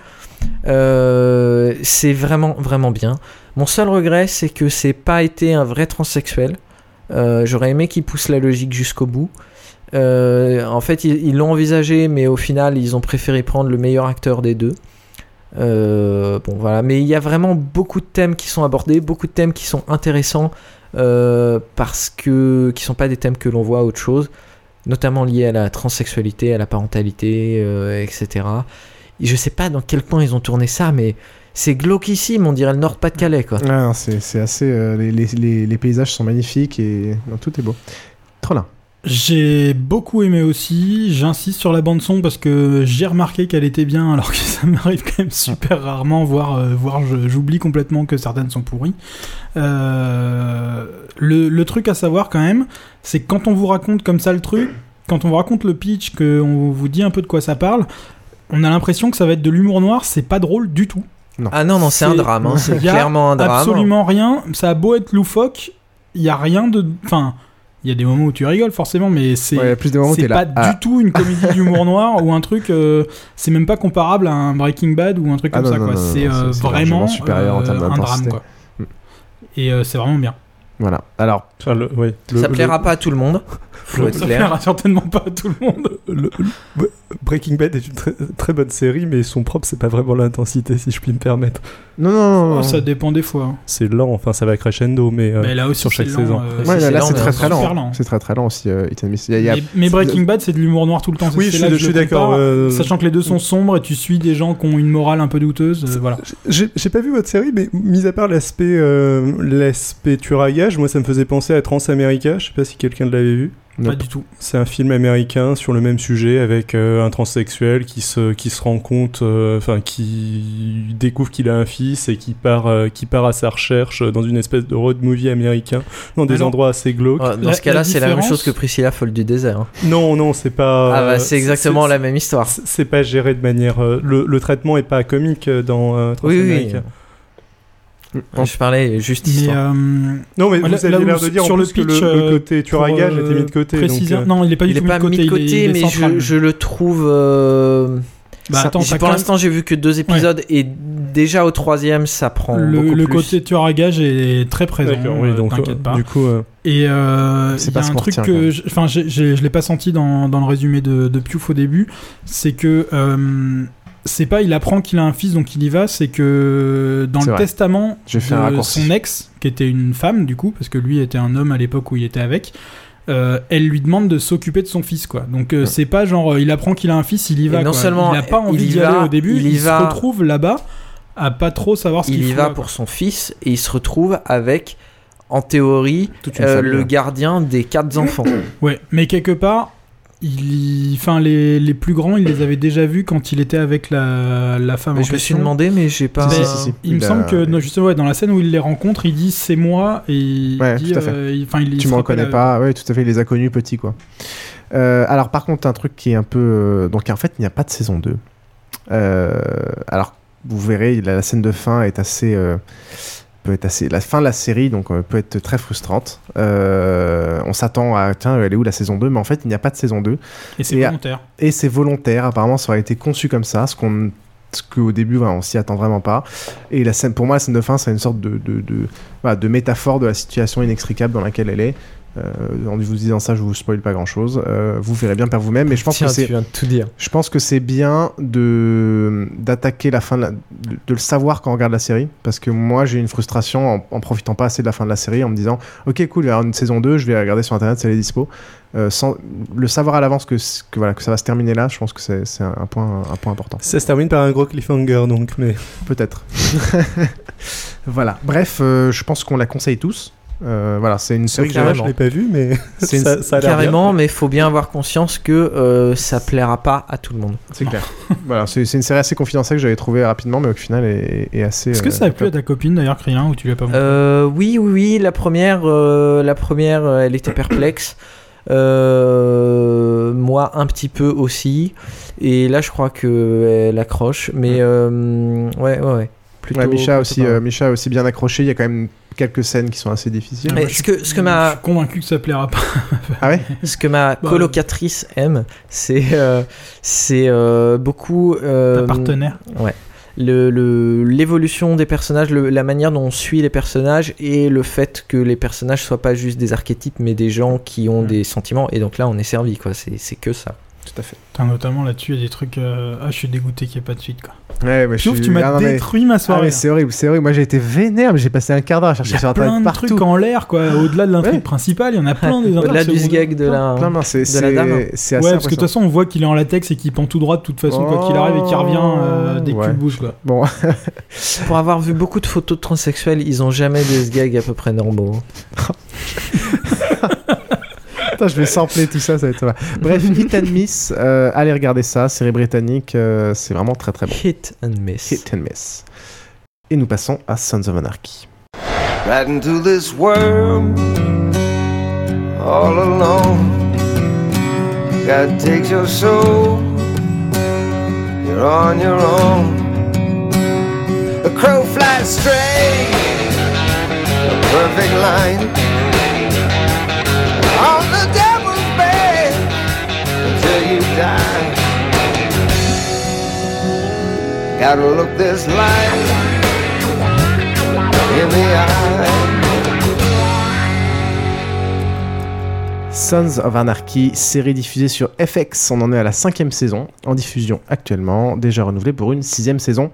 Euh, c'est vraiment, vraiment bien. Mon seul regret, c'est que c'est pas été un vrai transsexuel. Euh, J'aurais aimé qu'il pousse la logique jusqu'au bout. Euh, en fait, ils l'ont envisagé, mais au final, ils ont préféré prendre le meilleur acteur des deux. Bon, voilà. Mais il y a vraiment beaucoup de thèmes qui sont abordés, beaucoup de thèmes qui sont intéressants parce que qui sont pas des thèmes que l'on voit autre chose, notamment liés à la transsexualité, à la parentalité, euh, etc. Et je sais pas dans quel point ils ont tourné ça, mais c'est glauquissime, on dirait le Nord-Pas-de-Calais, non, c'est assez. euh, les, paysages sont magnifiques et tout est beau. Trop là. J'ai beaucoup aimé aussi. J'insiste sur la bande son parce que j'ai remarqué qu'elle était bien, [LAUGHS] alors que ça m'arrive quand même super rarement, voire, euh, voire j'oublie complètement que certaines sont pourries. Euh, le, le truc à savoir quand même, c'est que quand on vous raconte comme ça le truc, quand on vous raconte le pitch, qu'on vous dit un peu de quoi ça parle, on a l'impression que ça va être de l'humour noir. C'est pas drôle du tout. Ah non, non, c'est un drame, hein, c'est [LAUGHS] clairement un drame. Absolument rien. Ça a beau être loufoque, il y a rien de. Enfin, il y a des moments où tu rigoles forcément, mais c'est Ouais, pas là, ah. du tout une comédie d'humour noir ou un truc. euh, c'est même pas comparable à un Breaking Bad ou un truc Ah comme non, ça. C'est euh, vraiment largement supérieur en termes euh, un drame quoi. Mm. Et euh, c'est vraiment bien. Voilà. Alors. Enfin, le- ouais, le- ça le- plaira pas à tout le monde. Faut être Ça clair. plaira certainement pas à tout le monde. le- le- Breaking Bad est une très, très bonne série, mais son propre, c'est pas vraiment l'intensité, si je puis me permettre. Non, non, non. Oh, ça dépend des fois. hein. C'est lent, enfin, ça va crescendo, mais, euh, Mais là aussi, sur chaque lent, saison. euh, Ouais, là, c'est très très lent. lent. C'est très très lent aussi. euh, a- Mais, mais Breaking Bad, c'est de l'humour noir tout le temps. Oui, je là suis- je d'accord, euh, Sachant que les deux sont sombres et tu suis des gens qui ont une morale un peu douteuse. euh, voilà. J'ai pas vu votre série, mais mis à part l'aspect euh, l'aspect tueur à gages, moi ça me faisait penser à Transamerica. Je sais pas si quelqu'un l'avait vu. Pas du tout. C'est un film américain sur le même sujet avec euh, un transsexuel qui se, qui se rend compte, euh, enfin qui découvre qu'il a un fils et qui part, euh, qui part à sa recherche dans une espèce de road movie américain dans des Alors- endroits assez glauques. Ouais, dans ce cas-là, c'est la même chose que Priscilla Folle du désert. hein. Non, non, c'est pas. Ah bah, c'est exactement la même histoire. c'est- pas géré de manière. euh, le, le traitement est pas comique euh, dans euh, Oui, oui. Transamerica. Je parlais juste Mais, euh, Non, mais là- vous là aviez l'air de dire en sur le plus que pitch, le- le euh, côté tueur à pour, gages était euh, mis de côté, préciser- donc, euh, Non, il est pas du il est tout pas mis de côté. mis de côté, il est, mais je, je le trouve. euh, Bah, ça- attends, pour l'instant, j'ai vu que deux épisodes et déjà au troisième, ça prend le, beaucoup le plus. côté tueur à gage est très présent. D'accord, oui, donc, t'inquiète euh, pas. du coup, euh, Et euh, C'est un truc que, enfin, je l'ai pas senti dans, dans le résumé de, de Piouf au début, c'est que c'est pas il apprend qu'il a un fils donc il y va, c'est que dans le vrai. testament de son ex, qui était une femme du coup, parce que lui était un homme à l'époque où il était avec. euh, elle lui demande de s'occuper de son fils quoi donc euh, c'est pas genre euh, il apprend qu'il a un fils il y va Et non quoi. seulement il a pas il envie y d'y aller au début il il, y se va- retrouve là-bas à pas trop savoir ce qu'il Il y fout va là, pour son fils et il se retrouve avec, en théorie, euh, le gardien des quatre [CLEARS THROAT] enfants. Ouais, mais quelque part, il, enfin les, les plus grands, il les avait déjà vus quand il était avec la, la femme Mais en je me suis demandé, mais j'ai pas. Mais Si, si, si, si. Il, me a- semble que non, justement ouais, dans la scène où il les rencontre, il dit c'est moi et il Ouais, dit, euh, il- enfin, il, tu me reconnais euh, pas, ouais, tout à fait, il les a connus petits, quoi. Euh, alors, par contre, un truc qui est un peu. donc, en fait, il n'y a pas de saison 2. Euh, alors, vous verrez, la, la scène de fin est assez. Peut être assez. La fin de la série donc euh, peut être très frustrante. Euh, on s'attend à tiens elle est où la saison 2 mais en fait il n'y a pas de saison 2 Et c'est à- volontaire. et c'est volontaire apparemment ça aurait été conçu comme ça ce qu'on ce qu'au début voilà, on s'y attend vraiment pas et la scène pour moi la scène de fin c'est une sorte de de, de, voilà, de métaphore de la situation inextricable dans laquelle elle est Euh, en vous disant ça, je vous spoil pas grand chose. vous verrez bien par vous-même. Mais je pense Tiens, que c'est. tu viens de tout dire. Je pense que c'est bien de d'attaquer la fin, de, la- de- de le savoir quand on regarde la série, parce que moi j'ai une frustration en, en profitant pas assez de la fin de la série, en me disant, ok cool, il va y avoir une saison 2, je vais regarder sur internet, c'est les dispo. Euh, sans le savoir à l'avance que, voilà que ça va se terminer là, je pense que c'est un, un point un point important. Ça se termine par un gros cliffhanger, donc, mais. Peut-être. [LAUGHS] voilà. Bref, euh, je pense qu'on la conseille tous. Euh, voilà, c'est une série que Carrément. j'ai- Je l'ai pas vue, mais C'est [LAUGHS] une- ça, ça a l'air Carrément, bien. mais il faut bien avoir conscience que euh, ça plaira pas à tout le monde. C'est clair. [LAUGHS] voilà, c'est une série assez confidentielle que j'avais trouvée rapidement, mais au final est, est assez. Est-ce que euh, ça a plu à ta copine d'ailleurs, Krillin, ou tu lui as pas montré Euh, oui, oui, oui. La première, euh, la première, euh, elle était perplexe. Euh, moi, un petit peu aussi. Et là, je crois que elle accroche. Mais euh, ouais, ouais, ouais. Plutôt, Ouais, plutôt aussi, pas mal. euh, Misha a aussi bien accroché. Il y a quand même quelques scènes qui sont assez difficiles. Mais ce que, ce que Je ma, suis convaincu que ça plaira pas. [LAUGHS] Ah ouais? Ce que ma Bah, colocatrice aime, c'est euh, c'est euh, beaucoup. euh, Ta partenaire. Ouais. Le- le- L'évolution des personnages, le- la manière dont on suit les personnages et le fait que les personnages soient pas juste des archétypes mais des gens qui ont des sentiments. Et donc là, on est servi, quoi. C'est c'est que ça. Tout à fait. Notamment là-dessus, il y a des trucs. euh, Ah, je suis dégoûté qu'il n'y ait pas de suite, quoi. Ouais, ouais, Je trouve suis- que tu m'as Ah, mais- détruit ma soirée, Ah, c'est horrible, c'est horrible. Moi j'ai été vénère, mais j'ai passé un quart d'heure à Il chercher y sur a internet plein de partout. trucs en l'air, quoi. Au-delà de l'intrigue Ouais. principale, il y en a plein des [LAUGHS] Au-delà du sgag de la, Plein, non, c'est- de la dame. c'est assez Ouais, parce que de toute façon, on voit qu'il est en latex et qu'il pend tout droit de toute façon, quoi qu'il arrive, et qu'il revient euh, dès que Ouais. tu le bouges, quoi. Bon, [LAUGHS] Pour avoir vu beaucoup de photos de transsexuels, ils ont jamais des gags à peu près normaux. [LAUGHS] Attends, je vais sampler tout ça, ça va être va. Bref, [LAUGHS] Hit and Miss, euh, allez regarder ça, série britannique, euh, c'est vraiment très très bon. Hit and Miss. Hit and Miss. Et nous passons à Sons of Anarchy. right into this world all alone. God takes your soul, you're on your own. A crow flies straight, a perfect line. Gotta look this. Sons of Anarchy, série diffusée sur FX. On en est à la cinquième saison, en diffusion actuellement, déjà renouvelée pour une sixième saison.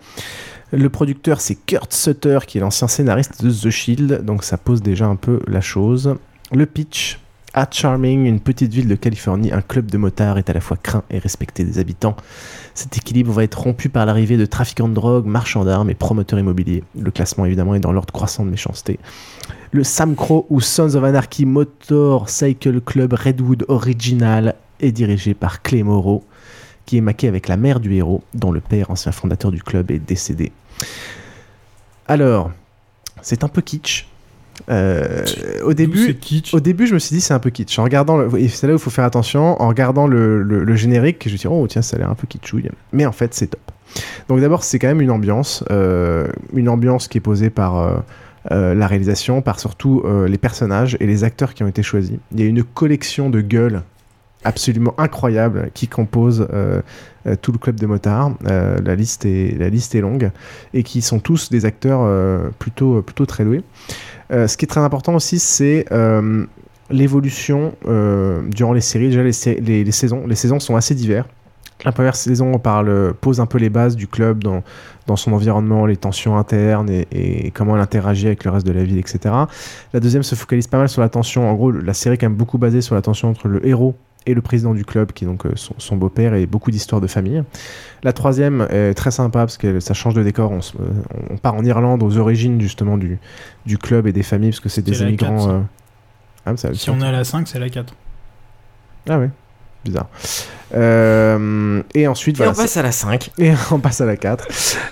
Le producteur, c'est Kurt Sutter, qui est l'ancien scénariste de The Shield, donc ça pose déjà un peu la chose. Le pitch. À Charming, une petite ville de Californie, un club de motards est à la fois craint et respecté des habitants. Cet équilibre va être rompu par l'arrivée de trafiquants de drogue, marchands d'armes et promoteurs immobiliers. Le classement évidemment est dans l'ordre croissant de méchanceté. Le Sam Crow ou Sons of Anarchy Motor Cycle Club Redwood Original est dirigé par Clay Moreau, qui est maqué avec la mère du héros, dont le père, ancien fondateur du club, est décédé. Alors, c'est un peu kitsch. Euh, au début, au début, je me suis dit c'est un peu kitsch. En regardant, le- et c'est là où il faut faire attention. En regardant le, le- le générique, je me suis dit oh tiens ça a l'air un peu kitschouille. Mais en fait c'est top. Donc d'abord c'est quand même une ambiance, euh, une ambiance qui est posée par euh, la réalisation, par surtout les personnages et les acteurs qui ont été choisis. Il y a une collection de gueules absolument incroyable qui compose euh, euh, tout le club des motards. Euh, la, liste est, la liste est longue et qui sont tous des acteurs euh, plutôt, plutôt très doués. Euh, ce qui est très important aussi, c'est euh, l'évolution euh, durant les séries. Déjà, les, sa- les- les saisons, les saisons sont assez divers. La première saison on parle, pose un peu les bases du club dans, dans son environnement, les tensions internes et, et comment elle interagit avec le reste de la ville, etc. La deuxième se focalise pas mal sur la tension. En gros, la série est quand même beaucoup basée sur la tension entre le héros et le président du club, qui est donc euh, son, son beau-père, et beaucoup d'histoires de famille. La troisième est très sympa parce que ça change de décor. On, euh, on part en Irlande aux origines justement du, du club et des familles, parce que c'est des immigrants. euh, Ah, ça- Si on est à la 5, c'est la 4. ah ouais, bizarre. Euh, et ensuite, Et voilà, on passe à la 5. [LAUGHS] Et on passe à la 4.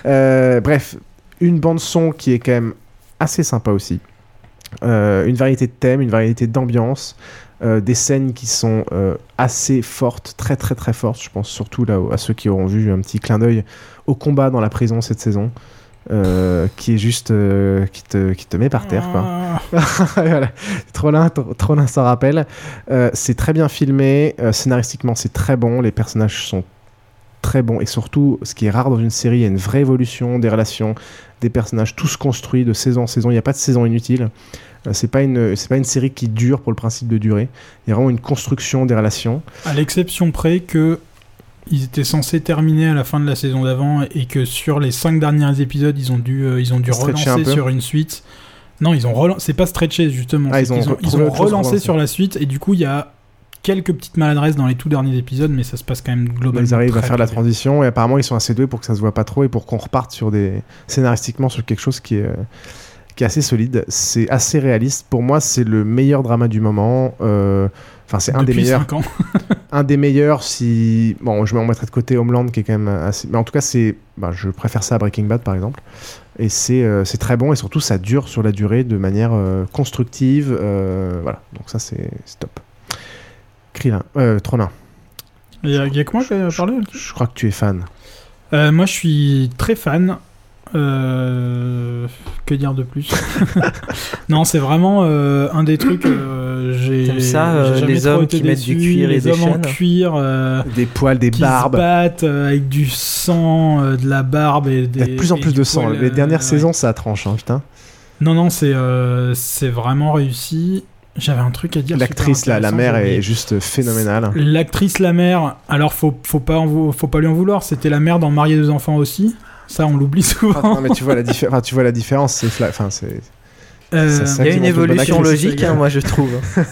Euh, bref, une bande son qui est quand même assez sympa aussi. Euh, une variété de thèmes, une variété d'ambiance, euh, des scènes qui sont euh, assez fortes, très très très fortes. Je pense surtout là à ceux qui auront vu un petit clin d'œil au combat dans la prison cette saison. euh, qui est juste qui, te, qui te met par terre quoi. [LAUGHS] voilà. Trollin, tro- Trollin s'en rappelle. C'est très bien filmé, scénaristiquement c'est très bon, les personnages sont très bons et surtout, ce qui est rare dans une série, il y a une vraie évolution des relations, des personnages, tous construits de saison en saison. Il n'y a pas de saison inutile. Euh, C'est pas une, c'est pas une série qui dure pour le principe de durer. Il y a vraiment une construction des relations. À l'exception près que ils étaient censés terminer à la fin de la saison d'avant et que sur les cinq derniers épisodes, ils ont dû, euh, ils ont dû Stretcher relancer sur une suite. Non, ils ont relancé. C'est pas stretché justement. Ah, ils ont ils relancé sur la suite et du coup, il y a quelques petites maladresses dans les tout derniers épisodes, mais ça se passe quand même globalement. Ils arrivent à faire la transition et apparemment ils sont assez doués pour que ça se voit pas trop et pour qu'on reparte sur des scénaristiquement sur quelque chose qui est euh, qui est assez solide. C'est assez réaliste. Pour moi, c'est le meilleur drama du moment. Euh, Enfin, c'est un des meilleurs. cinq ans. [LAUGHS] un des meilleurs. Si bon, je me remettrai de côté Homeland qui est quand même assez. Mais en tout cas, c'est. bah, je préfère ça à Breaking Bad par exemple. Et c'est euh, c'est très bon et surtout ça dure sur la durée de manière euh, constructive. euh, voilà. Donc ça c'est top. Krillin, euh, Tronin. Il y, y a que moi qui ai parlé Je crois que tu es fan. Euh, moi, je suis très fan. Euh, Que dire de plus [LAUGHS] Non, c'est vraiment euh, un des trucs. euh, j'ai ça, euh, j'ai jamais les trop hommes été qui mettent du déçu, cuir et les des hommes en cuir, euh, Des poils, des qui barbes. se battent euh, avec du sang, euh, de la barbe et des. Il y a de plus en plus de sang. poil, Les euh, dernières ouais. saisons, ça tranche, hein, putain. Non, non, c'est euh, c'est vraiment réussi. J'avais un truc à dire. L'actrice, là, la intéressant, mère est juste phénoménale. L'actrice la mère, alors faut, faut, pas en faut pas lui en vouloir, c'était la mère dans Marier deux enfants aussi. Ça, on l'oublie souvent. non, mais tu vois la, diffé- enfin, tu vois la différence, c'est fla- enfin, c'est. Euh, Il y a une évolution logique, hein, moi je trouve. [LAUGHS]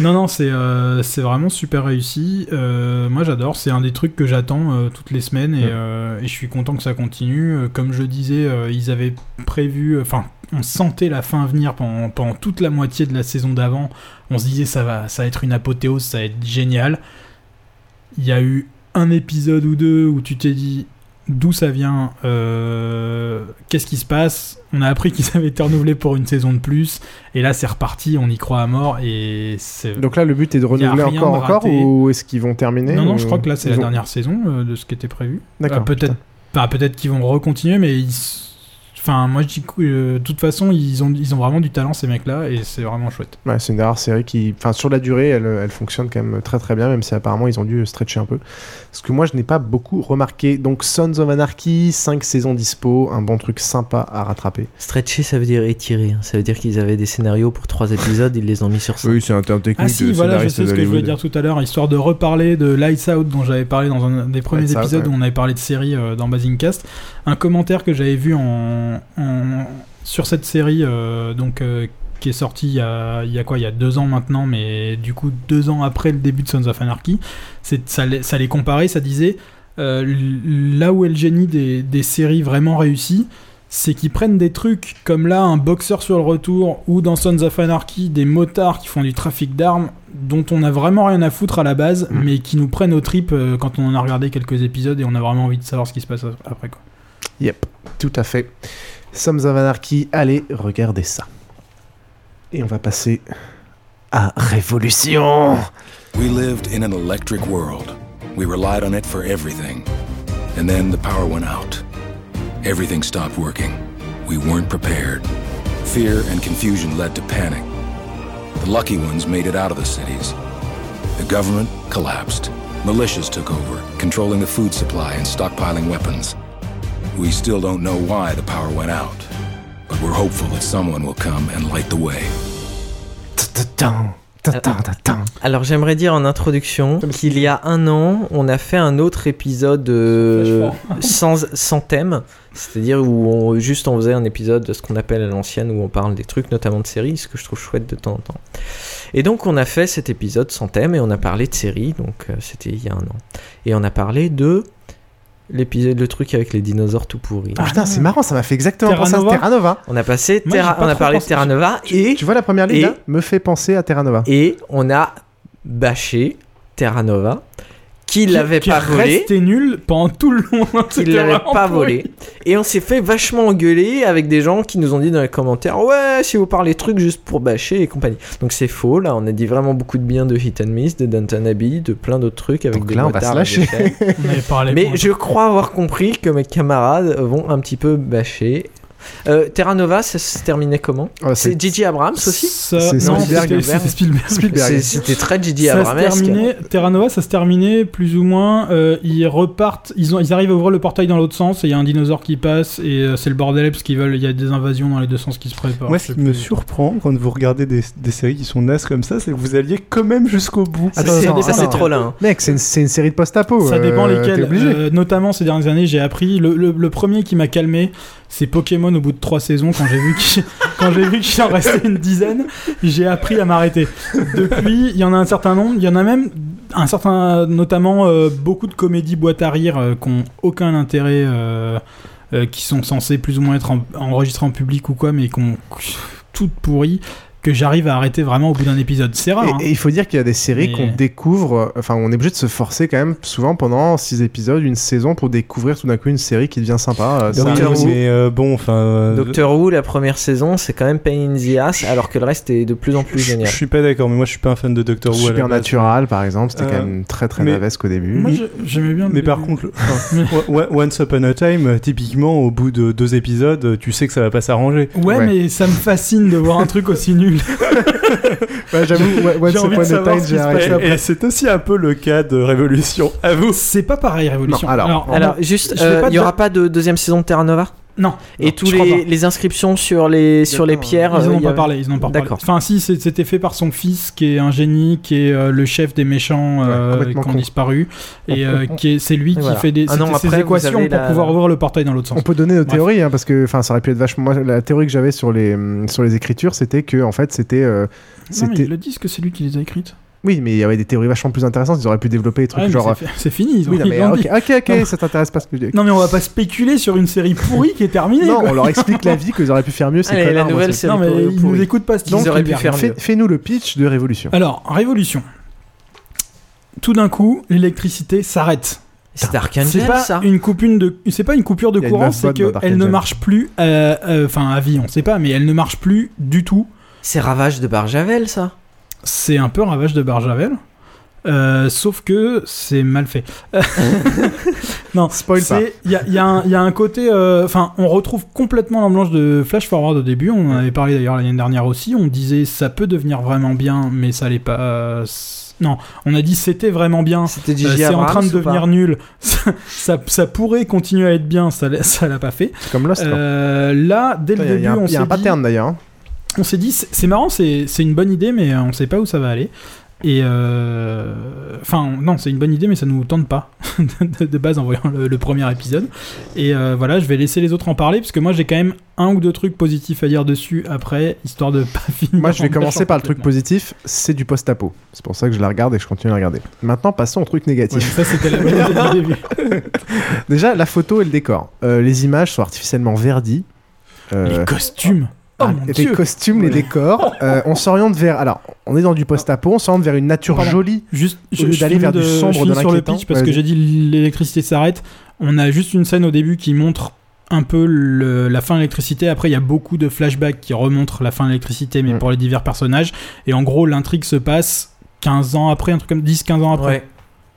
Non, non, c'est euh, c'est vraiment super réussi. Euh, moi, j'adore. C'est un des trucs que j'attends euh, toutes les semaines et, Ouais. euh, et je suis content que ça continue. Comme je disais, euh, ils avaient prévu. Enfin, on sentait la fin venir pendant, pendant toute la moitié de la saison d'avant. On se disait ça va, ça va être une apothéose, ça va être génial. Il y a eu un épisode ou deux où tu t'es dit d'où ça vient, euh, qu'est-ce qui se passe. On a appris qu'ils [LAUGHS] avaient été renouvelés pour une saison de plus, et là c'est reparti, on y croit à mort, et c'est. Donc là, le but est de renouveler encore, de encore, ou est-ce qu'ils vont terminer Non, non, ou- je crois que là c'est la ont- dernière saison euh, de ce qui était prévu. D'accord, Euh, peut-être, bah, peut-être qu'ils vont recontinuer, mais ils... enfin, moi je dis que euh, de toute façon ils ont, ils ont vraiment du talent ces mecs-là, et c'est vraiment chouette. Ouais, c'est une des rares séries qui, enfin, sur la durée, elle, elle fonctionne quand même très très bien, même si apparemment ils ont dû stretcher un peu. Ce que moi je n'ai pas beaucoup remarqué. Donc Sons of Anarchy, 5 saisons dispo, un bon truc sympa à rattraper. Stretcher, ça veut dire étirer. hein. Ça veut dire qu'ils avaient des scénarios pour trois épisodes, ils les ont mis sur ça. Oui, c'est un terme technique Ah si, voilà, je sais ce que je voulais dire tout à l'heure, histoire de reparler de Lights Out dont j'avais parlé dans un des premiers Lights Out, épisodes ouais. où on avait parlé de série euh, dans Basingcast. Un commentaire que j'avais vu en, en- sur cette série, euh, donc euh, qui est sortie il y, a, il y a quoi, il y a deux ans maintenant, mais du coup deux ans après le début de Sons of Anarchy, ça, les- ça les comparait, ça disait euh, là où est le génie des, des séries vraiment réussies, c'est qu'ils prennent des trucs comme là un boxeur sur le retour ou dans Sons of Anarchy des motards qui font du trafic d'armes dont on a vraiment rien à foutre à la base Mm. mais qui nous prennent au trip euh, quand on en a regardé quelques épisodes et on a vraiment envie de savoir ce qui se passe après quoi. Yep, tout à fait. Sons of Anarchy, allez, regardez ça. Et on va passer à Révolution. We lived in an electric world. We relied on it for everything. And then the power went out. Everything stopped working. We weren't prepared. Fear and confusion led to panic. The lucky ones made it out of the cities. The government collapsed. Militias took over, controlling the food supply and stockpiling weapons. We still don't know why the power went out, but we're hopeful that someone will come and light the way. Alors j'aimerais dire en introduction qu'il y a un an, on a fait un autre épisode euh, sans, sans thème, c'est-à-dire où on, juste on faisait un épisode de ce qu'on appelle à l'ancienne, où on parle des trucs, notamment de séries, ce que je trouve chouette de temps en temps. Et donc on a fait cet épisode sans thème et on a parlé de séries, donc euh, c'était il y a un an. Et on a parlé de l'épisode, le truc avec les dinosaures tout pourris. Ah, putain, c'est marrant, ça m'a fait exactement Terra penser à Terra Nova. On a passé Moi, Terra- j'ai pas on a parlé de Terra Nova et Tu vois la première ligne et- là Me fait penser à Terra Nova. et on a bâché Terra Nova qui l'avait qui pas est volé. resté nul pendant tout le long. qui l'avait pas volé. et on s'est fait vachement engueuler avec des gens qui nous ont dit dans les commentaires ouais si vous parlez trucs juste pour bâcher et compagnie donc c'est faux là on a dit vraiment beaucoup de bien de Hit and Miss de Downton Abbey de plein d'autres trucs avec Donc des là, on va se lâcher. [LAUGHS] mais je crois avoir compris que mes camarades vont un petit peu bâcher Euh, Terra Nova, ça se terminait comment Oh, C'est J.J. Abrams aussi Ça- C'est non, Spielberg. c'était- c'était Spielberg. C'est- C'était très se Abrams. terminait, Terra Nova, ça se terminait plus ou moins. euh, ils repartent, ils, ont, ils arrivent à ouvrir le portail dans l'autre sens et il y a un dinosaure qui passe et euh, c'est le bordel parce qu'ils veulent, il y a des invasions dans les deux sens qui se préparent. Moi, ce qui me plus. surprend quand vous regardez des, des séries qui sont nasses comme ça, c'est que vous alliez quand même jusqu'au bout. Attends, c'est- attends, ça, c'est trop là, hein. Mec, c'est une, série de post-apo. Ça dépend euh, lesquels. Euh, notamment ces dernières années, j'ai appris. Le, le- le premier qui m'a calmé, c'est Pokémon au bout de trois saisons. Quand j'ai vu qu'il [LAUGHS] quand en restait une dizaine, j'ai appris à m'arrêter. Depuis, il y en a un certain nombre. Il y en a même un certain, notamment euh, beaucoup de comédies boîte à rire euh, qui ont aucun intérêt. euh, qui sont censées plus ou moins être en- enregistrées en public ou quoi, mais qui ont toutes pourries, que j'arrive à arrêter vraiment au bout d'un épisode. C'est rare. Et, hein. et il faut dire qu'il y a des séries Mais- qu'on découvre, euh, enfin on est obligé de se forcer quand même souvent pendant 6 épisodes, une saison pour découvrir tout d'un coup une série qui devient sympa. euh, arrive aussi. mais euh, bon, enfin. euh, Doctor Who, la première saison, c'est quand même pain in the ass, alors que le reste est de plus en plus génial. je suis pas d'accord, mais moi je suis pas un fan de Doctor Who. à la base. Supernatural par exemple, c'était quand même très très navesque au début. Moi, j'aimais bien. Mais par contre, le- [LAUGHS] Once Upon a Time, typiquement, au bout de deux épisodes, tu sais que ça va pas s'arranger. Ouais, Ouais. mais ça me fascine de voir un truc aussi nul. [LAUGHS] J'avoue, Once Upon a Time, j'ai arrêté. Et, c'est aussi un peu le cas de Révolution. À vous. C'est pas pareil, Révolution. Non, alors- Alors, juste, je vais euh, pas il te y aura pas de deuxième saison de Terra Nova? Non. Et Non, tous les, inscriptions sur les, sur les pierres. Ils euh, en ont pas avait- parlé, ils en ont pas parlé. D'accord. Enfin, si, c'était fait par son fils, qui est un génie, qui est euh, le chef des méchants euh, qui ont con. disparu. Et euh, qui est- c'est lui Et qui voilà. fait des, an ses équations pour la- pouvoir ouvrir le portail dans l'autre sens. On peut donner nos Bref. théories, hein, parce que enfin, ça aurait pu être vachement. Moi, la théorie que j'avais sur les, sur les écritures, c'était que en fait, c'était. euh, Non, mais ils le disent que c'est lui qui les a écrites. Oui, mais il y avait des théories vachement plus intéressantes. Ils auraient pu développer des trucs Ah, genre. c'est fi- c'est fini, ils ont, Oui, non, mais ok, ok, Non. ça t'intéresse pas ce que je dis. Non, mais on va pas spéculer sur une série pourrie qui est terminée. Non, quoi. on leur explique la vie qu'ils auraient pu faire mieux. C'est la moi, nouvelle c'est- série Non, mais ils pourrie. nous écoutent pas, ils auraient pu faire mieux. Fais- Fais-nous le pitch de Révolution. Alors, Révolution. Tout d'un coup, l'électricité s'arrête. C'est Angel, pas ça une coupure de, c'est pas une coupure de courant, c'est bonne dans que Dark elle ne marche plus. euh, euh, Enfin, à vie, on sait pas, mais elle ne marche plus du tout. C'est Ravage de Barjavel, ça C'est un peu ravage de Barjavel. Euh, sauf que c'est mal fait. [LAUGHS] non, Spoil pas. Il y a, y un- il y a un côté. euh, Enfin, on retrouve complètement l'ambiance de Flash Forward au début. On en avait parlé d'ailleurs l'année dernière aussi. On disait ça peut devenir vraiment bien, mais ça l'est pas. euh, non, on a dit c'était vraiment bien. C'est en train de devenir nul. [LAUGHS] Ça, ça, ça pourrait continuer à être bien, ça l'a- ça l'a pas fait. Comme Lost. hein. Là, dès le a- début, a un- on il y a s'est un pattern d'ailleurs. On s'est dit, c'est marrant, c'est une bonne idée, mais euh, on sait pas où ça va aller. Et euh, enfin, non, c'est une bonne idée, mais ça nous tente pas [LAUGHS] de, base en voyant le, le premier épisode. Et euh, voilà, je vais laisser les autres en parler parce que moi j'ai quand même un ou deux trucs positifs à dire dessus après, histoire de pas [LAUGHS] finir. Moi, je vais en commencer par le truc positif. C'est du post-apo. C'est pour ça que je la regarde et je continue à la regarder. Maintenant, passons au truc négatif. ça c'était la bonne idée du début. [LAUGHS] Déjà, la photo et le décor. Euh, les images sont artificiellement verdies. Les costumes. Oh ah, les dieu. costumes, les décors. [LAUGHS] Euh, on s'oriente vers. Alors, on est dans du post-apo. On s'oriente vers une nature Pardon. jolie. Juste, Au lieu d'aller vers du de- sombre, je de sur le pitch parce que j'ai dit l'électricité s'arrête. On a juste une scène au début qui montre un peu le- la fin de l'électricité. Après, il y a beaucoup de flashbacks qui remontrent la fin de l'électricité, mais Mm. pour les divers personnages. Et en gros, l'intrigue se passe 15 ans après, un truc comme 10-15 ans après. Ouais.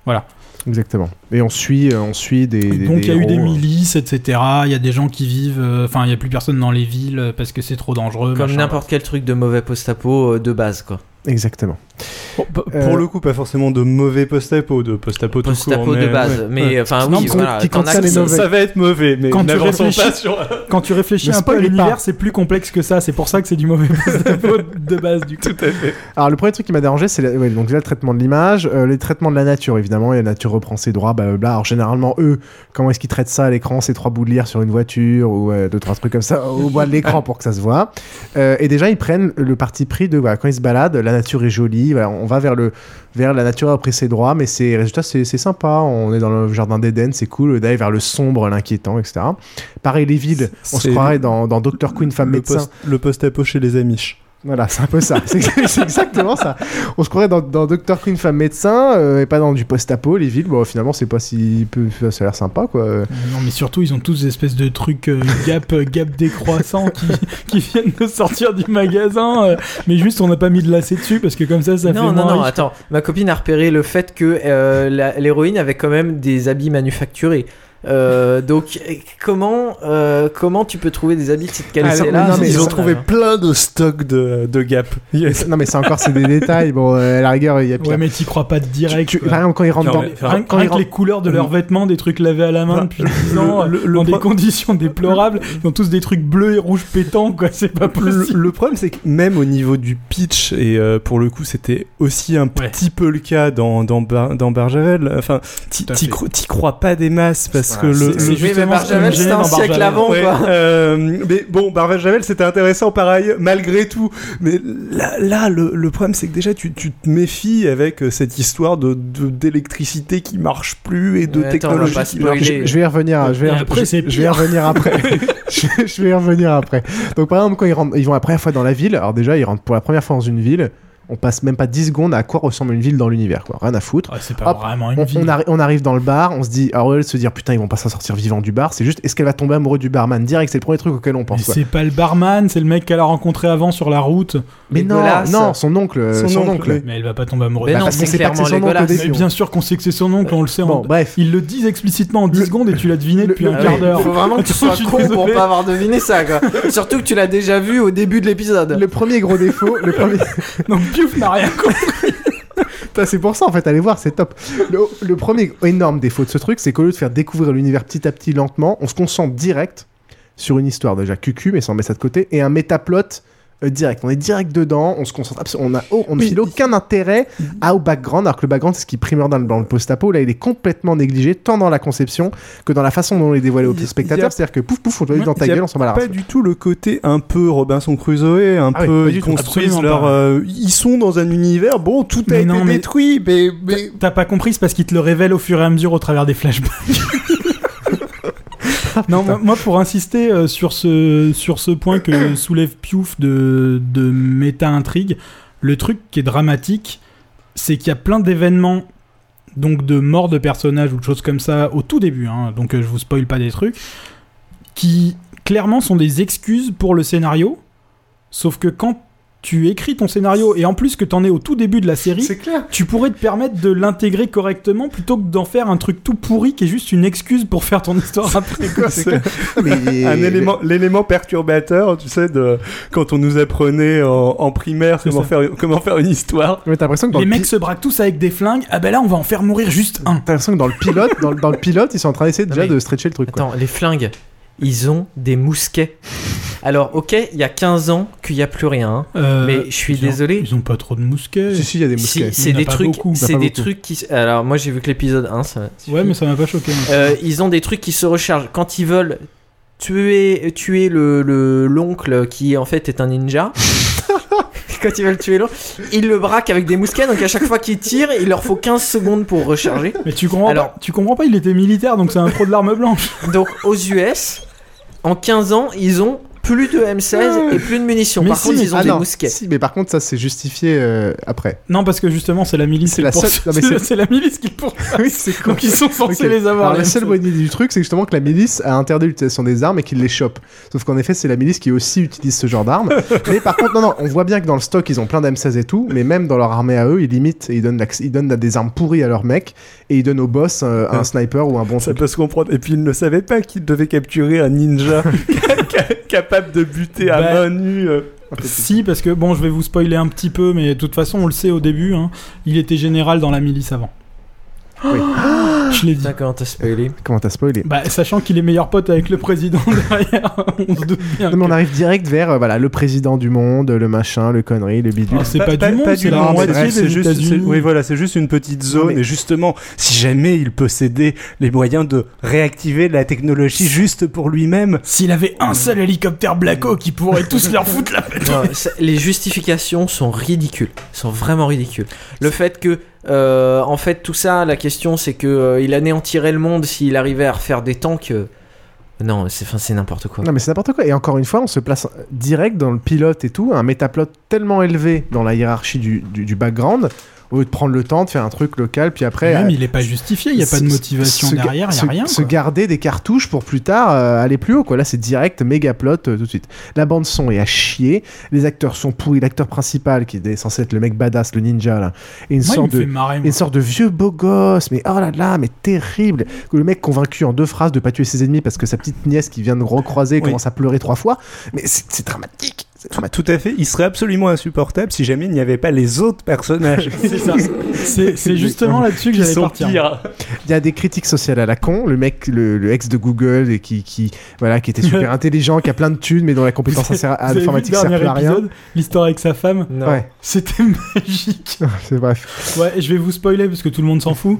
Voilà. Exactement. Et on suit, euh, on suit des. des- Donc il y a eu des euh, milices, etc. Il y a des gens qui vivent. euh, Enfin, il n'y a plus personne dans les villes parce que c'est trop dangereux. Comme n'importe quel truc de mauvais post-apo euh, de base, quoi. Exactement. Bon, Euh, Pour le coup, pas forcément de mauvais post-apo, de post-apo tout Post-apo court. de mais- base. ouais. Mais enfin, Non, oui, voilà. les ça. Ça va être mauvais, mais Quand tu réfléchis- pas sur. Quand tu réfléchis un peu à l'univers, c'est plus complexe que ça. C'est pour ça que c'est du mauvais [LAUGHS] post-apo de base, du coup. Tout à fait. Alors le premier truc qui m'a dérangé, c'est la- ouais, donc déjà le traitement de l'image, euh, les traitements de la nature évidemment, et la nature reprend ses droits, blablabla. Alors généralement eux, comment est-ce qu'ils traitent ça à l'écran, ces trois bouts de lierre sur une voiture ou euh, deux trois trucs comme ça au bout de l'écran pour que ça se voit. Euh, et déjà ils prennent le parti pris de voilà, quand ils se baladent, la nature est jolie, voilà, on va vers le vers la nature a pris ses droits, mais c'est résultat c'est sympa, on est dans le jardin d'Éden, c'est cool d'aller vers le sombre, l'inquiétant, etc. Pareil les villes, on se croirait dans, dans Dr Queen femme Le médecin. post- Le post-apo chez les Amish. Voilà, c'est un peu ça. [LAUGHS] C'est exactement ça. On se croirait dans, dans Dr. Queen femme médecin euh, et pas dans du post-apo, les villes. Bon, finalement, c'est pas si peu. Ça a l'air sympa, quoi. Euh, Non, mais surtout, ils ont tous des espèces de trucs euh, Gap, euh, Gap décroissants qui, [LAUGHS] qui viennent de sortir du magasin. euh, mais juste, on n'a pas mis de lacet dessus parce que comme ça, ça fait Non, non, moins non, attends. Ma copine a repéré le fait que euh, l'héroïne avait quand même des habits manufacturés. Euh, donc comment euh, comment tu peux trouver des habits de cette Ah, qualité là non, mais ils ont trouvé plein de stocks de, de Gap. Yes. Non, mais c'est encore c'est des détails. Bon, euh, à la rigueur, il y a pire. Ouais, mais t'y crois pas direct. Tu- par exemple, quand ils rentrent Non, dans. mais- Rien, quand rien ils que les rentrent- couleurs de leurs vêtements, des trucs lavés à la main depuis 10 ans, le- le dans des pro- conditions déplorables, ils ont tous des trucs bleus et rouges pétants, quoi, c'est pas Le, possible. le problème, c'est que même au niveau du pitch, et euh, pour le coup, c'était aussi un Ouais. petit peu le cas dans, dans, Bar- dans Barjavel. Enfin, t'y crois pas des masses parce que Voilà, le. le- justement Barjavel, c'était un siècle avant, Ouais, quoi. euh, mais bon, Barjavel, c'était intéressant pareil, malgré tout. Mais là, là le, le problème, c'est que déjà, tu, tu te méfies avec euh, cette histoire de d'électricité qui marche plus et de Ouais, attends, technologie pas qui marche. Je, je vais y revenir. Je vais, après, je- vais y revenir après. [LAUGHS] je, je vais y revenir après. Donc, par exemple, quand ils, rentrent, ils vont la première fois dans la ville, alors déjà, ils rentrent pour la première fois dans une ville. On passe même pas 10 secondes à quoi ressemble une ville dans l'univers, quoi. Rien à foutre. Ouais, c'est pas Hop, vraiment une On, vie. on arri- on arrive dans le bar, on se dit, alors lieu de se dire putain, ils vont pas s'en sortir vivant du bar, c'est juste est-ce qu'elle va tomber amoureuse du barman direct, c'est le premier truc auquel on Mais pense. quoi. c'est pas le barman, c'est le mec qu'elle a rencontré avant sur la route. Mais non, non, son oncle, Son son, oncle. Mais elle va pas tomber amoureuse. Mais Bah, non, parce qu'on c'est c'est clairement. Mais bien sûr qu'on sait que c'est son oncle, on le sait. Bon, en- bref. Ils le disent explicitement en 10 secondes et tu l'as deviné depuis le- un Ah quart d'heure. faut vraiment que tu sois con pour pas avoir deviné ça quoi. [LAUGHS] Surtout que tu l'as déjà vu au début de l'épisode. Le premier gros défaut, le premier. [LAUGHS] N'a rien [LAUGHS] compris. C'est pour ça en fait, allez voir, c'est top. Le, le premier énorme défaut de ce truc, c'est qu'au lieu de faire découvrir l'univers petit à petit, lentement, on se concentre direct sur une histoire déjà cucu, mais sans mettre ça de côté, et un métaplot euh, direct. On est direct dedans, on se concentre, on a, oh, on ne Oui. file aucun intérêt à, au background, alors que le background c'est ce qui primeur dans, le- dans le post-apo. Là, il est complètement négligé, tant dans la conception que dans la façon dont on est dévoilé aux a- spectateurs. C'est-à-dire que pouf pouf, on te Ouais, dans ta gueule, on s'en va la pas du tout le côté un peu Robinson Crusoe, un Ah oui, peu du ils construisent leur. euh, ils sont dans un univers, bon, tout a Mais été non, mais- détruit, mais. mais... T'as pas compris, c'est parce qu'il te le révèle au fur et à mesure au travers des flashbacks. [LAUGHS] non, moi- moi pour insister euh, sur ce, sur ce point que [COUGHS] soulève Piouf de, de méta-intrigue, le truc qui est dramatique, c'est qu'il y a plein d'événements, donc de morts de personnages ou de choses comme ça au tout début, hein, donc euh, je vous spoil pas des trucs, qui clairement sont des excuses pour le scénario, sauf que quand tu écris ton scénario et en plus que t'en es au tout début de la série, clair. tu pourrais te permettre de l'intégrer correctement plutôt que d'en faire un truc tout pourri qui est juste une excuse pour faire ton histoire après. quoi. [LAUGHS] Mais- l'élément perturbateur, tu sais, de quand on nous apprenait en, en primaire comment ça. faire, comment faire une histoire. Ouais, t'as l'impression que Les le mecs se braquent tous avec des flingues. Ah ben là, on va en faire mourir juste un. T'as l'impression que dans le pilote, dans, le- dans le pilote, ils sont en train d'essayer déjà mais- de stretcher le truc. quoi. Attends, les flingues, ils ont des mousquets. Alors, ok, il y a 15 ans qu'il n'y a plus rien. hein. Euh, Mais je suis ils ont- désolé. Ils ont pas trop de mousquets. Si, si, il y a des Si, mousquets. c'est des trucs, beaucoup. c'est des beaucoup. trucs qui. Alors moi j'ai vu que l'épisode 1, ça. Ouais, mais ça m'a pas choqué. Euh, ils ont des trucs qui se rechargent quand ils veulent tuer tuer le le- l'oncle qui en fait est un ninja. [LAUGHS] quand ils veulent tuer l'oncle, ils le braquent avec des mousquets. Donc à chaque fois qu'ils tirent, il leur faut 15 secondes pour recharger. Mais tu comprends, Alors- pas, tu comprends pas, il était militaire donc c'est un pro de l'arme blanche. Donc aux US, en 15 ans, ils ont plus de M16 et plus de munitions. Mais Par si, contre, ils ont Ah des non, mousquets. Si, mais par contre, ça c'est justifié euh, après. Non, parce que justement, c'est la milice. C'est qui la seule- [LAUGHS] C'est- la milice qui poursuit. [LAUGHS] oui, c'est con. Donc ils sont censés les avoir. Alors, la seule M16. bonne idée du truc, c'est justement que la milice a interdit l'utilisation des armes et qu'ils les chopent. Sauf qu'en effet, c'est la milice qui aussi utilise ce genre d'armes. [LAUGHS] mais par contre, non, non, on voit bien que dans le stock, ils ont plein d'M16 et tout, mais même dans leur armée à eux, ils limitent et ils donnent, ils donnent des armes pourries à leurs mecs et ils donnent au boss euh, un sniper ou un bon Ça truc. peut se comprendre. Et puis il ne savait pas qu'il devait capturer un ninja capable de buter à Bah, main nue. euh. Si, parce que bon, je vais vous spoiler un petit peu, mais de toute façon, on le sait au début, hein, il était général dans la milice avant. Oui. [GASPS] Je l'ai dit. Putain, comment t'as spoilé? Comment t'as spoilé? Bah, sachant qu'il est meilleur pote avec le président [LAUGHS] derrière, on se doute bien. Non, mais on arrive direct vers euh, voilà, le président du monde, le machin, le connerie, le bidule. Ah, c'est pas, du monde, c'est la monde, moitié des juste, oui, voilà, c'est juste une petite zone. mais- Et justement, si jamais il possédait les moyens de réactiver la technologie juste pour lui-même, S'il avait un seul hélicoptère Blacko qui pourrait tous leur foutre la [LAUGHS] c'est- les justifications sont ridicules, sont vraiment ridicules. Le fait que, euh, en fait, tout ça, la question, c'est que euh, il anéantirait le monde s'il arrivait à refaire des tanks. euh, Non, c'est, n'importe quoi. Non mais c'est n'importe quoi. Et encore une fois, on se place direct dans le pilote et tout, un métaplot tellement élevé dans la hiérarchie du, du background. Au lieu de prendre le temps de faire un truc local, puis après. Même euh, il est pas justifié, il y a pas de motivation derrière, il y se- a rien. Se quoi. garder des cartouches pour plus tard euh, aller plus haut, quoi. Là, c'est direct, méga plot euh, tout de suite. La bande son est à chier. Les acteurs sont pourris. L'acteur principal, qui est censé être le mec badass, le ninja, là, est une Moi, sorte de. fait marrer, moi. une sorte de vieux beau gosse, mais oh là là, mais terrible. Que le mec convaincu en deux phrases de pas tuer ses ennemis parce que sa petite nièce qui vient de recroiser Oui. commence à pleurer trois fois. Mais c'est dramatique. Tout, tout à fait. Il serait absolument insupportable si jamais il n'y avait pas les autres personnages. [LAUGHS] C'est ça. C'est c'est justement là-dessus que j'allais sont partir. pires. Il y a des critiques sociales à la con. Le mec, le, le ex de Google, et qui, qui, voilà, qui était super [LAUGHS] intelligent, qui a plein de thunes, mais dont la compétence informatique le sert à rien. épisode, L'histoire avec sa femme. Ouais. C'était [LAUGHS] magique. C'est bref. Ouais, et je vais vous spoiler parce que tout le monde s'en fout.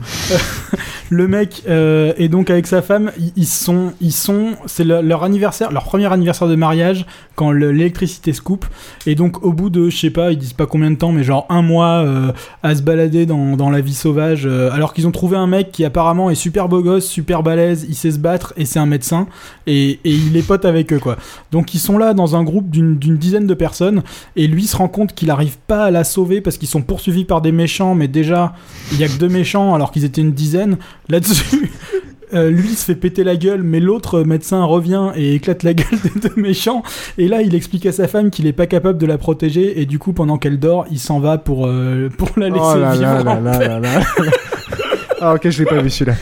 Le mec euh, est donc avec sa femme. Ils, sont, ils sont, c'est le- leur anniversaire, leur premier anniversaire de mariage quand le- l'électricité coupe. Et donc au bout de, je sais pas, ils disent pas combien de temps, mais genre un mois euh, à se balader dans, dans la vie sauvage, euh, alors qu'ils ont trouvé un mec qui apparemment est super beau gosse, super balèze, il sait se battre et c'est un médecin et, et il est pote avec eux quoi. Donc ils sont là dans un groupe d'une d'une dizaine de personnes et lui se rend compte qu'il arrive pas à la sauver parce qu'ils sont poursuivis par des méchants, mais déjà il y a que deux méchants alors qu'ils étaient une dizaine. Là-dessus, euh, lui se fait péter la gueule, mais l'autre médecin revient et éclate la [LAUGHS] gueule des deux méchants. Et là, il explique à sa femme qu'il est pas capable de la protéger et du coup, pendant qu'elle dort, il s'en va pour euh, pour la laisser Oh là vivre. là en là paix. [LAUGHS] Ah ok, je l'ai pas vu celui-là.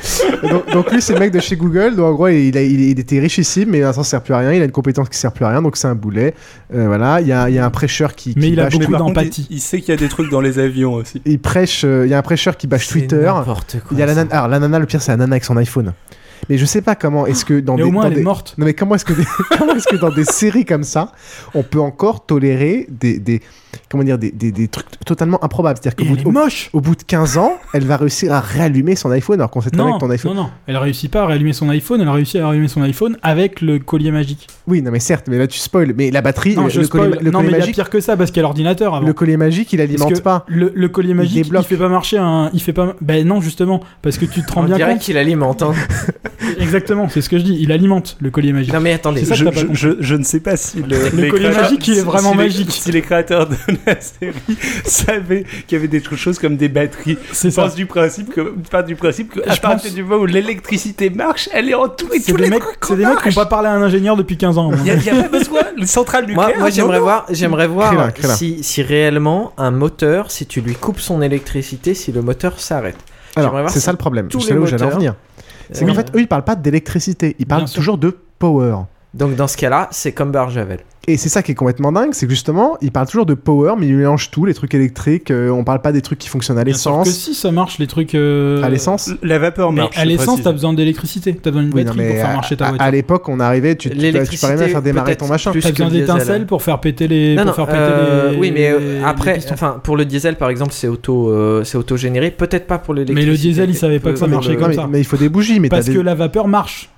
Donc, donc lui, c'est le mec de chez Google. Donc en gros, il, a- il, il était richissime, mais ça sert plus à rien. Il a une compétence qui sert plus à rien, donc c'est un boulet. Euh, voilà, il y a, il y a un prêcheur qui. Mais qui il a beaucoup Mais d'empathie. il, il sait qu'il y a des trucs dans les avions aussi. Il prêche. euh, Il y a un prêcheur qui bâche Twitter. n'importe quoi, Il y a la nana. Alors la nana, le pire, c'est la nana avec son iPhone. Mais je sais pas comment est-ce que dans Mais des au moins, dans elle est morte. Non mais comment est-ce que des- [LAUGHS] comment est-ce que dans des séries comme ça, on peut encore tolérer des, des comment dire des, des, des trucs totalement improbables. C'est-à-dire qu'au bout, de- moche. au bout de 15 ans, elle va réussir à réallumer son iPhone alors qu'on sait très bien Non, que ton iPhone. non, non, elle réussit pas à rallumer son iPhone, elle réussit à rallumer son iPhone avec le collier magique. Oui, non mais certes, mais là tu spoil. Mais la batterie, Non, le, je le spoil. collier, le non, collier mais il y a magique, pire que ça parce qu'il y a l'ordinateur avant. le collier magique, il alimente pas. Le, le collier magique, il, débloque. fait pas marcher un. Il fait pas. Ben non, justement, parce que tu te rends On bien dirait compte. qu'il alimente. hein. [LAUGHS] Exactement, c'est ce que je dis. Il alimente le collier magique. Non mais attendez, Je, ne sais pas si le, collier magique, il est vraiment magique. si les créateurs de [LAUGHS] la série savaient qu'il y avait des choses comme des batteries, C'est ça. pense du principe que, part du principe que à Je partir pense- du moment où l'électricité marche, elle est entourée de C'est tous des les mecs, c'est des mecs qui n'ont pas parlé à un ingénieur depuis 15 ans. Il n'y a, a pas besoin. Le central Moi, nucléaire. moi j'aimerais voir, j'aimerais voir si, si réellement un moteur, si tu lui coupes son électricité, si le moteur s'arrête. Alors c'est si ça le problème. tous C'est les là où j'allais en moteurs- venir. C'est qu'en fait, eux, ils parlent pas d'électricité, ils parlent toujours de power. Donc dans ce cas-là, c'est comme Barjavel. Et c'est ça qui est complètement dingue, c'est que justement, ils parlent toujours de power, mais ils mélangent tout, les trucs électriques. euh, on parle pas des trucs qui fonctionnent à sûr que l'essence. si ça marche, les trucs. euh, À l'essence La vapeur Mais marche. à je l'essence, t'as besoin d'électricité. T'as besoin d'une Oui, non, batterie pour mais faire à, marcher ta à- voiture. à l'époque, on arrivait, tu, tu, tu L'électricité, parlais même à faire démarrer ton machin. T'as besoin d'étincelles pour faire péter les. Non, pour non, faire péter euh, les. oui, mais euh, les après, enfin, pour le diesel, par exemple, c'est auto, euh, c'est auto-généré. Peut-être pas pour l'électricité. Mais le diesel, il savait pas que ça marchait comme mais, ça. mais il faut des bougies, mais Parce que la vapeur marche.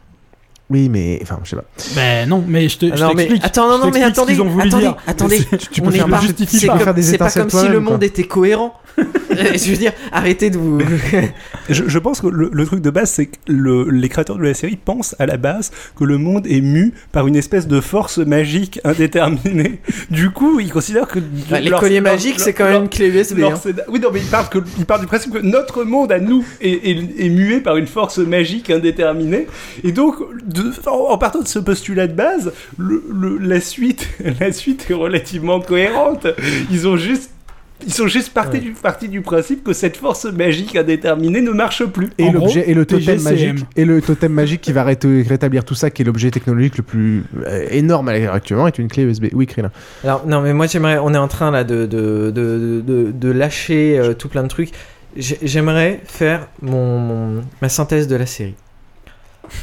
Oui, mais enfin, je sais pas. Ben non, mais je te Ah je non, mais t'explique. attends, non, non, mais attendez, ont voulu attendez, dire. attendez. Tu- tu on peux est faire pas- c'est comme- des pas comme si le monde était cohérent. [LAUGHS] je veux dire, arrêtez de vous. [LAUGHS] Je, je pense que le, le truc de base, c'est que le- les créateurs de la série pensent à la base que le monde est mu par une espèce de force magique indéterminée. [LAUGHS] Du coup, ils considèrent que. Bah, les colliers magiques, c'est quand même une clé USB. hein. Oui, non, mais ils parlent, que, ils parlent du principe que notre monde à nous est, est- est mué par une force magique indéterminée. Et donc, de- en, en partant de ce postulat de base, le- le- la, suite, [LAUGHS] la suite est relativement cohérente. Ils ont juste. Ils sont juste partis, du, partis du principe que cette force magique indéterminée ne marche plus. Et l'objet et le totem TGCM. magique et le totem magique qui va ré- rétablir tout ça, qui est l'objet technologique le plus euh, énorme à l'heure actuellement, est une clé USB. Oui, Krillin. Alors, non, mais moi, j'aimerais. On est en train là de, de, de, de, de lâcher euh, tout plein de trucs. J'ai- J'aimerais faire mon, mon- ma synthèse de la série.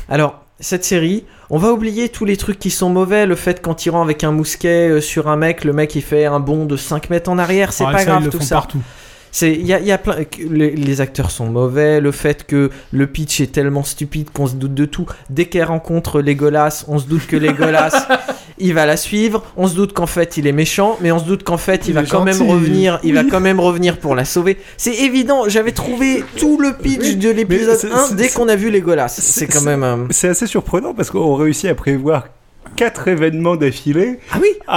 Alors, cette série, on va oublier tous les trucs qui sont mauvais. Le fait qu'en tirant avec un mousquet euh, sur un mec, le mec il fait un bond de 5 mètres en arrière, c'est Ah, pas ça, grave tout ça. partout. C'est il y a, il y a plein les, les acteurs sont mauvais, le fait que le pitch est tellement stupide qu'on se doute de tout. Dès qu'elle rencontre Legolas, on se doute que Legolas [LAUGHS] il va la suivre, on se doute qu'en fait il est méchant, mais on se doute qu'en fait il, Il va quand même revenir, il va quand même revenir pour la sauver. C'est évident, j'avais trouvé tout le pitch Oui, de l'épisode c'est- 1 c'est- dès qu'on a vu Legolas. c'est- C'est quand même euh, C'est assez surprenant parce qu'on réussit à prévoir quatre événements d'affilée. Ah oui [LAUGHS]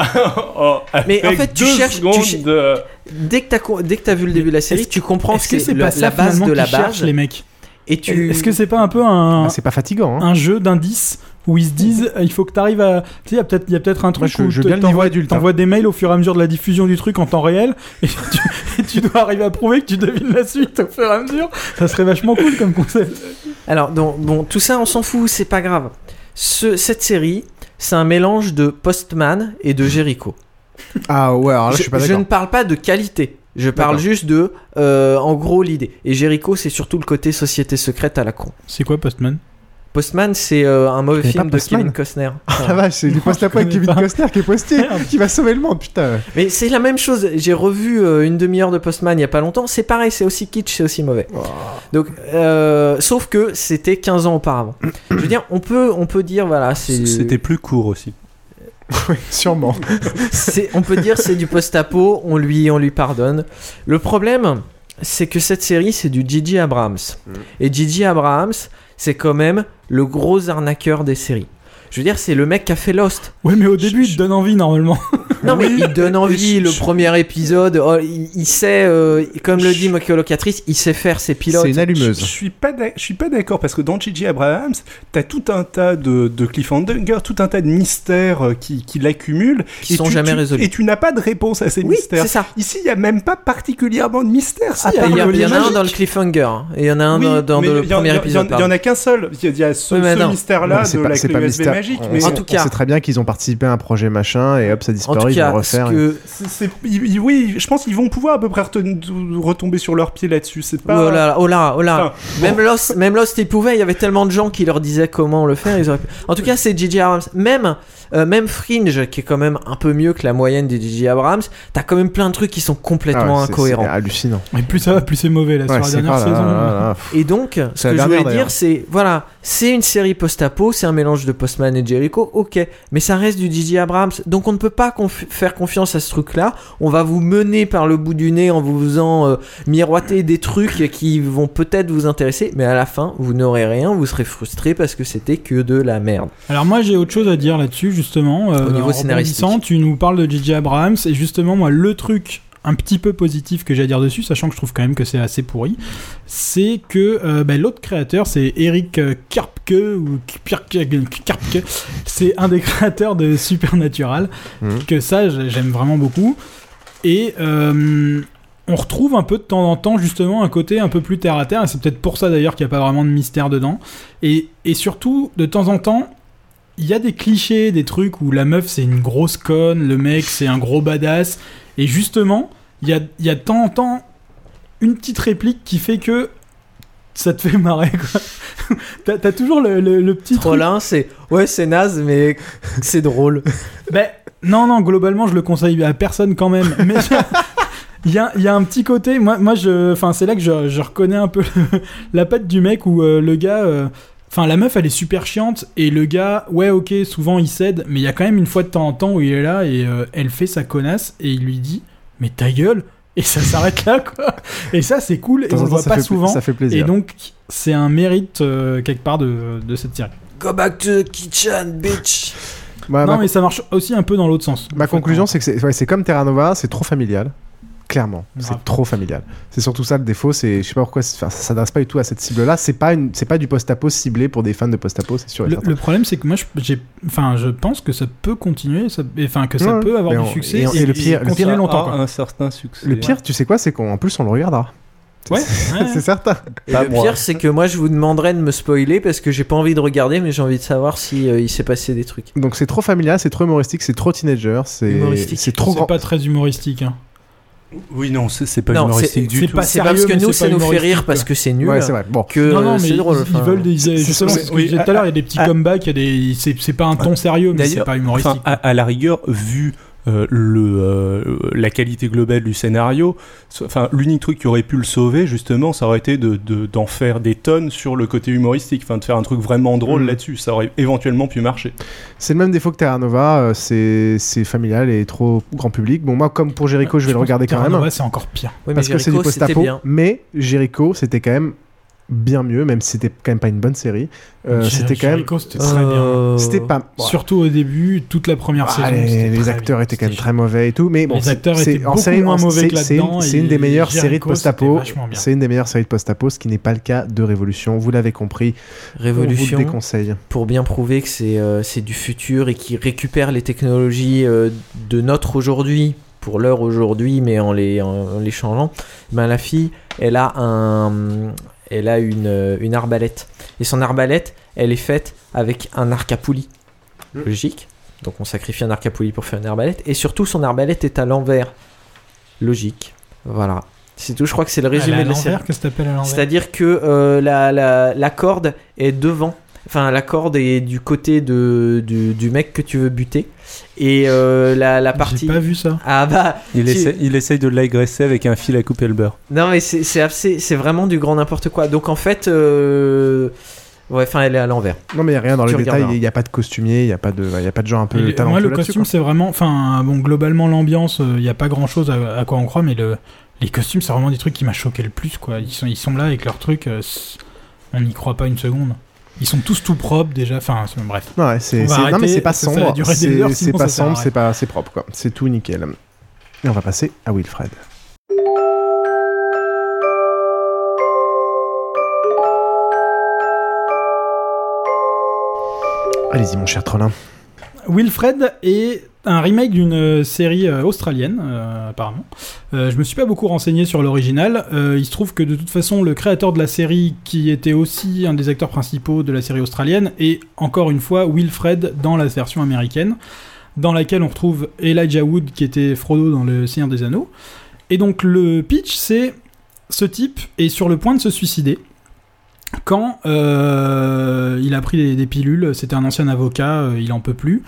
oh, Mais en fait, tu cherches. tu de- Dès que t'as vu le début de la série, tu comprends Est-ce que que c'est la base de la base. les mecs Et tu. Est-ce que c'est pas un peu un, Ah, c'est pas fatigant. hein. un jeu d'indices où ils se disent il faut que tu arrives à tu sais il y a peut-être il y a peut-être un truc je- où je t'envoies- hein. des mails au fur et à mesure de la diffusion du truc en temps réel et [LAUGHS] tu, et tu dois arriver à prouver que tu devines la suite au fur et à mesure ça serait vachement cool comme concept Alors, donc, bon, tout ça, on s'en fout, c'est pas grave. Ce- cette série, c'est un mélange de Postman et de Jericho. Ah ouais, alors là, je, suis pas je ne parle pas de qualité. Je parle juste de, euh, en gros, l'idée. Et Jericho, c'est surtout le côté société secrète à la con. c'est quoi Postman? Postman, c'est euh, un mauvais film de Kevin Costner. Ah la vache, c'est du post-apo avec Kevin pas. Costner qui est postier, [LAUGHS] qui va sauver le monde, putain. Mais c'est la même chose. J'ai revu euh, une demi-heure de Postman il y a pas longtemps. C'est pareil, c'est aussi kitsch, c'est aussi mauvais. Donc, euh, sauf que c'était 15 ans auparavant. Je veux dire, on peut, on peut dire, voilà, c'est. C'était plus court aussi. [LAUGHS] Oui, sûrement. on peut dire c'est du post-apo, on lui, on lui pardonne. Le problème, c'est que cette série, c'est du Gigi Abrams. Et Gigi Abrams, c'est quand même le gros arnaqueur des séries. Je veux dire, c'est le mec qui a fait Lost. ouais mais au début il te donne envie normalement [LAUGHS] Non, mais il donne envie. Le premier épisode, oh, il, il sait, euh, comme le dit ma colocatrice, il sait faire ses pilotes. C'est une allumeuse. je suis pas d'ac- je suis pas d'accord parce que dans J.J. Abrahams, t'as tout un tas de, de cliffhangers, tout un tas de mystères euh, qui, qui l'accumulent Qui et sont tu- jamais tu- résolus. Et tu n'as pas de réponse à ces Oui, mystères. c'est ça. Ici, il y a même pas particulièrement de mystères. Il y, en a un dans le cliffhanger. hein. Et il y en a un Oui, dans, le premier il y en- épisode. Il y en a qu'un seul. Il y a, il y a ce, Oui, mystère-là de pas- la clé USB mystère. Magique. On- Mais En on- tout cas- sait très bien qu'ils ont participé à un projet machin et hop, ça En disparaît, tout ils cas, vont refaire. c'est- c'est- ils- oui, je pense qu'ils vont pouvoir à peu près retomber sur leurs pieds là-dessus. C'est pas. Oh là, oh là, oh là. Enfin, Même Lost, même Lost, ils pouvaient. Il y avait tellement de gens qui leur disaient comment le faire. Ils auraient pu- En tout cas, c'est J.J. Abrams. Même, euh, même Fringe, qui est quand même un peu mieux que la moyenne des J.J. Abrams, t'as quand même plein de trucs qui sont Ah complètement ouais, c'est- incohérents. C'est hallucinant. et plus ça va plus c'est mauvais là Ouais, sur la dernière saison là, là, là. Et donc, ce que je voulais dire, c'est voilà, c'est une série post-apo, c'est un mélange de Postman et Jericho, ok, mais ça reste du J.J. Abrams, donc on ne peut pas conf- faire confiance à ce truc-là. On va vous mener par le bout du nez en vous faisant euh, miroiter des trucs qui vont peut-être vous intéresser, mais à la fin, vous n'aurez rien, vous serez frustré parce que c'était que de la merde. Alors moi j'ai autre chose à dire là-dessus justement. Euh, Au niveau scénaristique. tu nous parles de J.J. Abrams et justement moi le truc un petit peu positif que j'ai à dire dessus, sachant que je trouve quand même que c'est assez pourri, c'est que euh, bah, l'autre créateur c'est Eric euh, Karpke ou Karpke, Karpke. c'est un des [LAUGHS] créateurs de Supernatural Mhm. que ça j'ai- j'aime vraiment beaucoup et euh, on retrouve un peu de temps en temps justement un côté un peu plus terre à terre et c'est peut-être pour ça d'ailleurs qu'il n'y a pas vraiment de mystère dedans et, et surtout de temps en temps il y a des clichés, des trucs où la meuf c'est une grosse conne, le mec c'est un gros badass, et justement, il y a, y a de temps en temps une petite réplique qui fait que ça te fait marrer quoi. [LAUGHS] T'as t'as toujours le, le- le petit. Trollin, c'est ouais, c'est naze, mais [LAUGHS] c'est drôle. [LAUGHS] Ben, non, non, globalement, je le conseille à personne quand même. Mais il y a, il y a un petit côté. Moi, moi je, enfin, c'est là que je, je reconnais un peu le- la patte du mec où euh, le gars. euh, Enfin, la meuf, elle est super chiante et le gars, ouais, ok, souvent il cède, mais il y a quand même une fois de temps en temps où il est là et euh, elle fait sa connasse et il lui dit, mais ta gueule et ça s'arrête là, quoi. Et ça, c'est cool et on le voit ça pas souvent. ça fait plaisir. Et donc, c'est un mérite euh, quelque part de, de cette série. Go back to the kitchen, bitch. Ouais, non, ma- mais ça marche aussi un peu dans l'autre sens. Ma conclusion, c'est que c'est ouais, c'est comme Terra Nova, c'est trop familial. Clairement, c'est trop familial. C'est surtout ça le défaut. C'est, je sais pas pourquoi, enfin, ça s'adresse pas du tout à cette cible-là. C'est pas une, c'est pas du post-apo ciblé pour des fans de post-apo, c'est sûr. et Le, certain. le problème, c'est que moi, je- j'ai, enfin, je pense que ça peut continuer, ça- enfin, que ça Ouais, peut avoir du on- succès et on- et le pire- le continuer pire- longtemps. Quoi. un certain succès. Le pire, tu sais quoi, c'est qu'en plus on le regardera. Ouais, [LAUGHS] C'est- ouais. c'est certain. Et le pire, c'est que moi, je vous demanderais de me spoiler parce que j'ai pas envie de regarder, mais j'ai envie de savoir si euh, il s'est passé des trucs. Donc c'est trop familial, c'est trop humoristique, c'est trop teenager, c'est Humoristique. c'est trop grand. C'est pas très humoristique. Hein. Oui, non, c'est pas Non, humoristique c'est- du c'est tout. pas C'est parce sérieux, que nous, ça nous fait rire parce que c'est nul. Ouais, c'est vrai. Bon. Que non, non, mais ils, drôle. ils enfin. veulent des, c'est- justement, ce que oui, je disais tout à l'heure, il y a des petits ah, comebacks, il y a des, c'est, c'est pas un ton sérieux, mais c'est pas humoristique. à la rigueur, vu euh, le, euh, la qualité globale du scénario, so- enfin, l'unique truc qui aurait pu le sauver, justement, ça aurait été de, de- d'en faire des tonnes sur le côté humoristique, enfin, de faire un truc vraiment drôle Mhm. là-dessus. Ça aurait éventuellement pu marcher. C'est le même défaut que Terra Nova, euh, c'est familial et trop grand public. Bon, moi, comme pour Jericho, je vais le regarder quand même. Ouais, c'est encore pire. Oui, mais parce que c'est du post-apo. Mais Jericho, c'était quand même bien mieux, même si c'était quand même pas une bonne série. Euh, c'était quand même. Jericho, c'était très bien. Euh, C'était pas. Surtout au début, toute la première Ah, saison. les, acteurs bien. étaient quand même très mauvais et tout, mais bon, Les c'est- acteurs étaient en beaucoup série- moins en- mauvais que là-dedans, C'est une des meilleures séries de post-apo. C'est une des meilleures séries de post-apo, ce qui n'est pas le cas de Révolution. Vous l'avez compris. Révolution. On vous le déconseille. Pour bien prouver que c'est euh, c'est du futur et qui récupère les technologies euh, de notre aujourd'hui pour l'heure aujourd'hui, mais en les, en les changeant. Ben, la fille, elle a un, elle a une, euh, une arbalète. Et son arbalète, elle est faite avec un arc à poulie. Logique. Donc on sacrifie un arc à poulie pour faire une arbalète. Et surtout, son arbalète est à l'envers. Logique. Voilà. C'est tout, je crois que c'est le résumé à de la série. qu'est-ce que t'appelles à l'envers? C'est-à-dire que euh, la, la, la corde est devant. Enfin, la corde est du côté de, du, du mec que tu veux buter. Et euh, la, la partie. pas vu ça. Ah bah. Il, tu- essaie, il essaye de l'agresser avec un fil à couper le beurre. Non, mais c'est c'est assez- c'est vraiment du grand n'importe quoi. Donc en fait. euh, Ouais, enfin, elle est à l'envers. Non, mais il n'y a rien dans Tu les détails. Il n'y a pas de costumier, il n'y a, pas de- il y a pas de gens un peu Et talentueux moi, le costume, c'est vraiment. Enfin, bon, globalement, l'ambiance, il n'y a pas grand chose à, à quoi on croit, mais le, les costumes, c'est vraiment des trucs qui m'a choqué le plus, quoi. Ils sont, ils sont là avec leurs trucs, euh, on n'y croit pas une seconde. Ils sont tous tout propres déjà, enfin, bref. Ouais, c'est non mais c'est pas sombre, c'est pas sombre, c'est pas c'est propre quoi. C'est tout nickel. Et on va passer à Wilfred. Allez-y mon cher Trollin. Wilfred est un remake d'une euh, série euh, australienne, euh, apparemment. Euh, je me suis pas beaucoup renseigné sur l'original. Il se trouve que de toute façon, le créateur de la série, qui était aussi un des acteurs principaux de la série australienne, est encore une fois Wilfred dans la version américaine, dans laquelle on retrouve Elijah Wood, qui était Frodo dans Le Seigneur des Anneaux. Et donc le pitch, c'est ce type est sur le point de se suicider quand euh, il a pris des, pilules, c'était un ancien avocat, euh, il en peut plus.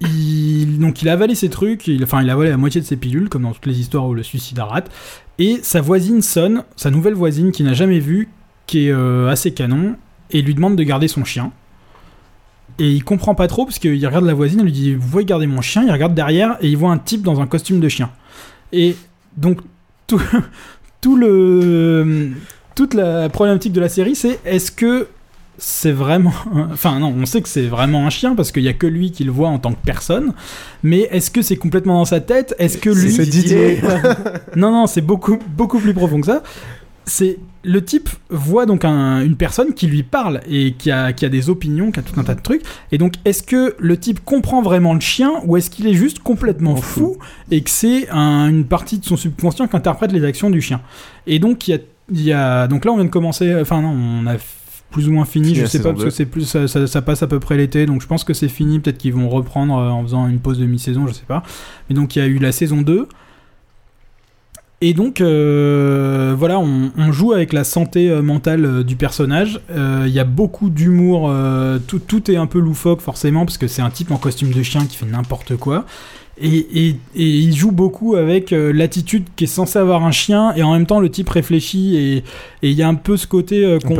Donc il a avalé ses trucs, enfin il a avalé la moitié de ses pilules, comme dans toutes les histoires où le suicide rate. Et sa voisine sonne, sa nouvelle voisine qu'il n'a jamais vue, qui est euh, assez canon, et lui demande de garder son chien. Et il comprend pas trop parce qu'il regarde la voisine, elle lui dit Vous pouvez garder mon chien Il regarde derrière et il voit un type dans un costume de chien. Et donc tout [LAUGHS] le toute la problématique de la série, c'est est-ce que c'est vraiment. [LAUGHS] Enfin, non, on sait que c'est vraiment un chien parce qu'il y a que lui qui le voit en tant que personne. Mais est-ce que c'est complètement dans sa tête? Est-ce que lui. C'est Didier. [LAUGHS] non, non, c'est beaucoup, beaucoup plus profond que ça. C'est le type voit donc un- une personne qui lui parle et qui a, qui a des opinions, qui a tout un tas de trucs. Et donc, est-ce que le type comprend vraiment le chien ou est-ce qu'il est juste complètement fou et que c'est un- une partie de son subconscient qui interprète les actions du chien? Et donc, il y a, il y a- donc là, on vient de commencer. Enfin, non, on a plus ou moins fini. Fini je sais pas parce que c'est plus ça, ça- ça passe à peu près l'été, donc je pense que c'est fini. Peut-être qu'ils vont reprendre euh, en faisant une pause de mi-saison, je sais pas. Mais donc, il y a eu la saison 2. Et donc, euh, voilà, on, on joue avec la santé euh, mentale euh, du personnage. Euh, Il y a beaucoup d'humour, euh, tout, tout est un peu loufoque forcément, parce que c'est un type en costume de chien qui fait n'importe quoi. Et, et- et il joue beaucoup avec euh, l'attitude qui est censée avoir un chien, et en même temps le type réfléchit, et et il y a un peu ce côté euh, qu'on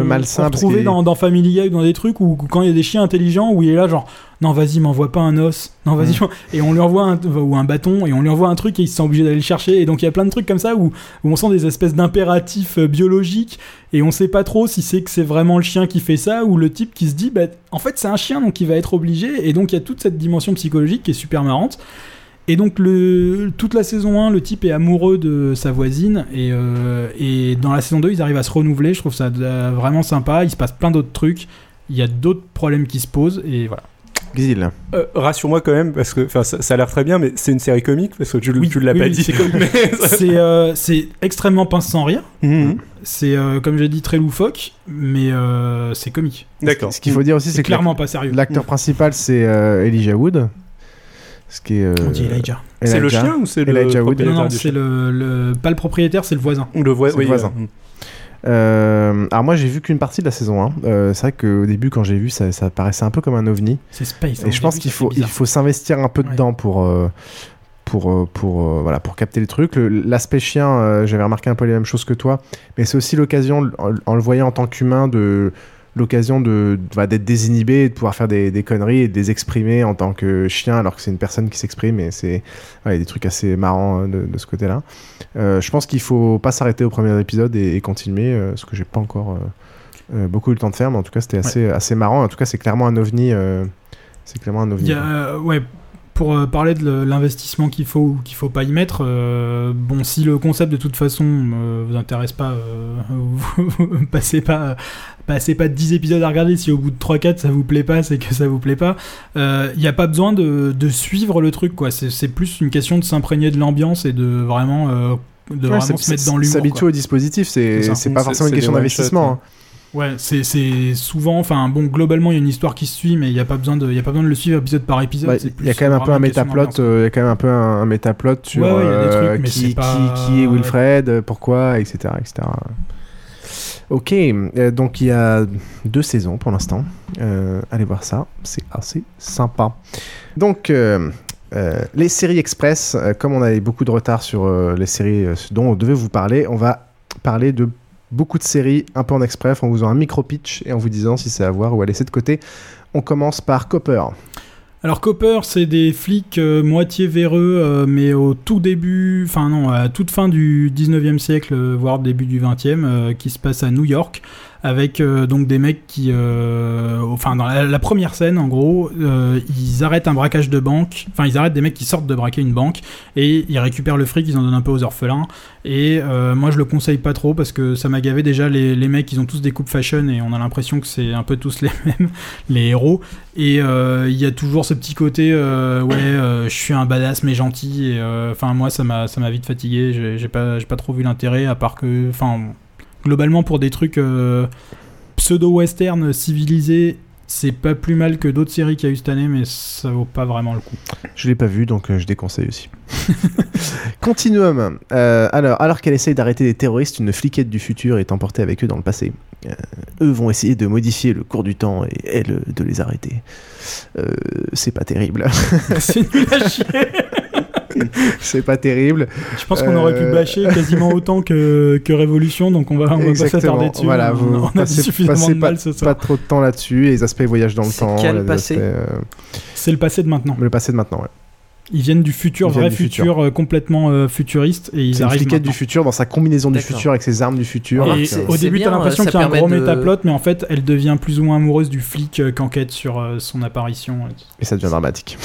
retrouvait qu'il- dans, dans Family Guy ou dans des trucs où quand il y a des chiens intelligents, où il est là genre non vas-y m'envoie pas un os, non vas-y Mm. et on lui envoie un, ou un bâton et on lui envoie un truc et il se sent obligé d'aller le chercher. Et donc il y a plein de trucs comme ça où, où on sent des espèces d'impératifs euh, biologiques et on sait pas trop si c'est que c'est vraiment le chien qui fait ça ou le type qui se dit bah en fait c'est un chien donc il va être obligé. Et donc il y a toute cette dimension psychologique qui est super marrante et donc le, toute la saison 1, le type est amoureux de sa voisine et, euh, et dans la saison 2, ils arrivent à se renouveler. Je trouve ça euh, vraiment sympa. Il se passe plein d'autres trucs. Il y a d'autres problèmes qui se posent et voilà. Euh, Rassure-moi quand même, parce que ça, ça a l'air très bien, mais c'est une série comique, parce que tu, Oui, tu l'as oui, pas oui, dit. c'est [LAUGHS] euh, extrêmement pince sans rire. Mhm. C'est euh, comme j'ai dit très loufoque, mais euh, c'est comique. D'accord. Ce qu'il faut dire aussi, c'est que clairement pas sérieux. L'acteur principal, c'est euh, Elijah Wood. Ce qui est. euh, On dit Elijah. C'est le Elijah. chien ou c'est le Elijah Wood. Non, non, c'est chien. le, le- pas le propriétaire, c'est le voisin. Le, oui, le voisin. euh, Euh, alors moi j'ai vu qu'une partie de la saison 1. Euh, c'est vrai qu'au début quand j'ai vu ça, ça paraissait un peu comme un ovni. C'est space. hein, Et je pense début, qu'il faut, il faut s'investir un peu dedans pour, euh, pour, pour, voilà, pour capter les trucs. Le- L'aspect chien, euh, j'avais remarqué un peu les mêmes choses que toi, mais c'est aussi l'occasion, en, en le voyant en tant qu'humain, de l'occasion de bah, d'être désinhibé, et de pouvoir faire des, des conneries et de les exprimer en tant que chien, alors que c'est une personne qui s'exprime et c'est ouais, des trucs assez marrants euh, de, de ce côté-là. Euh, je pense qu'il faut pas s'arrêter au premier épisode et, et continuer, euh, ce que j'ai pas encore. euh, beaucoup eu le temps de faire, mais en tout cas, c'était assez, assez marrant. En tout cas, c'est clairement un ovni. c'est clairement un ovni. Il y a, ouais, pour euh, parler de l'investissement qu'il faut ou qu'il faut pas y mettre, euh, bon, si le concept de toute façon euh, vous intéresse pas, euh, [LAUGHS] vous, passez pas, passez pas 10 épisodes à regarder. Si au bout de 3-4 ça vous plaît pas, c'est que ça vous plaît pas. Il n'y a pas besoin de, de suivre le truc, quoi. C'est plus une question de s'imprégner de l'ambiance et de vraiment, de Ouais, vraiment se mettre dans l'humour. S'habituer au dispositif, c'est pas forcément une question d'investissement. Ouais, c'est souvent, enfin bon, globalement il y a une histoire qui se suit, mais il n'y a pas besoin de, il a pas besoin de le suivre épisode par épisode. Bah, Il y a quand même un peu un métaplot, euh, il y a quand même un peu un, un métaplot sur Ouais, ouais, euh, trucs, qui, pas- est Wilfred, pourquoi, etc., etc. Ok, euh, donc il y a deux saisons pour l'instant. Euh, allez voir ça, c'est assez sympa. Donc, euh, les séries express, euh, comme on avait beaucoup de retard sur euh, les séries dont on devait vous parler, on va parler de beaucoup de séries un peu en express en vous faisant un micro-pitch et en vous disant si c'est à voir ou à laisser de côté. On commence par Copper. Alors Copper, c'est des flics euh, moitié véreux, euh, mais au tout début, enfin non, à toute fin du 19e siècle, euh, voire début du 20e, euh, qui se passe à New York, avec euh, donc des mecs qui, euh, enfin dans la, première scène, en gros, euh, ils arrêtent un braquage de banque, enfin ils arrêtent des mecs qui sortent de braquer une banque et ils récupèrent le fric, ils en donnent un peu aux orphelins. Et moi je le conseille pas trop parce que ça m'a gavé déjà les, les mecs, ils ont tous des coupes fashion et on a l'impression que c'est un peu tous [LAUGHS] les mêmes, les héros. Et il y a toujours ce petit côté, ouais, je suis un badass mais gentil. Et enfin moi ça m'a ça m'a vite fatigué. J'ai pas pas trop vu l'intérêt à part que, enfin globalement pour des trucs euh, pseudo-western civilisés, c'est pas plus mal que d'autres séries qu'il y a eu cette année, mais ça vaut pas vraiment le coup. Je l'ai pas vu, donc euh, je déconseille aussi. [LAUGHS] Continuum. Euh, alors, alors qu'elle essaye d'arrêter des terroristes, une fliquette du futur est emportée avec eux dans le passé. Euh, eux vont essayer de modifier le cours du temps et elle de les arrêter. C'est pas terrible. [LAUGHS] [LAUGHS] c'est nul à chier. [LAUGHS] c'est pas terrible. Je pense qu'on aurait pu Euh, bâcher quasiment [LAUGHS] autant que, que Révolution, donc on va, on va pas Exactement. s'attarder dessus. Voilà, on, vous on a passez, suffisamment passez de pas, mal ce soir. pas trop de temps là-dessus. et Les aspects voyage dans le temps. quel les passé euh, C'est le passé de maintenant. Le passé de maintenant, ouais. Ils viennent du futur, viennent vrai du futur, futur. euh, complètement euh, futuriste, et ils C'est une arrivent maintenant. du futur dans sa combinaison du futur avec ses armes du futur. Et au début, t'as l'impression qu'il y a un gros de- métaplot, mais en fait, elle devient plus ou moins amoureuse du flic euh, qu'enquête sur euh, son apparition. Et ça devient dramatique.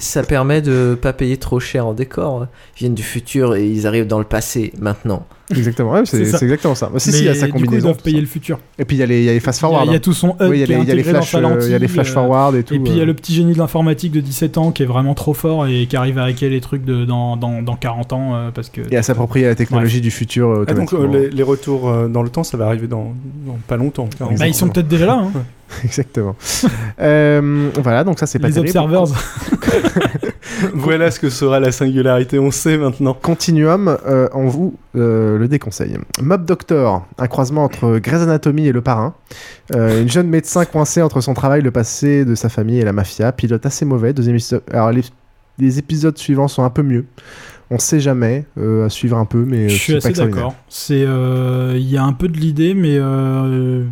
Ça permet de pas payer trop cher en décor. Ils viennent du futur et ils arrivent dans le passé maintenant. Exactement, ouais, c'est C'est ça. c'est exactement ça. Si, Mais si, il y a sa du coup, ils doivent payer ça. le futur. Et puis il y a les, il y a les fast forward. Il y a hein. tout son Oui, il y il y euh, il y a les lentille, flash euh, forward et tout. Et puis il y a euh. le petit génie de l'informatique de 17 ans qui est vraiment trop fort et qui arrive à hacker les trucs de, dans, dans, dans 40 ans euh, parce que. Et à s'approprier la technologie du futur euh, Ah, donc euh, les, les retours euh, dans le temps, ça va arriver dans, dans pas longtemps. Bah, ils sont peut-être déjà là. hein. [LAUGHS] Exactement. Euh, voilà, donc ça c'est pas Les terrible. observers. [LAUGHS] voilà ce que sera la singularité, on sait maintenant. Continuum, euh, on vous euh, le déconseille. Mob Doctor, un croisement entre Grey's Anatomy et le parrain. Euh, une jeune médecin coincée entre son travail, le passé de sa famille et la mafia. Pilote assez mauvais. Deuxième épisode- Alors les, les épisodes suivants sont un peu mieux. On sait jamais euh, à suivre un peu, mais Je suis assez d'accord. C'est, euh, il y a un peu de l'idée, mais euh,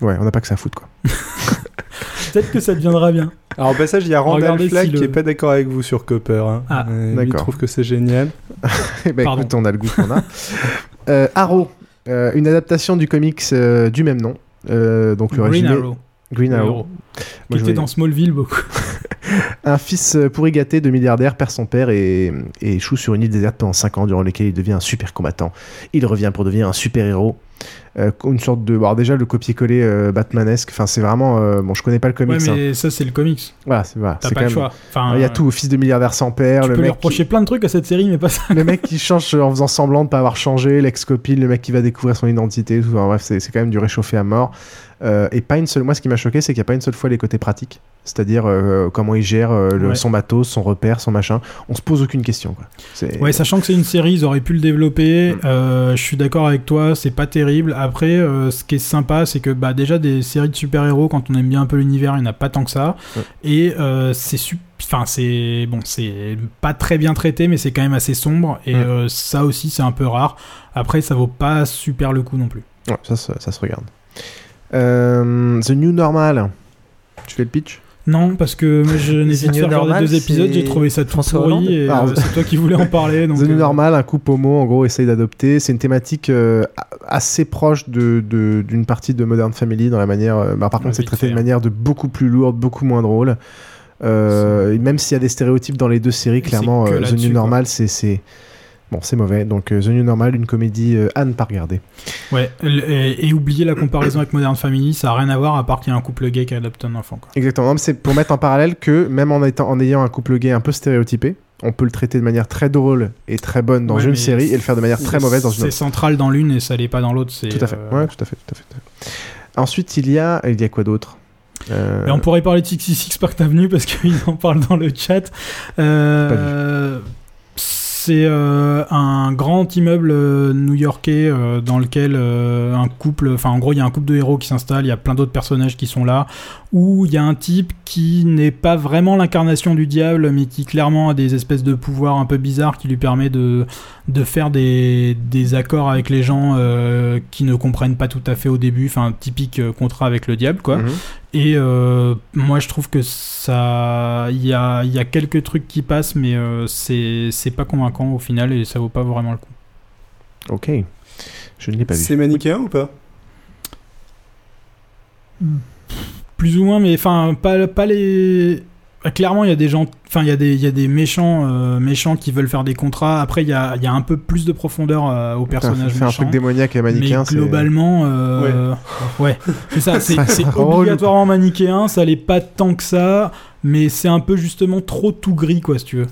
Ouais, on n'a pas que ça à foutre quoi. [LAUGHS] peut-être que ça deviendra bien. Alors au passage, il y a Randall Flagg si qui le- est pas d'accord avec vous sur Copper. hein. Ah, Euh, il trouve que c'est génial. [LAUGHS] Eh ben, écoute, on a le goût qu'on a. Euh, Arrow, euh, une adaptation du comics euh, du même nom. Euh, donc le Green résumé- Arrow. Green Arrow. Moi, Qui je était dans Smallville beaucoup. [LAUGHS] Un fils pourri gâté de milliardaire perd son père et, et échoue sur une île déserte pendant 5 ans, durant lesquels il devient un super combattant. Il revient pour devenir un super héros. Euh, une sorte de. Alors, déjà, le copier-coller euh, Batmanesque. Enfin, c'est vraiment. euh, bon, je connais pas le comics. ouais, hein. mais ça c'est le comics. Voilà, c'est voilà, T'as pas quand le même- choix. Enfin, il y a tout, fils de milliardaire sans père, Tu le peux lui mec, reprocher plein de trucs à cette série, mais pas ça. qui, le mec qui change en faisant semblant de pas avoir changé, l'ex-copine, le mec qui va découvrir son identité, tout. Enfin, bref, c'est quand même du réchauffé à mort. Euh, et pas une seule. Moi, ce qui m'a choqué, c'est qu'il n'y a pas une seule fois les côtés pratiques. C'est-à-dire comment il gère le- Ouais. son matos, son repère, son machin. On se pose aucune question. Quoi. Ouais, sachant que c'est une série, ils auraient pu le développer. Mm. Je suis d'accord avec toi, c'est pas terrible. Après, euh, ce qui est sympa, c'est que bah, déjà des séries de super-héros, quand on aime bien un peu l'univers, il n'y en a pas tant que ça. Ouais. Et euh, c'est Enfin, c'est bon, c'est pas très bien traité, mais c'est quand même assez sombre. Et euh, ça aussi, c'est un peu rare. Après, ça vaut pas super le coup non plus. Ouais, ça, se- ça se regarde. Euh, The New Normal. Tu fais le pitch? Non, parce que moi, je [LAUGHS] n'ai regarder Normal, deux épisodes, j'ai trouvé ça tout François pourri et euh, c'est toi qui voulais en parler. [LAUGHS] Donc, The New euh, Normal, un couple homo, en gros, essaye d'adopter. C'est une thématique euh, assez proche de- de- d'une partie de Modern Family dans la manière. euh, bah, par contre, c'est traité de manière de beaucoup plus lourde, beaucoup moins drôle. Même s'il y a des stéréotypes dans les deux séries, clairement, là-dessus, New. Normal, c'est. C'est- Bon, c'est mauvais. Donc, euh, The New Normal, une comédie euh, à ne pas regarder. Ouais, et, et oublier la comparaison avec Modern Family, ça a rien à voir à part qu'il y a un couple gay qui adopte un enfant. Quoi. Exactement. C'est pour mettre en parallèle que même en, étant, en ayant un couple gay un peu stéréotypé, on peut le traiter de manière très drôle et très bonne dans Ouais, une série et le faire de manière très mauvaise dans une C'est autre. central dans l'une et ça l'est pas dans l'autre. c'est, Tout à fait. euh, Ouais, tout à fait, tout à fait. Ensuite, il y a, il y a quoi d'autre? Euh, on pourrait parler de 666 Park Avenue parce [LAUGHS] qu'ils en parlent dans le chat. Euh, c'est euh, un grand immeuble euh, new-yorkais euh, dans lequel un couple, enfin en gros il y a un couple de héros qui s'installe, il y a plein d'autres personnages qui sont là, où il y a un type qui n'est pas vraiment l'incarnation du diable, mais qui clairement a des espèces de pouvoirs un peu bizarres qui lui permet de, de faire des, des accords avec les gens euh, qui ne comprennent pas tout à fait au début, enfin typique euh, contrat avec le diable quoi. Mhm. Et euh, moi, je trouve que ça, il y a, il y a quelques trucs qui passent, mais euh, c'est, pas convaincant au final et ça vaut pas vraiment le coup. Ok. Je ne l'ai pas vu. C'est manichéen ou pas? Plus ou moins, mais enfin, pas, pas les. Clairement, il y a des gens, enfin, il y a des, il y a des méchants, euh, méchants qui veulent faire des contrats. Après, il y a, il y a un peu plus de profondeur euh, au Putain, personnage. fait un truc démoniaque et manichéen, Mais c'est- globalement, euh, ouais, c'est ça. C'est, [LAUGHS] Ça, c'est obligatoirement manichéen. Ça l'est pas tant que ça, mais c'est un peu justement trop tout gris, quoi, si tu veux.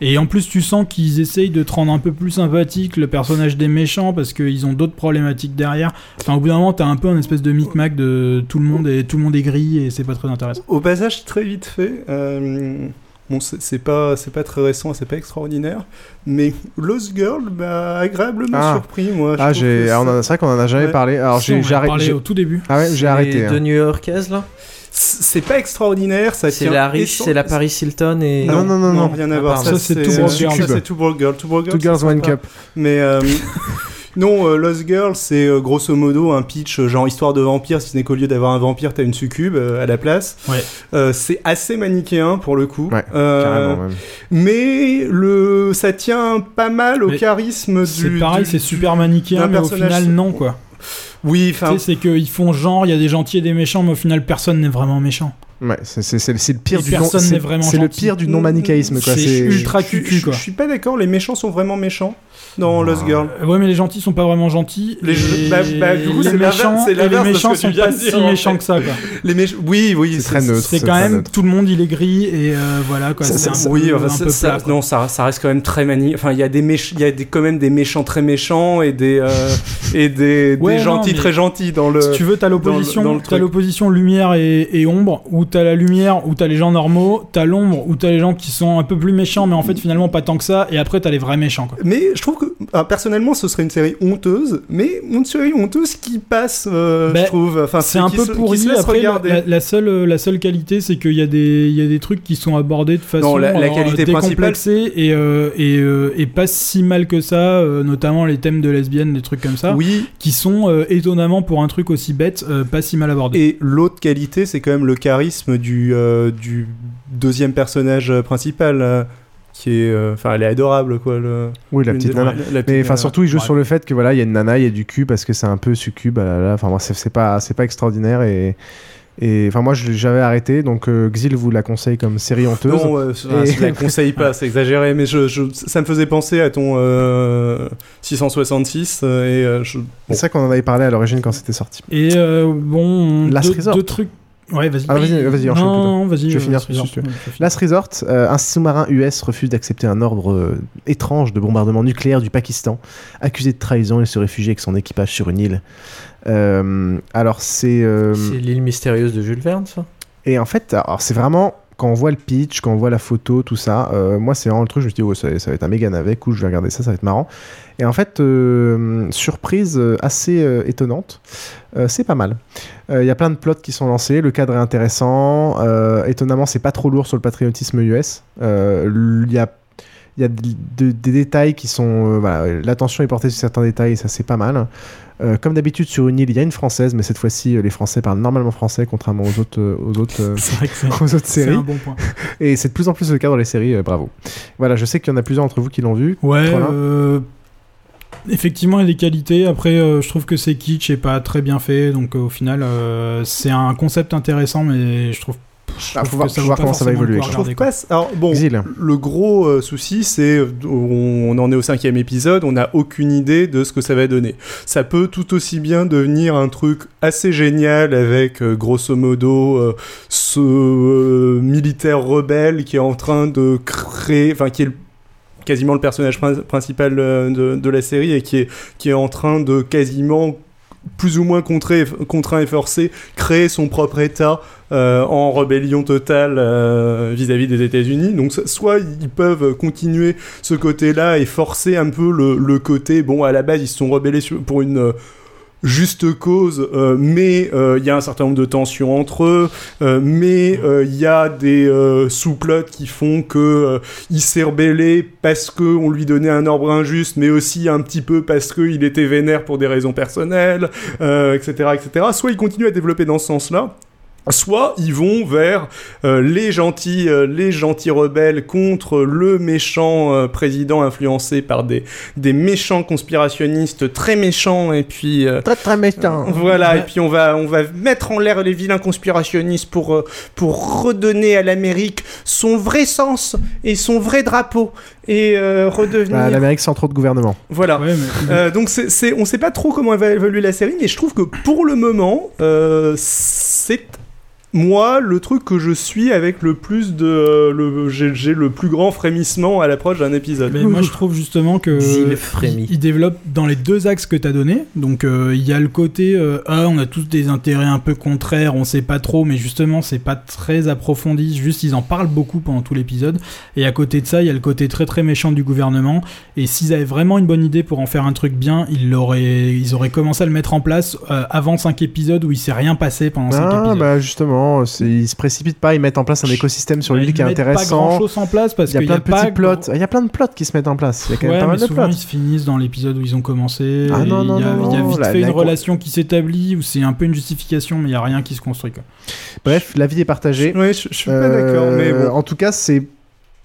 Et en plus, tu sens qu'ils essayent de te rendre un peu plus sympathique le personnage des méchants parce qu'ils ont d'autres problématiques derrière. Enfin, au bout d'un moment, t'as un peu un espèce de micmac de tout le monde et tout le monde est gris et c'est pas très intéressant. Au passage, très vite fait, euh, bon, c'est pas, c'est pas très récent, c'est pas extraordinaire, mais Lost Girl m'a agréablement Ah. surpris, moi. je Ah, j'ai, ah, on en a- c'est- vrai qu'on en a jamais Ouais. parlé. Alors, Si, j'ai, on en j'ai au tout début. Ah ouais, j'ai arrêté. Les hein. deux New-Yorkaises là? C'est pas extraordinaire, ça C'est tient la riche, c'est la Paris Hilton et. Non, non, non, non. rien à Ah, voir. pardon. Ça, c'est Girls. c'est Two Broke Girls. Two Broke Girls, c'est One. Cup. Mais euh, non, euh, Lost Girl, c'est euh, grosso modo un pitch euh, genre histoire de vampire, si ce n'est qu'au lieu d'avoir un vampire, t'as une succube euh, à la place. Ouais. Euh, c'est assez manichéen pour le coup. Ouais, Euh, carrément, même. Mais le, ça tient pas mal au Mais charisme C'est du. pareil, du- c'est super manichéen, mais au final, non, quoi. Oui, Tu enfin. sais, c'est qu'ils font genre, il y a des gentils et des méchants, mais au final, personne n'est vraiment méchant. Ouais, c'est, c'est, c'est, c'est le pire Et du non. C'est, c'est le gentil. pire du non manichéisme, quoi. C'est C'est ultra je, cucu, je- quoi. je suis pas d'accord, les méchants sont vraiment méchants dans Lost Girl. Euh, Ouais, mais les gentils sont pas vraiment gentils. Les bah- bah, du coup, les c'est méchants, c'est les méchants tu sont pas si en méchants que ça, quoi. Les méch- Oui, oui, C'est très neutre. C'est quand même neutre. tout le monde il est gris et euh, voilà quoi. Ça, C'est oui, non, ça, ça reste quand même très mani. Enfin, il y a des méch- il y a des, quand même des méchants très méchants et des euh, et des, Ouais, des non, gentils très gentils dans le. Si tu veux, t'as l'opposition, t'as l'opposition lumière et, et ombre, où t'as la lumière, où t'as les gens normaux, t'as l'ombre, où t'as les gens qui sont un peu plus méchants, mais en fait finalement pas tant que ça, et après t'as les vrais méchants. Quoi. Mais je trouve que ah, personnellement, ce serait une série honteuse, mais une série honteuse qui passe, euh, Ben, je trouve. Enfin, c'est un peu pourri. Après, la, seule, euh, la seule qualité, c'est qu'il y, a des- il y a des trucs qui sont abordés de façon Non, la- la alors, qualité décomplexée et, euh, et, euh, et pas si mal que ça, euh, notamment les thèmes de lesbiennes, des trucs comme ça, Oui. qui sont euh, étonnamment pour un truc aussi bête, euh, pas si mal abordés. Et l'autre qualité, c'est quand même le charisme du, euh, du deuxième personnage euh, principal, euh, qui est, euh, enfin, elle est adorable, quoi. Le... Oui, la petite nana. la- la petite Mais enfin, nana. surtout, il joue Ouais. sur le fait que voilà, il y a une nana, il y a du cul parce que c'est un peu succube. ah. Enfin, c'est pas, c'est pas extraordinaire et. Et enfin, moi, je- j'avais arrêté, donc euh, Xil vous la conseille comme série honteuse. Non, ouais, Et- je la [LAUGHS] conseille pas, c'est exagéré, mais je, je- ça me faisait penser à ton euh, 666 euh, et euh. C'est ça qu'on en avait parlé à l'origine quand c'était sorti. Et euh, bon, Last deux, Resort. deux trucs. Ouais, vas-y. Ah, vas-y, vas-y, enchaîne Non, plutôt. non, vas-y. Je vais euh, finir ce Resort. Last Resort, euh, un sous-marin US refuse d'accepter un ordre euh, étrange de bombardement nucléaire du Pakistan. Accusé de trahison, il se réfugie avec son équipage sur une île. Euh, alors c'est... euh, C'est l'île mystérieuse de Jules Verne, ça? Et en fait, alors c'est vraiment quand on voit le pitch, quand on voit la photo, tout ça, euh, moi c'est vraiment le truc, je me dit, oh, ça, ça va être un méga navet, cool, je vais regarder ça, ça va être marrant. Et en fait, euh, surprise assez euh, étonnante, c'est pas mal. Il y a plein de plots qui sont lancés, le cadre est intéressant, étonnamment c'est pas trop lourd sur le patriotisme US. Il y a Il y a de- de- des détails qui sont. euh, voilà, l'attention est portée sur certains détails et ça c'est pas mal. Euh, comme d'habitude sur une île, il y a une française, mais cette fois-ci euh, les Français parlent normalement français, contrairement aux autres, aux autres, [LAUGHS] [LAUGHS] aux autres séries. un bon point. [LAUGHS] Et c'est de plus en plus le cas dans les séries. bravo. Voilà, je sais qu'il y en a plusieurs d'entre vous qui l'ont vu. Ouais, effectivement, il y a des qualités. Après, euh, je trouve que c'est kitsch et pas très bien fait. Donc, euh, au final, euh, c'est un concept intéressant, mais je trouve. Faut voir- comment ça va évoluer. Je trouve pas. Alors bon, Exil. le gros euh, souci, c'est euh, on, on en est au cinquième épisode, on n'a aucune idée de ce que ça va donner. Ça peut tout aussi bien devenir un truc assez génial avec euh, grosso modo euh, ce euh, militaire rebelle qui est en train de créer, enfin qui est le- quasiment le personnage prin- principal de, de la série et qui est qui est en train de quasiment plus ou moins contraint, et forcé, créer son propre État euh, en rébellion totale euh, vis-à-vis des États-Unis. Donc, so- soit ils peuvent continuer ce côté-là et forcer un peu le, côté, bon, à la base, ils se sont rebellés pour une juste cause, euh, mais euh, il y a un certain nombre de tensions entre eux, euh, mais euh, il y a des euh, sous-plots qui font que euh, il s'est rebellé parce que on lui donnait un ordre injuste, mais aussi un petit peu parce qu'il était vénère pour des raisons personnelles, euh, etc., etc. Soit ils continuent à développer dans ce sens-là, soit ils vont vers euh, les gentils euh, les gentils rebelles contre le méchant euh, président influencé par des des méchants conspirationnistes très méchants et puis euh, Très très méchant. voilà Ouais. et puis on va on va mettre en l'air les vilains conspirationnistes pour euh, pour redonner à l'Amérique son vrai sens et son vrai drapeau et euh, redevenir Bah, L'Amérique sans trop de gouvernement. voilà. Ouais, mais- Euh, donc c'est, c'est, on sait pas trop comment va évoluer la série, mais je trouve que pour le moment, euh, c'est moi le truc que je suis avec le plus de, euh, le, j'ai, le plus grand frémissement à l'approche d'un épisode. Mais moi, je trouve justement que frémit. il, il développe dans les deux axes que tu as donné. Donc, euh, il y a le côté euh, ah, on a tous des intérêts un peu contraires, on sait pas trop, mais justement, c'est pas très approfondi. Juste, ils en parlent beaucoup pendant tout l'épisode. Et à côté de ça, il y a le côté très très méchant du gouvernement. Et s'ils avaient vraiment une bonne idée pour en faire un truc bien, ils l'auraient, ils auraient commencé à le mettre en place euh, avant 5 épisodes où il s'est rien passé pendant 5 Ah, épisodes. bah justement, c'est- ils se précipitent pas, ils mettent en place un écosystème sur Bah, l'île qui est intéressant. Pas grand chose en place parce Il y a qu'il plein y de a petits plots. Il y a plein de plots qui se mettent en place. Il y a quand même pas mal de souvent plots. ils se finissent dans l'épisode où ils ont commencé. Ah non, non, il y a, non, il y a non, vite la- fait la- une relation qui s'établit où c'est un peu une justification, mais il y a rien qui se construit. Quoi. Bref, l'avis est partagé. Ouais, je, je suis pas Euh, d'accord, mais bon. En tout cas, c'est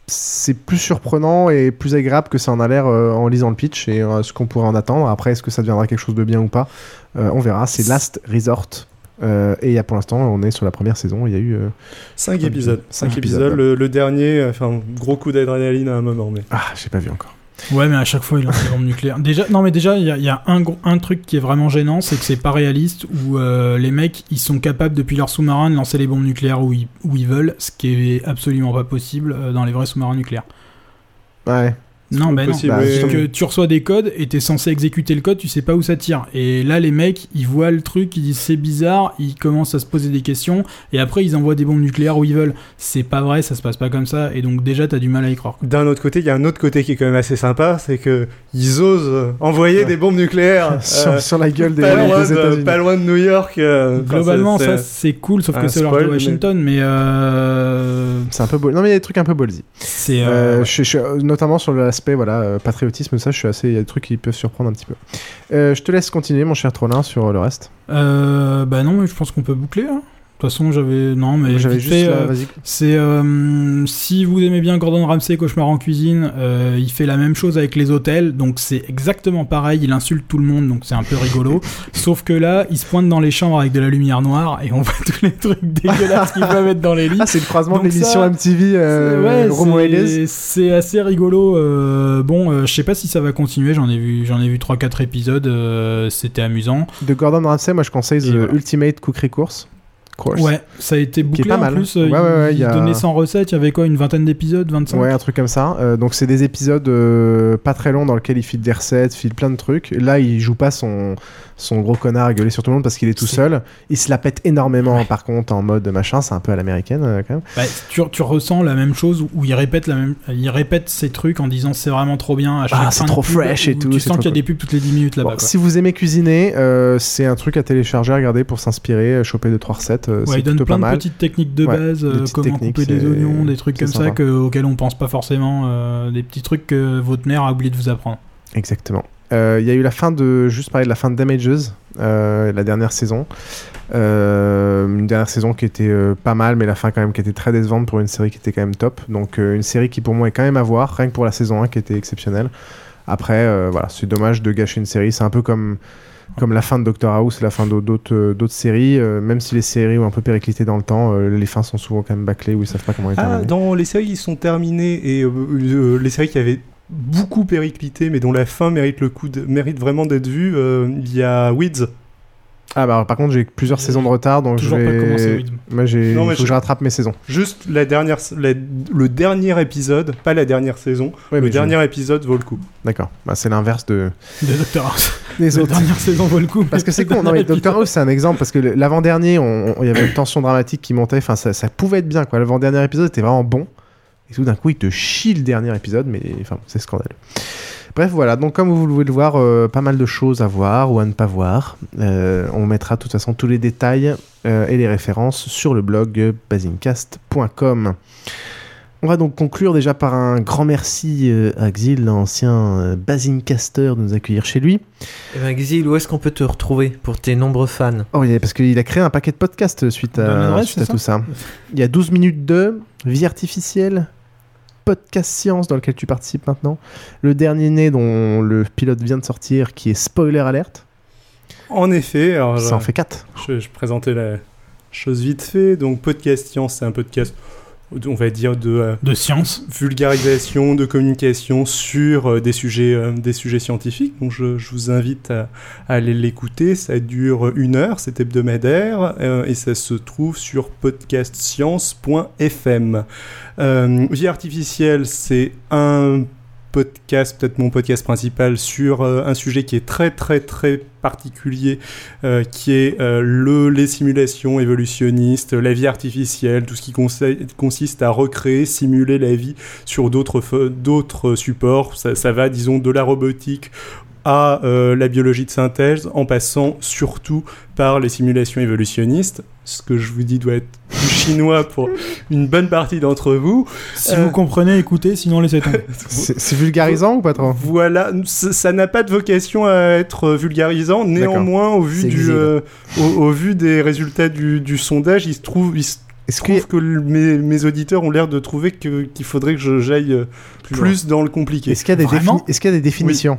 c'est plus surprenant et plus agréable que ça en a l'air euh, en lisant le pitch et euh, ce qu'on pourrait en attendre. Après, est-ce que ça deviendra quelque chose de bien ou pas? Euh, On verra. C'est Last Resort. Euh, et il y a pour l'instant, on est sur la première saison. Il y a eu euh, 5 épisodes. 5 Cinq épisodes. épisodes, Le, le dernier, euh, enfin, gros coup d'adrénaline à un moment, mais. Ah, j'ai pas vu encore. Ouais, mais à chaque fois il lance des bombes nucléaires. Déjà, non, mais déjà il y a, il y a un, gros- un truc qui est vraiment gênant, c'est que c'est pas réaliste où euh, les mecs ils sont capables depuis leur sous-marin de lancer les bombes nucléaires où ils, où ils veulent, ce qui est absolument pas possible euh, dans les vrais sous-marins nucléaires. Ouais. Non, ben non. possible, Bah, oui. C'est que tu reçois des codes et t'es censé exécuter le code, tu sais pas où ça tire. Et là, les mecs, ils voient le truc, ils disent c'est bizarre, ils commencent à se poser des questions, et après ils envoient des bombes nucléaires où ils veulent. C'est pas vrai, ça se passe pas comme ça, et donc déjà t'as du mal à y croire. D'un autre côté, il y a un autre côté qui est quand même assez sympa, c'est que ils osent envoyer Ouais. des bombes nucléaires [LAUGHS] sur, euh, sur la gueule des, pas, loin des de, pas loin de New York. euh, Globalement, ça c'est- cool, sauf que c'est spoil, de mais- Washington, mais euh, C'est un peu bol- Non, mais il y a des trucs un peu ballsy. c'est. Euh, euh, ouais. je- je- notamment sur l'aspect voilà, euh, patriotisme, ça, je suis assez. Il y a des trucs qui peuvent surprendre un petit peu. Euh, je te laisse continuer, mon cher Trollin, sur le reste. Euh, bah non, je pense qu'on peut boucler. hein. De toute façon, j'avais. Non, mais. J'avais juste. euh. C'est euh, si vous aimez bien Gordon Ramsay Cauchemar en cuisine, euh, il fait la même chose avec les hôtels, donc c'est exactement pareil. Il insulte tout le monde, donc c'est un peu rigolo. [LAUGHS] Sauf que là, il se pointe dans les chambres avec de la lumière noire et on voit tous les trucs dégueulasses qu'il peut mettre dans les lits. Ah, c'est le croisement de Donc l'émission ça, MTV euh, Ouais, c'est- assez rigolo. bon, je sais pas si ça va continuer. J'en ai vu, j'en ai vu 3-4 épisodes. C'était amusant. De Gordon Ramsay, moi je conseille The. Ultimate Cookery Course. Course. Ouais, ça a été bouclé pas en mal. plus. euh, Ouais, ouais, ouais, il, il y a- donnait 100 recettes. Il y avait quoi, une vingtaine d'épisodes, 25 Ouais, un truc comme ça. Euh, donc c'est des épisodes euh, pas très longs dans lesquels il file des recettes, file plein de trucs. Là, il joue pas son, son gros connard à gueuler sur tout le monde parce qu'il est tout seul. Il se la pète énormément par contre en mode machin, c'est un peu à l'américaine euh, quand même. Bah, tu, tu ressens la même chose où il répète la même, il répète ces trucs en disant c'est vraiment trop bien. À chaque Ah, c'est trop pub, fresh et tout, Tu sens qu'il y a cool. des pubs toutes les 10 minutes là-bas. Bon, si vous aimez cuisiner, euh, c'est un truc à télécharger, à regarder pour s'inspirer, euh, choper 2 trois recettes. fait, euh, Ouais, c'est il donne plein de mal. petites techniques de Ouais, base, petites comment couper des oignons, des trucs comme ça que, auxquels on pense pas forcément, des petits trucs que votre mère a oublié de vous apprendre. Exactement. Euh, Il y a eu la fin de. Juste parler de la fin de Damages, euh, la dernière saison. Euh, une dernière saison qui était pas mal, mais la fin quand même qui était très décevante pour une série qui était quand même top. Donc une série qui pour moi est quand même à voir, rien que pour la saison 1 qui était exceptionnelle. Après, voilà, c'est dommage de gâcher une série. C'est un peu comme. Comme la fin de Doctor House et la fin d'au- d'autres séries, même si les séries ont un peu périclité dans le temps, les fins sont souvent quand même bâclées où ils savent pas comment les Ah, terminer. dans les séries qui sont terminées et les séries qui avaient beaucoup périclité mais dont la fin mérite le coup de- mérite vraiment d'être vue, euh, il y a Weeds. Ah bah alors, par contre j'ai plusieurs saisons de retard donc toujours je pas vais... commencé Weeds. Moi j'ai Non, il mais faut que je- je rattrape mes saisons. Juste la dernière, la- le dernier épisode, pas la dernière saison, Ouais, le je- dernier épisode vaut le coup. D'accord, bah, c'est l'inverse de... De Doctor House. La autres. dernière saison vaut le coup. Parce que c'est con, non mais [LAUGHS] Doctor House c'est un exemple parce que l'avant-dernier, on- il y avait une tension dramatique qui montait, enfin ça, ça pouvait être bien quoi. L'avant-dernier épisode était vraiment bon et tout d'un coup il te chie le dernier épisode, mais enfin c'est scandaleux. Bref voilà, donc comme vous pouvez le voir, euh, pas mal de choses à voir ou à ne pas voir. Euh, on mettra de toute façon tous les détails euh, et les références sur le blog basincast.com. On va donc conclure déjà par un grand merci euh, à Xil, l'ancien euh, Basincaster, de nous accueillir chez lui. Eh ben, Xil, où est-ce qu'on peut te retrouver pour tes nombreux fans? Oh, oui, parce qu'il a créé un paquet de podcasts suite Bonne à, adresse, suite à tout ça. Il y a 12 minutes de vie artificielle, podcast science dans lequel tu participes maintenant, le dernier né dont le pilote vient de sortir qui est spoiler alerte. En effet, alors, Ça je- en fait quatre. Je, je présentais la chose vite fait. Donc, Podcast Science, c'est un podcast, on va dire, de, euh, de science, vulgarisation, de communication sur euh, des, sujets, euh, des sujets scientifiques. Donc, je, je vous invite à, à aller l'écouter. Ça dure une heure, c'est hebdomadaire, euh, et ça se trouve sur podcastscience.fm. Euh, Vie artificielle, c'est un podcast, peut-être mon podcast principal, sur euh, un sujet qui est très très très particulier, euh, qui est euh, le, les simulations évolutionnistes, la vie artificielle, tout ce qui consi- consiste à recréer, simuler la vie sur d'autres supports. Ça va, disons, de la robotique à euh, la biologie de synthèse, en passant surtout par les simulations évolutionnistes. Ce que je vous dis doit être du [LAUGHS] chinois pour une bonne partie d'entre vous. Si Euh, vous comprenez, écoutez, sinon laissez tomber. [LAUGHS] C'est vulgarisant ou pas trop? Voilà, ça n'a pas de vocation à être vulgarisant. Néanmoins, au vu, du, euh, au, au vu des résultats du, du sondage, il se trouve, il se trouve que le- mes, mes auditeurs ont l'air de trouver qu'il faudrait que je- j'aille euh, plus, dans le compliqué. Est-ce qu'il y a des, défini- est-ce qu'il y a des définitions?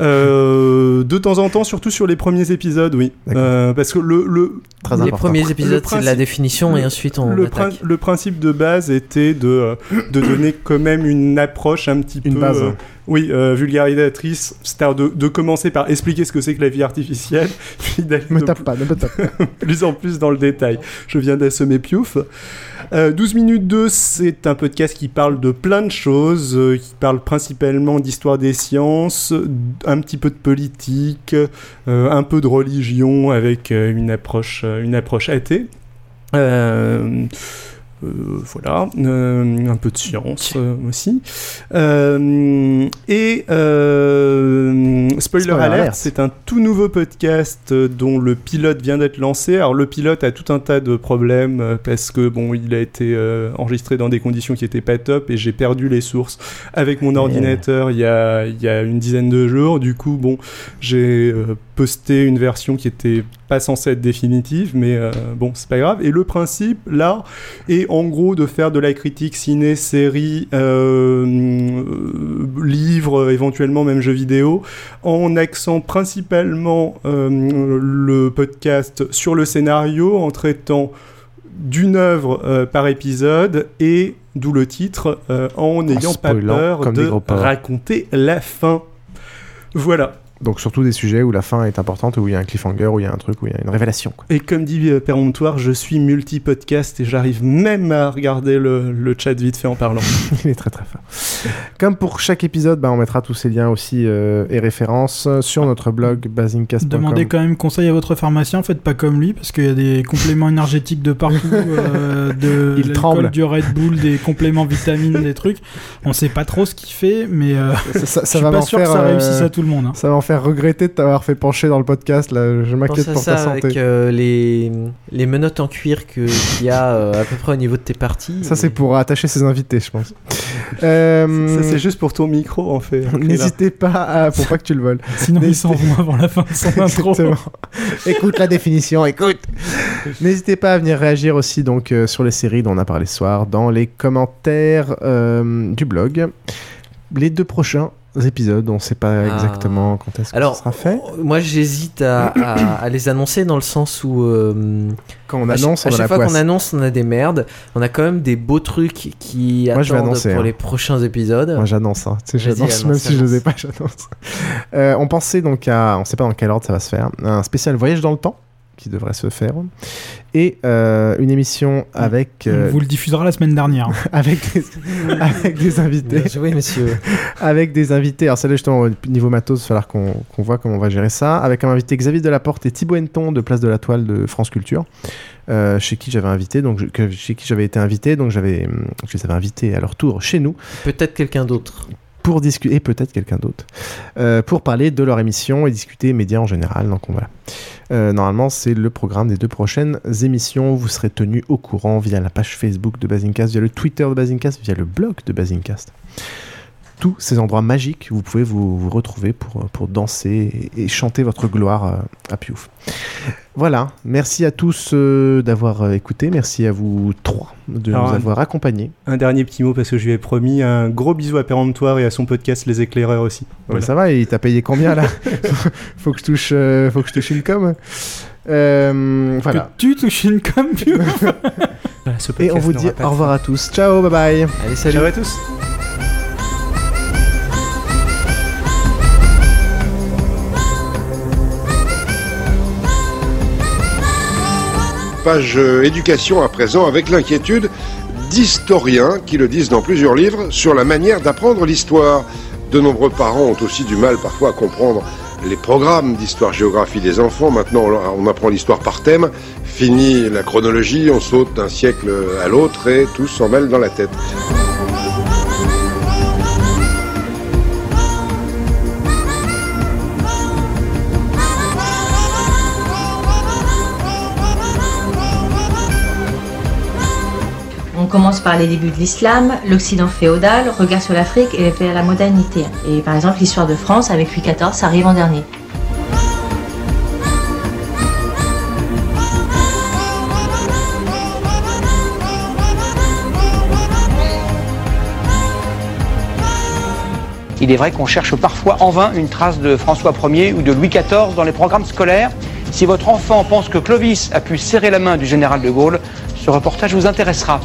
Euh, de temps en temps, surtout sur les premiers épisodes, oui. Euh, parce que le, le Très Les premiers épisodes, c'est de la définition, et ensuite on le, prin- le principe de base était de, euh, de donner quand même une approche un petit Une peu, base. euh, oui, euh, vulgarisatrice, c'est-à-dire de, de commencer par expliquer ce que c'est que la vie artificielle, [LAUGHS] puis d'aller Me tape pas, ne me tape pas. [LAUGHS] plus en plus dans le détail. Je viens d'assommer Piouf. Euh, 12 minutes 2, c'est un podcast qui parle de plein de choses, euh, qui parle principalement d'histoire des sciences, un petit peu de politique, euh, un peu de religion avec euh, une approche, une approche athée. Euh, euh, voilà, euh, un peu de science euh, aussi. Euh, et euh, spoiler, Spoiler alert, alert. c'est un tout nouveau podcast dont le pilote vient d'être lancé. Alors le pilote a tout un tas de problèmes parce que bon, il a été euh, enregistré dans des conditions qui étaient pas top et j'ai perdu les sources avec mon ordinateur il y a il y a une dizaine de jours. Du coup, bon, j'ai euh, posté une version qui était pas censée être définitive, mais euh, bon, c'est pas grave. Et le principe là est en gros de faire de la critique ciné, série, euh, euh, livres, éventuellement même jeux vidéo, en axant principalement euh, le podcast sur le scénario, en traitant d'une œuvre par épisode et d'où le titre en n'ayant pas peur de raconter la fin. Voilà. Donc surtout des sujets où la fin est importante, où il y a un cliffhanger, où il y a un truc, où il y a une révélation. quoi. Et comme dit euh, Péremptoire, je suis multi-podcast et j'arrive même à regarder le, le chat vite fait en parlant. [LAUGHS] Il est très très fort. Comme pour chaque épisode, bah, on mettra tous ces liens aussi euh, et références sur notre blog basincast.com. Demandez quand même conseil à votre pharmacien, faites pas comme lui, parce qu'il y a des compléments énergétiques de partout, [LAUGHS] euh, de Il tremble. du Red Bull, des compléments vitamines, des trucs. On sait pas trop ce qu'il fait, mais euh, Ça, ça- je suis va pas sûr faire, que ça réussisse à tout le monde. hein. Ça va en faire faire regretter de t'avoir fait pencher dans le podcast. Là, je m'inquiète pour ça ta santé. avec euh, les, les menottes en cuir qu'il y a euh, à peu près au niveau de tes parties. Ça, c'est pour attacher ses invités, je pense. [LAUGHS] Euh, Ça, c'est juste pour ton micro, en fait. [LAUGHS] N'hésitez pas à... pour pas que tu le voles. [LAUGHS] Sinon, ils s'en vont avant la fin de son intro. Exactement. écoute la définition, écoute. N'hésitez pas à venir réagir aussi donc euh, sur les séries dont on a parlé ce soir dans les commentaires euh, du blog. Les deux prochains épisodes, on ne sait pas Ah. exactement quand est-ce que ça sera fait. Moi, j'hésite à, à- à les annoncer dans le sens où. euh, Quand on annonce, on à a chaque fois qu'on annonce, on a des merdes. On a quand même des beaux trucs qui Moi, je vais attendent annoncer, pour hein. les prochains épisodes. Moi j'annonce, hein. Tu sais, j'annonce, même si je n'osais annonce. pas, j'annonce. Euh, on pensait donc à, on sait pas dans quel ordre ça va se faire, un spécial voyage dans le temps qui devrait se faire et euh, une émission avec euh, On vous le diffusera la semaine dernière. [LAUGHS] avec des, [LAUGHS] avec des invités. Bien joué, messieurs. [LAUGHS] avec des invités. Alors, celle-là, justement, au niveau matos, il va falloir qu'on qu'on voit comment on va gérer ça. Avec un invité Xavier Delaporte et Thibaut Henton de Place de la Toile de France Culture, euh, chez qui j'avais invité, donc je- que- chez qui j'avais été invité, donc j'avais, hum, je les avais invités à leur tour chez nous Peut-être quelqu'un d'autre. Pour discuter, et peut-être quelqu'un d'autre, euh, pour parler de leur émission et discuter médias en général. Donc voilà. Euh, normalement, c'est le programme des deux prochaines émissions. Vous serez tenus au courant via la page Facebook de Basingcast, via le Twitter de Basingcast, via le blog de Basingcast. Tous ces endroits magiques, vous pouvez vous, vous retrouver pour, pour danser et, et chanter votre gloire euh, à Piouf. Voilà, merci à tous euh, d'avoir euh, écouté, merci à vous trois de Alors, nous avoir accompagnés. Un dernier petit mot parce que je lui ai promis un gros bisou à Péremptoire et à son podcast Les Éclaireurs aussi. Ouais, Voilà. ça va, il t'a payé combien là [LAUGHS] faut, que je touche, euh, faut que je touche une com. Euh, voilà. Que tu touches une com, [LAUGHS] Voilà, Et on vous dit au revoir à tous. Ciao, bye bye. Allez, salut. Ciao à tous. Page euh, éducation à présent avec l'inquiétude d'historiens qui le disent dans plusieurs livres sur la manière d'apprendre l'histoire. De nombreux parents ont aussi du mal parfois à comprendre les programmes d'histoire-géographie des enfants. Maintenant, on apprend l'histoire par thème. Fini la chronologie, on saute d'un siècle à l'autre et tout s'en mêle dans la tête. Commence par les débuts de l'islam, l'Occident féodal, regard sur l'Afrique et vers la modernité. Et par exemple, l'histoire de France avec Louis XIV, arrive en dernier. Il est vrai qu'on cherche parfois en vain une trace de François Ier ou de Louis XIV dans les programmes scolaires. Si votre enfant pense que Clovis a pu serrer la main du général de Gaulle, ce reportage vous intéressera.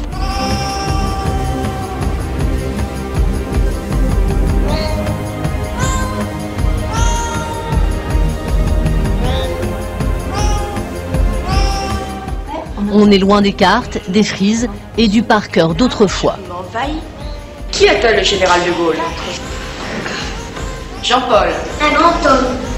On est loin des cartes, des frises et du par cœur d'autrefois. Qui appelle le général de Gaulle? Jean-Paul. Un grand homme.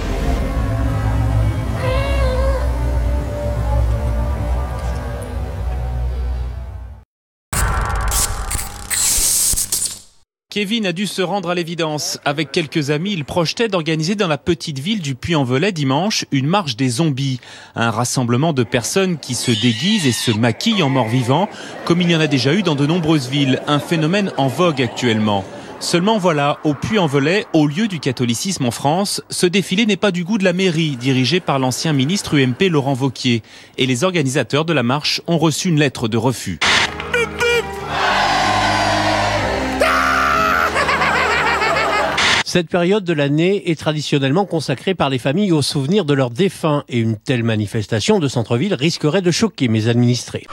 Kevin a dû se rendre à l'évidence. Avec quelques amis, il projetait d'organiser dans la petite ville du Puy-en-Velay dimanche une marche des zombies. Un rassemblement de personnes qui se déguisent et se maquillent en morts-vivants, comme il y en a déjà eu dans de nombreuses villes, un phénomène en vogue actuellement. Seulement voilà, au Puy-en-Velay, au lieu du catholicisme en France, ce défilé n'est pas du goût de la mairie, dirigée par l'ancien ministre UMP Laurent Vauquier. Et les organisateurs de la marche ont reçu une lettre de refus. Cette période de l'année est traditionnellement consacrée par les familles au souvenir de leurs défunts et une telle manifestation de centre-ville risquerait de choquer mes administrés.